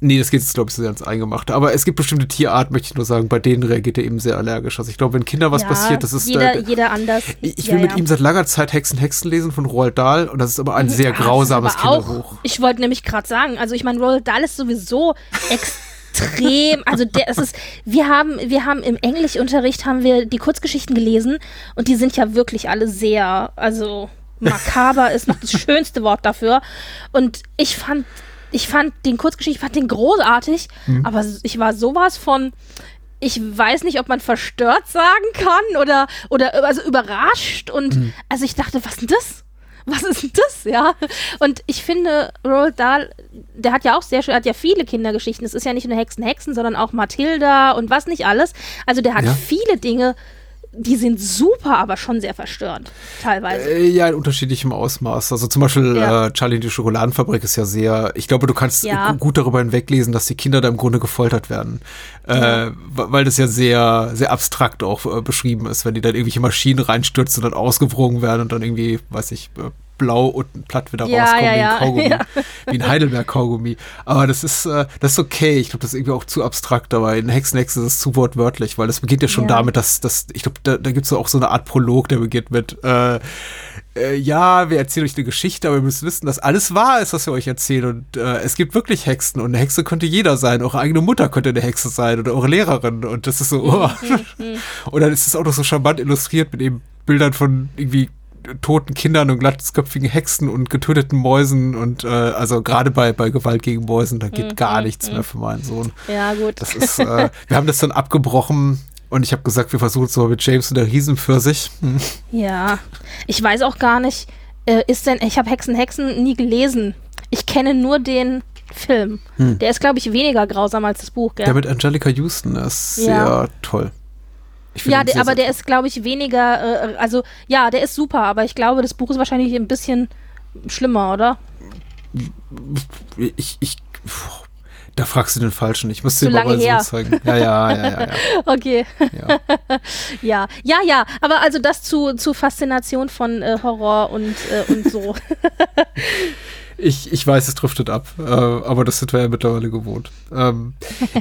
E: nee, das geht jetzt, glaube ich, sehr ins Eingemachte. Aber es gibt bestimmte Tierarten, möchte ich nur sagen, bei denen reagiert er eben sehr allergisch. Also ich glaube, wenn Kindern was
F: ja,
E: passiert, das ist.
F: jeder,
E: äh,
F: jeder anders.
E: ich ich
F: Ja,
E: will mit
F: ja.
E: ihm seit langer Zeit Hexen, Hexen lesen von Roald Dahl und das ist aber ein sehr
F: das ist
E: grausames
F: auch-
E: Kinderbuch.
F: Ich wollte nämlich gerade sagen, also ich meine, Roald Dahl ist sowieso extrem, (laughs) also der, es ist, wir haben, wir haben im Englischunterricht haben wir die Kurzgeschichten gelesen und die sind ja wirklich alle sehr, also makaber ist noch das (laughs) schönste Wort dafür und ich fand, ich fand den Kurzgeschichten, ich fand den großartig,
E: Mhm.
F: aber ich war sowas von ich weiß nicht, ob man verstört sagen kann oder, oder also überrascht und
E: Mhm.
F: also ich dachte, was ist denn das? Was ist das, ja? Und ich finde, Roald Dahl, der hat ja auch sehr schön, hat ja viele Kindergeschichten. Es ist ja nicht nur Hexen, Hexen, sondern auch Mathilda und was nicht alles. Also der hat
E: Ja.
F: viele Dinge, die sind super, aber schon sehr verstörend, teilweise.
E: Äh, ja, in unterschiedlichem Ausmaß. Also zum Beispiel
F: Ja.
E: äh, Charlie die Schokoladenfabrik ist ja sehr, ich glaube, du kannst
F: Ja.
E: gu- gut darüber hinweglesen, dass die Kinder da im Grunde gefoltert werden. Äh, weil das ja sehr, sehr abstrakt auch äh, beschrieben ist, wenn die dann irgendwelche Maschinen reinstürzen und dann ausgewrungen werden und dann irgendwie, weiß ich, äh, blau und platt wieder
F: Ja,
E: rauskommen (laughs)
F: ja,
E: wie ein
F: ja.
E: Kaugummi.
F: Ja.
E: Wie ein Heidelberg-Kaugummi. Aber das ist, äh, das ist okay. Ich glaube, das ist irgendwie auch zu abstrakt, aber in Hexenhexe ist es zu wortwörtlich, weil das beginnt ja schon damit, dass, dass ich glaube, da, da gibt es auch so eine Art Prolog, der beginnt mit, äh, äh, ja, wir erzählen euch eine Geschichte, aber ihr müsst wissen, dass alles wahr ist, was wir euch erzählen. Und äh, es gibt wirklich Hexen und eine Hexe könnte jeder sein. Eure eigene Mutter könnte eine Hexe sein oder eure Lehrerin. Und das ist so, oh. (laughs) Und dann ist es auch noch so charmant illustriert mit eben Bildern von irgendwie toten Kindern und glatzköpfigen Hexen und getöteten Mäusen und äh, also gerade bei, bei Gewalt gegen Mäusen, da geht gar nichts mehr für meinen Sohn.
F: Ja, gut.
E: Das ist, äh, (laughs) wir haben das dann abgebrochen und ich habe gesagt, wir versuchen es mal mit James und der Riesenpfirsich. Hm.
F: Ja, ich weiß auch gar nicht, äh, ist denn, ich habe Hexen, Hexen nie gelesen. Ich kenne nur den Film. Der ist, glaube ich, weniger grausam als das Buch, gell?
E: Der mit Angelica Houston ist sehr
F: Ja.
E: toll.
F: Ja, der, aber der ist, glaube ich, weniger, äh, also ja, der ist super, aber ich glaube, das Buch ist wahrscheinlich ein bisschen schlimmer, oder?
E: Ich, ich, puh, da fragst du den Falschen. Ich muss dir mal
F: her.
E: Sohn zeigen. Ja, ja, ja, ja, ja. (laughs)
F: Okay,
E: ja.
F: ja, ja, ja, aber also das zu, zu Faszination von äh, Horror und, äh, und so. (laughs)
E: Ich, ich weiß, es driftet ab, äh, aber das sind wir ja mittlerweile gewohnt. Ähm,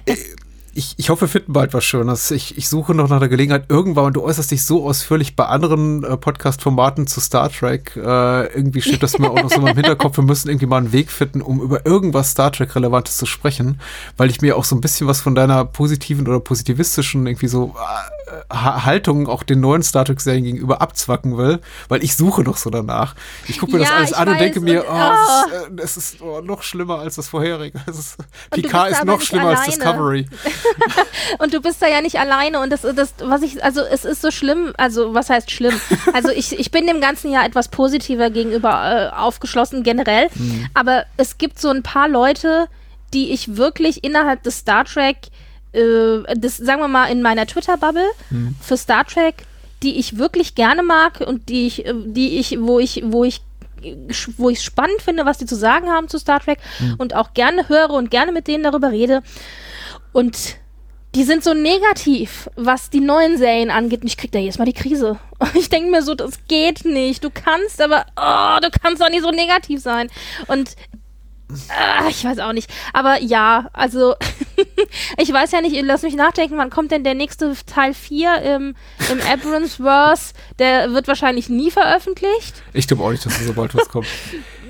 E: äh, (laughs) ich, ich hoffe, wir finden bald was Schönes. Ich, ich suche noch nach der Gelegenheit irgendwann, und du äußerst dich so ausführlich bei anderen äh, Podcast-Formaten zu Star Trek. Äh, irgendwie steht das mir auch noch so im Hinterkopf. Wir müssen irgendwie mal einen Weg finden, um über irgendwas Star Trek-Relevantes zu sprechen, weil ich mir auch so ein bisschen was von deiner positiven oder positivistischen irgendwie so äh, Haltung auch den neuen Star Trek-Serien gegenüber abzwacken will, weil ich suche noch so danach. Ich gucke mir
F: Ja,
E: das alles an und denke mir,
F: und-
E: oh,
F: ah.
E: es ist, äh, es ist oh, noch schlimmer als das vorherige. Es ist, Picard ist noch schlimmer als
F: alleine.
E: Discovery. (laughs)
F: Und du bist da ja nicht alleine und das, das, was ich, also es ist so schlimm, also was heißt schlimm? (laughs) Also ich, ich bin dem ganzen Jahr etwas positiver gegenüber äh, aufgeschlossen generell,
E: Mhm.
F: aber es gibt so ein paar Leute, die ich wirklich innerhalb des Star Trek, äh, das, sagen wir mal in meiner Twitter-Bubble
E: Mhm.
F: für Star Trek, die ich wirklich gerne mag und die ich, äh, die ich, wo ich, wo ich wo ich spannend finde, was die zu sagen haben zu Star Trek
E: Mhm.
F: und auch gerne höre und gerne mit denen darüber rede. Und die sind so negativ, was die neuen Serien angeht. Und ich krieg da jedes Mal die Krise. Und (laughs) ich denke mir so, das geht nicht. Du kannst aber, oh, du kannst doch nicht so negativ sein. Und ah, ich weiß auch nicht. Aber ja, also (laughs) ich weiß ja nicht, lass mich nachdenken, wann kommt denn der nächste Teil 4 im, im Abrams-Verse? Der wird wahrscheinlich nie veröffentlicht.
E: Ich glaube auch nicht, dass so bald was kommt. (laughs)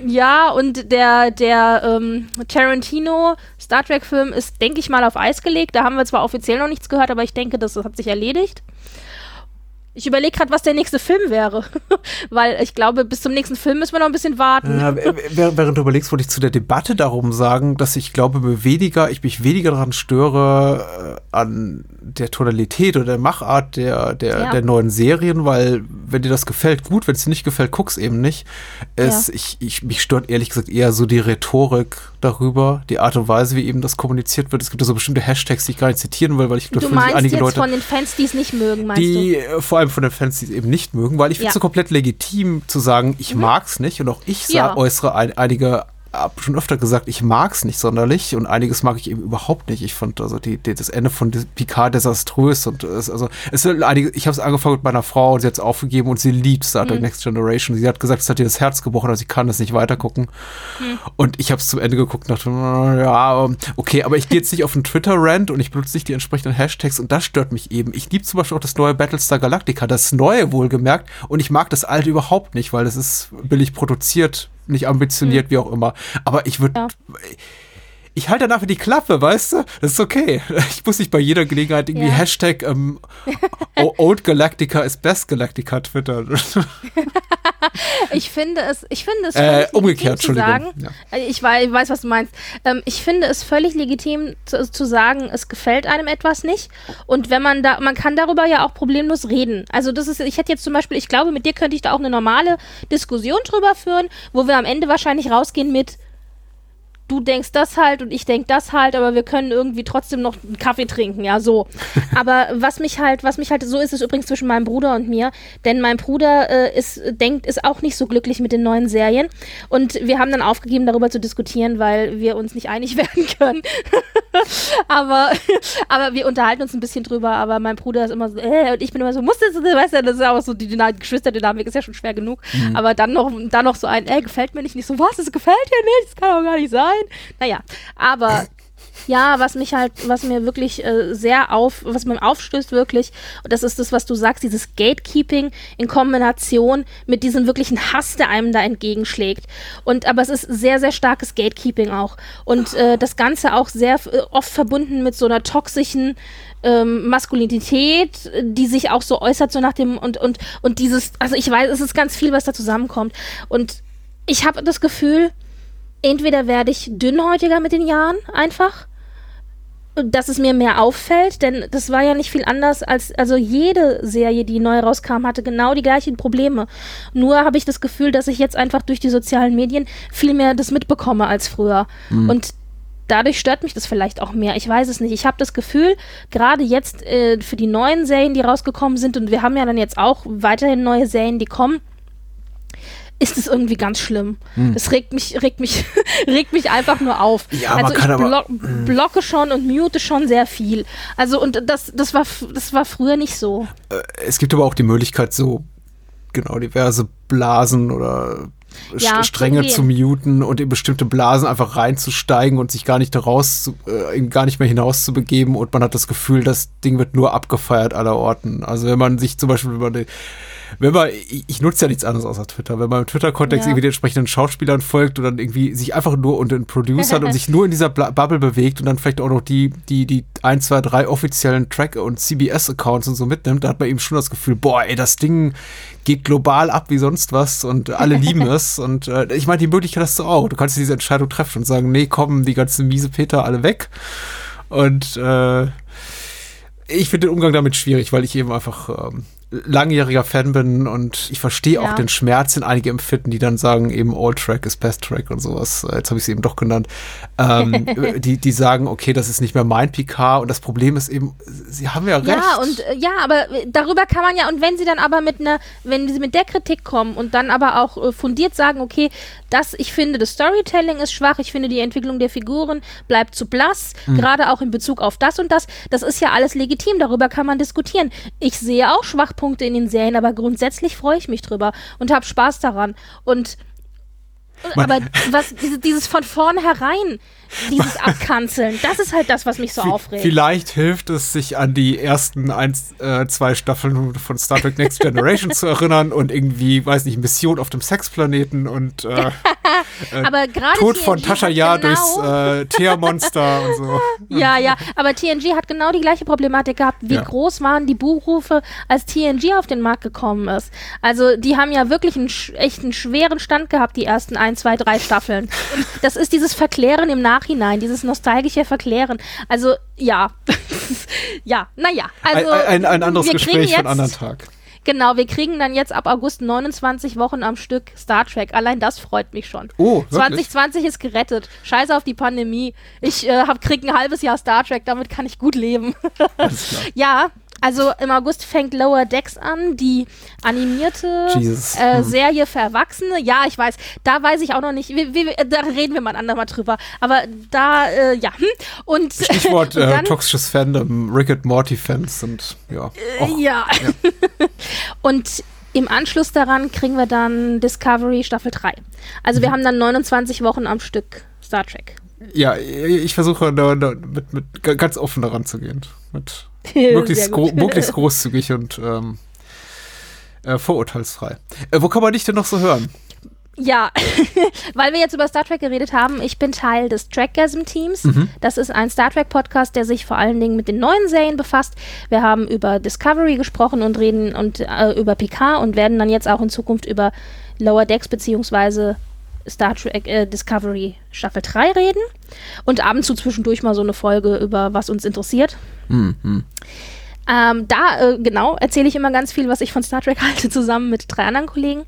F: Ja, und der, der ähm, Tarantino Star Trek-Film ist, denke ich mal, auf Eis gelegt. Da haben wir zwar offiziell noch nichts gehört, aber ich denke, das hat sich erledigt. Ich überlege gerade, was der nächste Film wäre. (laughs) Weil ich glaube, bis zum nächsten Film müssen wir noch ein bisschen warten.
E: Ja, während, du überlegst, wollte ich zu der Debatte darum sagen, dass ich glaube, weniger, ich mich weniger daran störe äh, an der Tonalität oder der Machart der, der,
F: Ja.
E: der neuen Serien, weil wenn dir das gefällt, gut, wenn es dir nicht gefällt, guck's eben nicht. Es,
F: Ja.
E: ich, ich, mich stört ehrlich gesagt eher so die Rhetorik darüber, die Art und Weise, wie eben das kommuniziert wird. Es gibt ja so bestimmte Hashtags, die ich gar nicht zitieren will, weil ich glaube, einige
F: jetzt
E: Leute
F: von den Fans, die es nicht mögen, meinst
E: die
F: du?
E: äh, vor allem von den Fans, die es eben nicht mögen, weil ich finde es so komplett legitim zu sagen, ich mag's nicht und auch ich sag, äußere ein, einige hab schon öfter gesagt, ich mag's nicht sonderlich und einiges mag ich eben überhaupt nicht. Ich fand also die, die, das Ende von Picard desaströs und es, also es sind einige, ich habe es angefangen mit meiner Frau und sie hat es aufgegeben und sie liebt Star
F: Mhm.
E: Trek Next Generation. Sie hat gesagt, es hat ihr das Herz gebrochen, also sie kann das nicht weitergucken.
F: Mhm.
E: Und ich habe es zum Ende geguckt und dachte, "Na ja, okay, aber ich gehe jetzt nicht auf einen Twitter-Rant und ich benutze nicht die entsprechenden Hashtags und das stört mich eben. Ich liebe zum Beispiel auch das neue Battlestar Galactica, das neue wohlgemerkt und ich mag das alte überhaupt nicht, weil es ist billig produziert, nicht ambitioniert, wie auch immer. Aber ich würde.
F: Ja.
E: Ich halte danach die Klappe, weißt du? Das ist okay. (laughs) Ich muss nicht bei jeder Gelegenheit irgendwie
F: Ja.
E: Hashtag ähm, Old Galactica is Best Galactica twittern. (laughs)
F: Ich finde es, ich finde es
E: Äh,
F: völlig
E: umgekehrt,
F: legitim zu sagen,
E: Entschuldigung.
F: Äh, ich weiß, ich weiß, was du meinst. Ähm, ich finde es völlig legitim zu, zu sagen, es gefällt einem etwas nicht. Und wenn man da, man kann darüber ja auch problemlos reden. Also das ist, ich hätte jetzt zum Beispiel, ich glaube, mit dir könnte ich da auch eine normale Diskussion drüber führen, wo wir am Ende wahrscheinlich rausgehen mit du denkst das halt und ich denk das halt, aber wir können irgendwie trotzdem noch einen Kaffee trinken, ja, so. (laughs) aber was mich halt, was mich halt, so ist es übrigens zwischen meinem Bruder und mir, denn mein Bruder äh, ist, denkt, ist auch nicht so glücklich mit den neuen Serien und wir haben dann aufgegeben, darüber zu diskutieren, weil wir uns nicht einig (laughs) werden können. (laughs) aber, aber wir unterhalten uns ein bisschen drüber, aber mein Bruder ist immer so, äh, und ich bin immer so, muss das, weißt du, das ist auch so, die Dyna- Geschwisterdynamik ist ja schon schwer genug, aber dann noch, dann noch so ein, ey, gefällt mir nicht, nicht so, was, das gefällt dir nicht, das kann doch gar nicht sein. Naja, aber ja, was mich halt, was mir wirklich äh, sehr auf, was mir aufstößt wirklich, und das ist das, was du sagst, dieses Gatekeeping in Kombination mit diesem wirklichen Hass, der einem da entgegenschlägt. Und aber es ist sehr, sehr starkes Gatekeeping auch. Und äh, das Ganze auch sehr äh, oft verbunden mit so einer toxischen ähm, Maskulinität, die sich auch so äußert, so nach dem, und, und, und dieses, also ich weiß, es ist ganz viel, was da zusammenkommt. Und ich habe das Gefühl, entweder werde ich dünnhäutiger mit den Jahren einfach, dass es mir mehr auffällt, denn das war ja nicht viel anders als, also jede Serie, die neu rauskam, hatte genau die gleichen Probleme. Nur habe ich das Gefühl, dass ich jetzt einfach durch die sozialen Medien viel mehr das mitbekomme als früher. Und dadurch stört mich das vielleicht auch mehr. Ich weiß es nicht. Ich habe das Gefühl, gerade jetzt äh, für die neuen Serien, die rausgekommen sind, und wir haben ja dann jetzt auch weiterhin neue Serien, die kommen, ist es irgendwie ganz schlimm. Das regt mich, regt mich, (laughs) regt mich einfach nur auf.
E: Hm. Ja,
F: also ich block, blocke schon und mute schon sehr viel. Also und das, das war, das war früher nicht so.
E: es gibt aber auch die Möglichkeit, so genau diverse Blasen oder
F: Ja,
E: Stränge
F: okay.
E: zu muten und in bestimmte Blasen einfach reinzusteigen und sich gar nicht daraus, äh, gar nicht mehr hinaus zu begeben und man hat das Gefühl, das Ding wird nur abgefeiert aller Orten. Also wenn man sich zum Beispiel über die wenn man, ich, ich nutze ja nichts anderes außer Twitter, wenn man im Twitter-Kontext
F: Ja.
E: irgendwie den entsprechenden Schauspielern folgt und dann irgendwie sich einfach nur unter den Producern und sich nur in dieser Bubble bewegt und dann vielleicht auch noch die, die, die ein, zwei, drei offiziellen Track- und CBS-Accounts und so mitnimmt, da hat man eben schon das Gefühl, boah, ey, das Ding geht global ab wie sonst was und alle lieben (laughs) es. Und äh, ich meine, die Möglichkeit hast du auch. Du kannst diese Entscheidung treffen und sagen, nee, kommen die ganzen miese Peter alle weg. Und äh, ich finde den Umgang damit schwierig, weil ich eben einfach ähm, langjähriger Fan bin und ich verstehe auch
F: Ja.
E: den Schmerz, den einige empfinden, die dann sagen, eben All Track ist Best Track und sowas. Äh, Jetzt habe ich sie eben doch genannt. Ähm, (laughs) die, die sagen, okay, das ist nicht mehr mein PK und das Problem ist eben, sie haben ja recht.
F: Ja, und äh, ja, aber äh, darüber kann man ja, und wenn sie dann aber mit einer, wenn sie mit der Kritik kommen und dann aber auch äh, fundiert sagen, okay, das, ich finde, das Storytelling ist schwach, ich finde, die Entwicklung der Figuren bleibt zu blass,
E: Hm.
F: gerade auch in Bezug auf das und das, das ist ja alles legitim, darüber kann man diskutieren. Ich sehe auch Schwachpunkte in den Serien, aber grundsätzlich freue ich mich drüber und habe Spaß daran. Und
E: Man-
F: aber was, diese, dieses von vornherein, dieses Abkanzeln, das ist halt das, was mich so aufregt.
E: Vielleicht hilft es, sich an die ersten eins, äh, zwei Staffeln von Star Trek Next Generation zu erinnern und irgendwie, weiß nicht, Mission auf dem Sexplaneten und äh, (laughs)
F: aber gerade
E: Tod von
F: TNG
E: Tascha
F: hat
E: Ja
F: genau,
E: durchs äh, Teermonster und so. (laughs)
F: Ja, ja, aber TNG hat genau die gleiche Problematik gehabt. Wie
E: Ja.
F: groß waren die Buchrufe, als TNG auf den Markt gekommen ist? Also, die haben ja wirklich einen sch- echt einen schweren Stand gehabt, die ersten ein, zwei, drei Staffeln. Und das ist dieses Verklären im Nachhinein, dieses nostalgische Verklären. Also, ja. (laughs) ja, naja. Also,
E: ein, ein, ein anderes Gespräch für einen
F: jetzt-
E: anderen Tag.
F: Genau, wir kriegen dann jetzt ab August 29 Wochen am Stück Star Trek. Allein das freut mich schon.
E: Oh, wirklich?
F: 2020 ist gerettet. Scheiß auf die Pandemie. Ich äh, hab, krieg ein halbes Jahr Star Trek, damit kann ich gut leben. (laughs) Ja, also im August fängt Lower Decks an, die animierte äh,
E: Hm.
F: Serie für Erwachsene. Ja, ich weiß, da weiß ich auch noch nicht, wie, wie, da reden wir mal andermal drüber. Aber da, äh, ja. hm. Und,
E: Stichwort (laughs) äh,
F: dann-
E: toxisches Fandom, Rick and Morty Fans und ja. Och,
F: ja. (laughs) Und im Anschluss daran kriegen wir dann Discovery Staffel 3. Also
E: Mhm.
F: wir haben dann 29 Wochen am Stück Star Trek.
E: ja, ich versuche da, da mit, mit ga- ganz offen daran zu gehen. Mit (laughs) möglichst, gro möglichst (laughs) großzügig und ähm, äh, vorurteilsfrei. Äh, wo kann man dich denn noch so hören?
F: Ja, (laughs) weil wir jetzt über Star Trek geredet haben, ich bin Teil des Trackgasm-Teams.
E: Mhm.
F: Das ist ein Star Trek-Podcast, der sich vor allen Dingen mit den neuen Serien befasst. Wir haben über Discovery gesprochen und reden und äh, über PK und werden dann jetzt auch in Zukunft über Lower Decks beziehungsweise Star Trek äh, Discovery Staffel 3 reden. Und ab und zu zwischendurch mal so eine Folge über was uns interessiert. Ähm, da, äh, genau, erzähle ich immer ganz viel, was ich von Star Trek (laughs) halte, zusammen mit drei anderen Kollegen.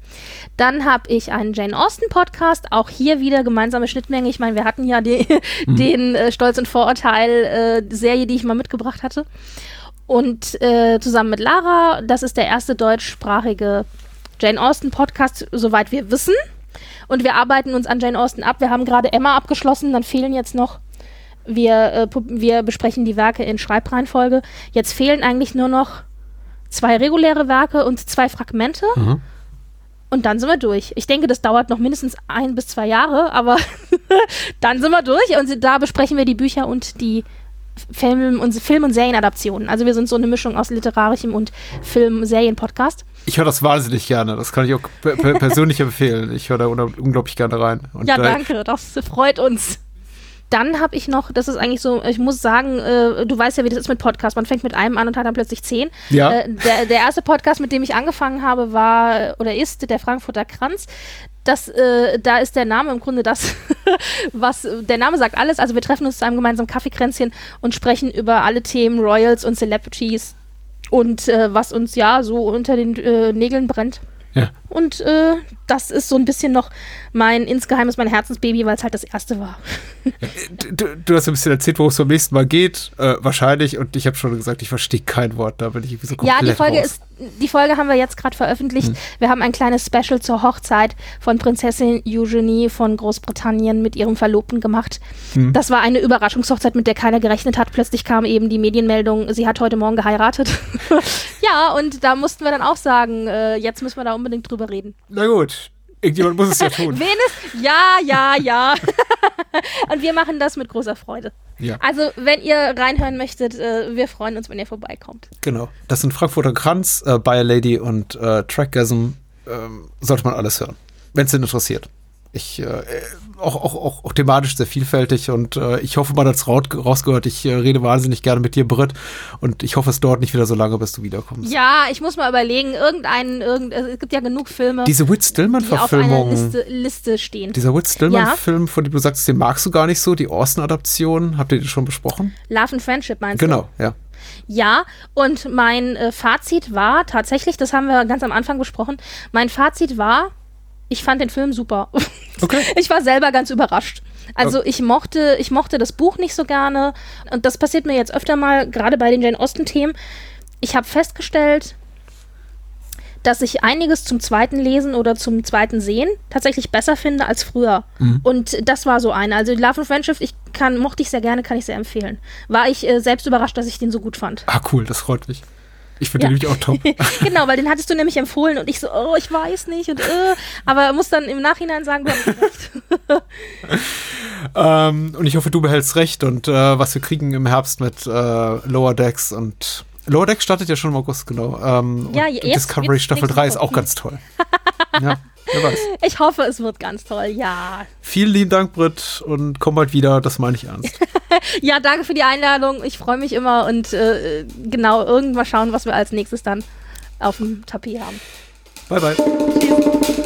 F: Dann habe ich einen Jane Austen Podcast, auch hier wieder gemeinsame Schnittmenge. Ich meine, wir hatten ja die, (laughs) den äh, Stolz und Vorurteil äh, Serie, die ich mal mitgebracht hatte. Und äh, zusammen mit Lara, das ist der erste deutschsprachige Jane Austen Podcast, soweit wir wissen. Und wir arbeiten uns an Jane Austen ab. Wir haben gerade Emma abgeschlossen, dann fehlen jetzt noch wir, äh, wir besprechen die Werke in Schreibreihenfolge. Jetzt fehlen eigentlich nur noch zwei reguläre Werke und zwei Fragmente.
E: Mhm.
F: Und dann sind wir durch. Ich denke, das dauert noch mindestens ein bis zwei Jahre, aber (laughs) dann sind wir durch. Und da besprechen wir die Bücher und die Film- und, Film und Serienadaptionen. Also wir sind so eine Mischung aus literarischem und Film-Serien-Podcast.
E: Ich höre das wahnsinnig gerne. Das kann ich auch per per persönlich (laughs) empfehlen. Ich höre da un unglaublich gerne rein. Und,
F: Ja, danke, das freut uns. Dann habe ich noch, das ist eigentlich so, ich muss sagen, äh, du weißt ja, wie das ist mit Podcasts. Man fängt mit einem an und hat dann plötzlich zehn.
E: Ja.
F: Äh, der, der erste Podcast, mit dem ich angefangen habe, war oder ist der Frankfurter Kranz. Das, äh, da ist der Name im Grunde das, (laughs) was der Name sagt alles. Also wir treffen uns zu einem gemeinsamen Kaffeekränzchen und sprechen über alle Themen Royals und Celebrities und äh, was uns ja so unter den äh, Nägeln brennt.
E: Ja.
F: Und äh, das ist so ein bisschen noch mein insgeheimes, mein Herzensbaby, weil es halt das erste war. (laughs)
E: Du, du hast ein bisschen erzählt, worum es beim nächsten Mal geht, äh, wahrscheinlich. Und ich habe schon gesagt, ich verstehe kein Wort. Da bin ich irgendwie so
F: Ja,
E: komplett
F: die Folge
E: raus.
F: ist, die Folge haben wir jetzt gerade veröffentlicht. Wir haben ein kleines Special zur Hochzeit von Prinzessin Eugenie von Großbritannien mit ihrem Verlobten gemacht. Das war eine Überraschungshochzeit, mit der keiner gerechnet hat. Plötzlich kam eben die Medienmeldung, sie hat heute Morgen geheiratet. (laughs) ja, und da mussten wir dann auch sagen, äh, jetzt müssen wir da unbedingt drüber reden.
E: Na gut. Irgendjemand muss es ja tun. (laughs)
F: Wen ist? Ja, ja, ja. (laughs) Und wir machen das mit großer Freude.
E: Ja.
F: Also, wenn ihr reinhören möchtet, äh, wir freuen uns, wenn ihr vorbeikommt.
E: Genau. Das sind Frankfurter Kranz, äh, Bayer Lady und äh, Trackgasm. Ähm, sollte man alles hören, wenn es den interessiert. Ich, äh, auch, auch, auch, auch thematisch sehr vielfältig und äh, ich hoffe, man hat es rausgehört. Ich äh, rede wahnsinnig gerne mit dir, Britt, und ich hoffe, es dauert nicht wieder so lange, bis du wiederkommst.
F: Ja, ich muss mal überlegen, irgendeinen, irgend, also es gibt ja genug Filme,
E: Diese Whit
F: die auf einer
E: Stillman-Verfilmung,
F: Liste, Liste stehen.
E: dieser Whit Stillman-Film, von dem du sagst, den magst du gar nicht so, die Austin-Adaption, habt ihr die schon besprochen?
F: Love and Friendship meinst du?
E: Genau, ja.
F: Ja, und mein äh, Fazit war tatsächlich, das haben wir ganz am Anfang besprochen, mein Fazit war, ich fand den Film super. (laughs)
E: Okay.
F: Ich war selber ganz überrascht. Also ich mochte, ich mochte das Buch nicht so gerne und das passiert mir jetzt öfter mal, gerade bei den Jane Austen-Themen. Ich habe festgestellt, dass ich einiges zum zweiten Lesen oder zum zweiten Sehen tatsächlich besser finde als früher. Und das war so eine. Also Love and Friendship, ich kann, mochte ich sehr gerne, kann ich sehr empfehlen. War ich äh, selbst überrascht, dass ich den so gut fand.
E: Ah, cool, das freut mich. Ich finde
F: Ja.
E: den nämlich auch top. (laughs)
F: genau, weil den hattest du nämlich empfohlen und ich so, oh, ich weiß nicht und äh, aber muss dann im Nachhinein sagen, du hast recht. (laughs)
E: Ähm, und ich hoffe, du behältst recht und äh, was wir kriegen im Herbst mit äh, Lower Decks und Lower Decks startet ja schon im August, genau. Ähm,
F: Ja,
E: und
F: jetzt-
E: Discovery
F: jetzt
E: Staffel
F: nächste
E: 3 ist auch ganz toll. ja, (laughs) wer weiß.
F: Ich hoffe, es wird ganz toll, ja.
E: Vielen lieben Dank, Britt, und komm bald wieder, das meine ich ernst. (laughs)
F: Ja, danke für die Einladung. Ich freue mich immer und äh, genau, irgendwann schauen, was wir als nächstes dann auf dem Tapet haben.
E: bye, bye.
G: Das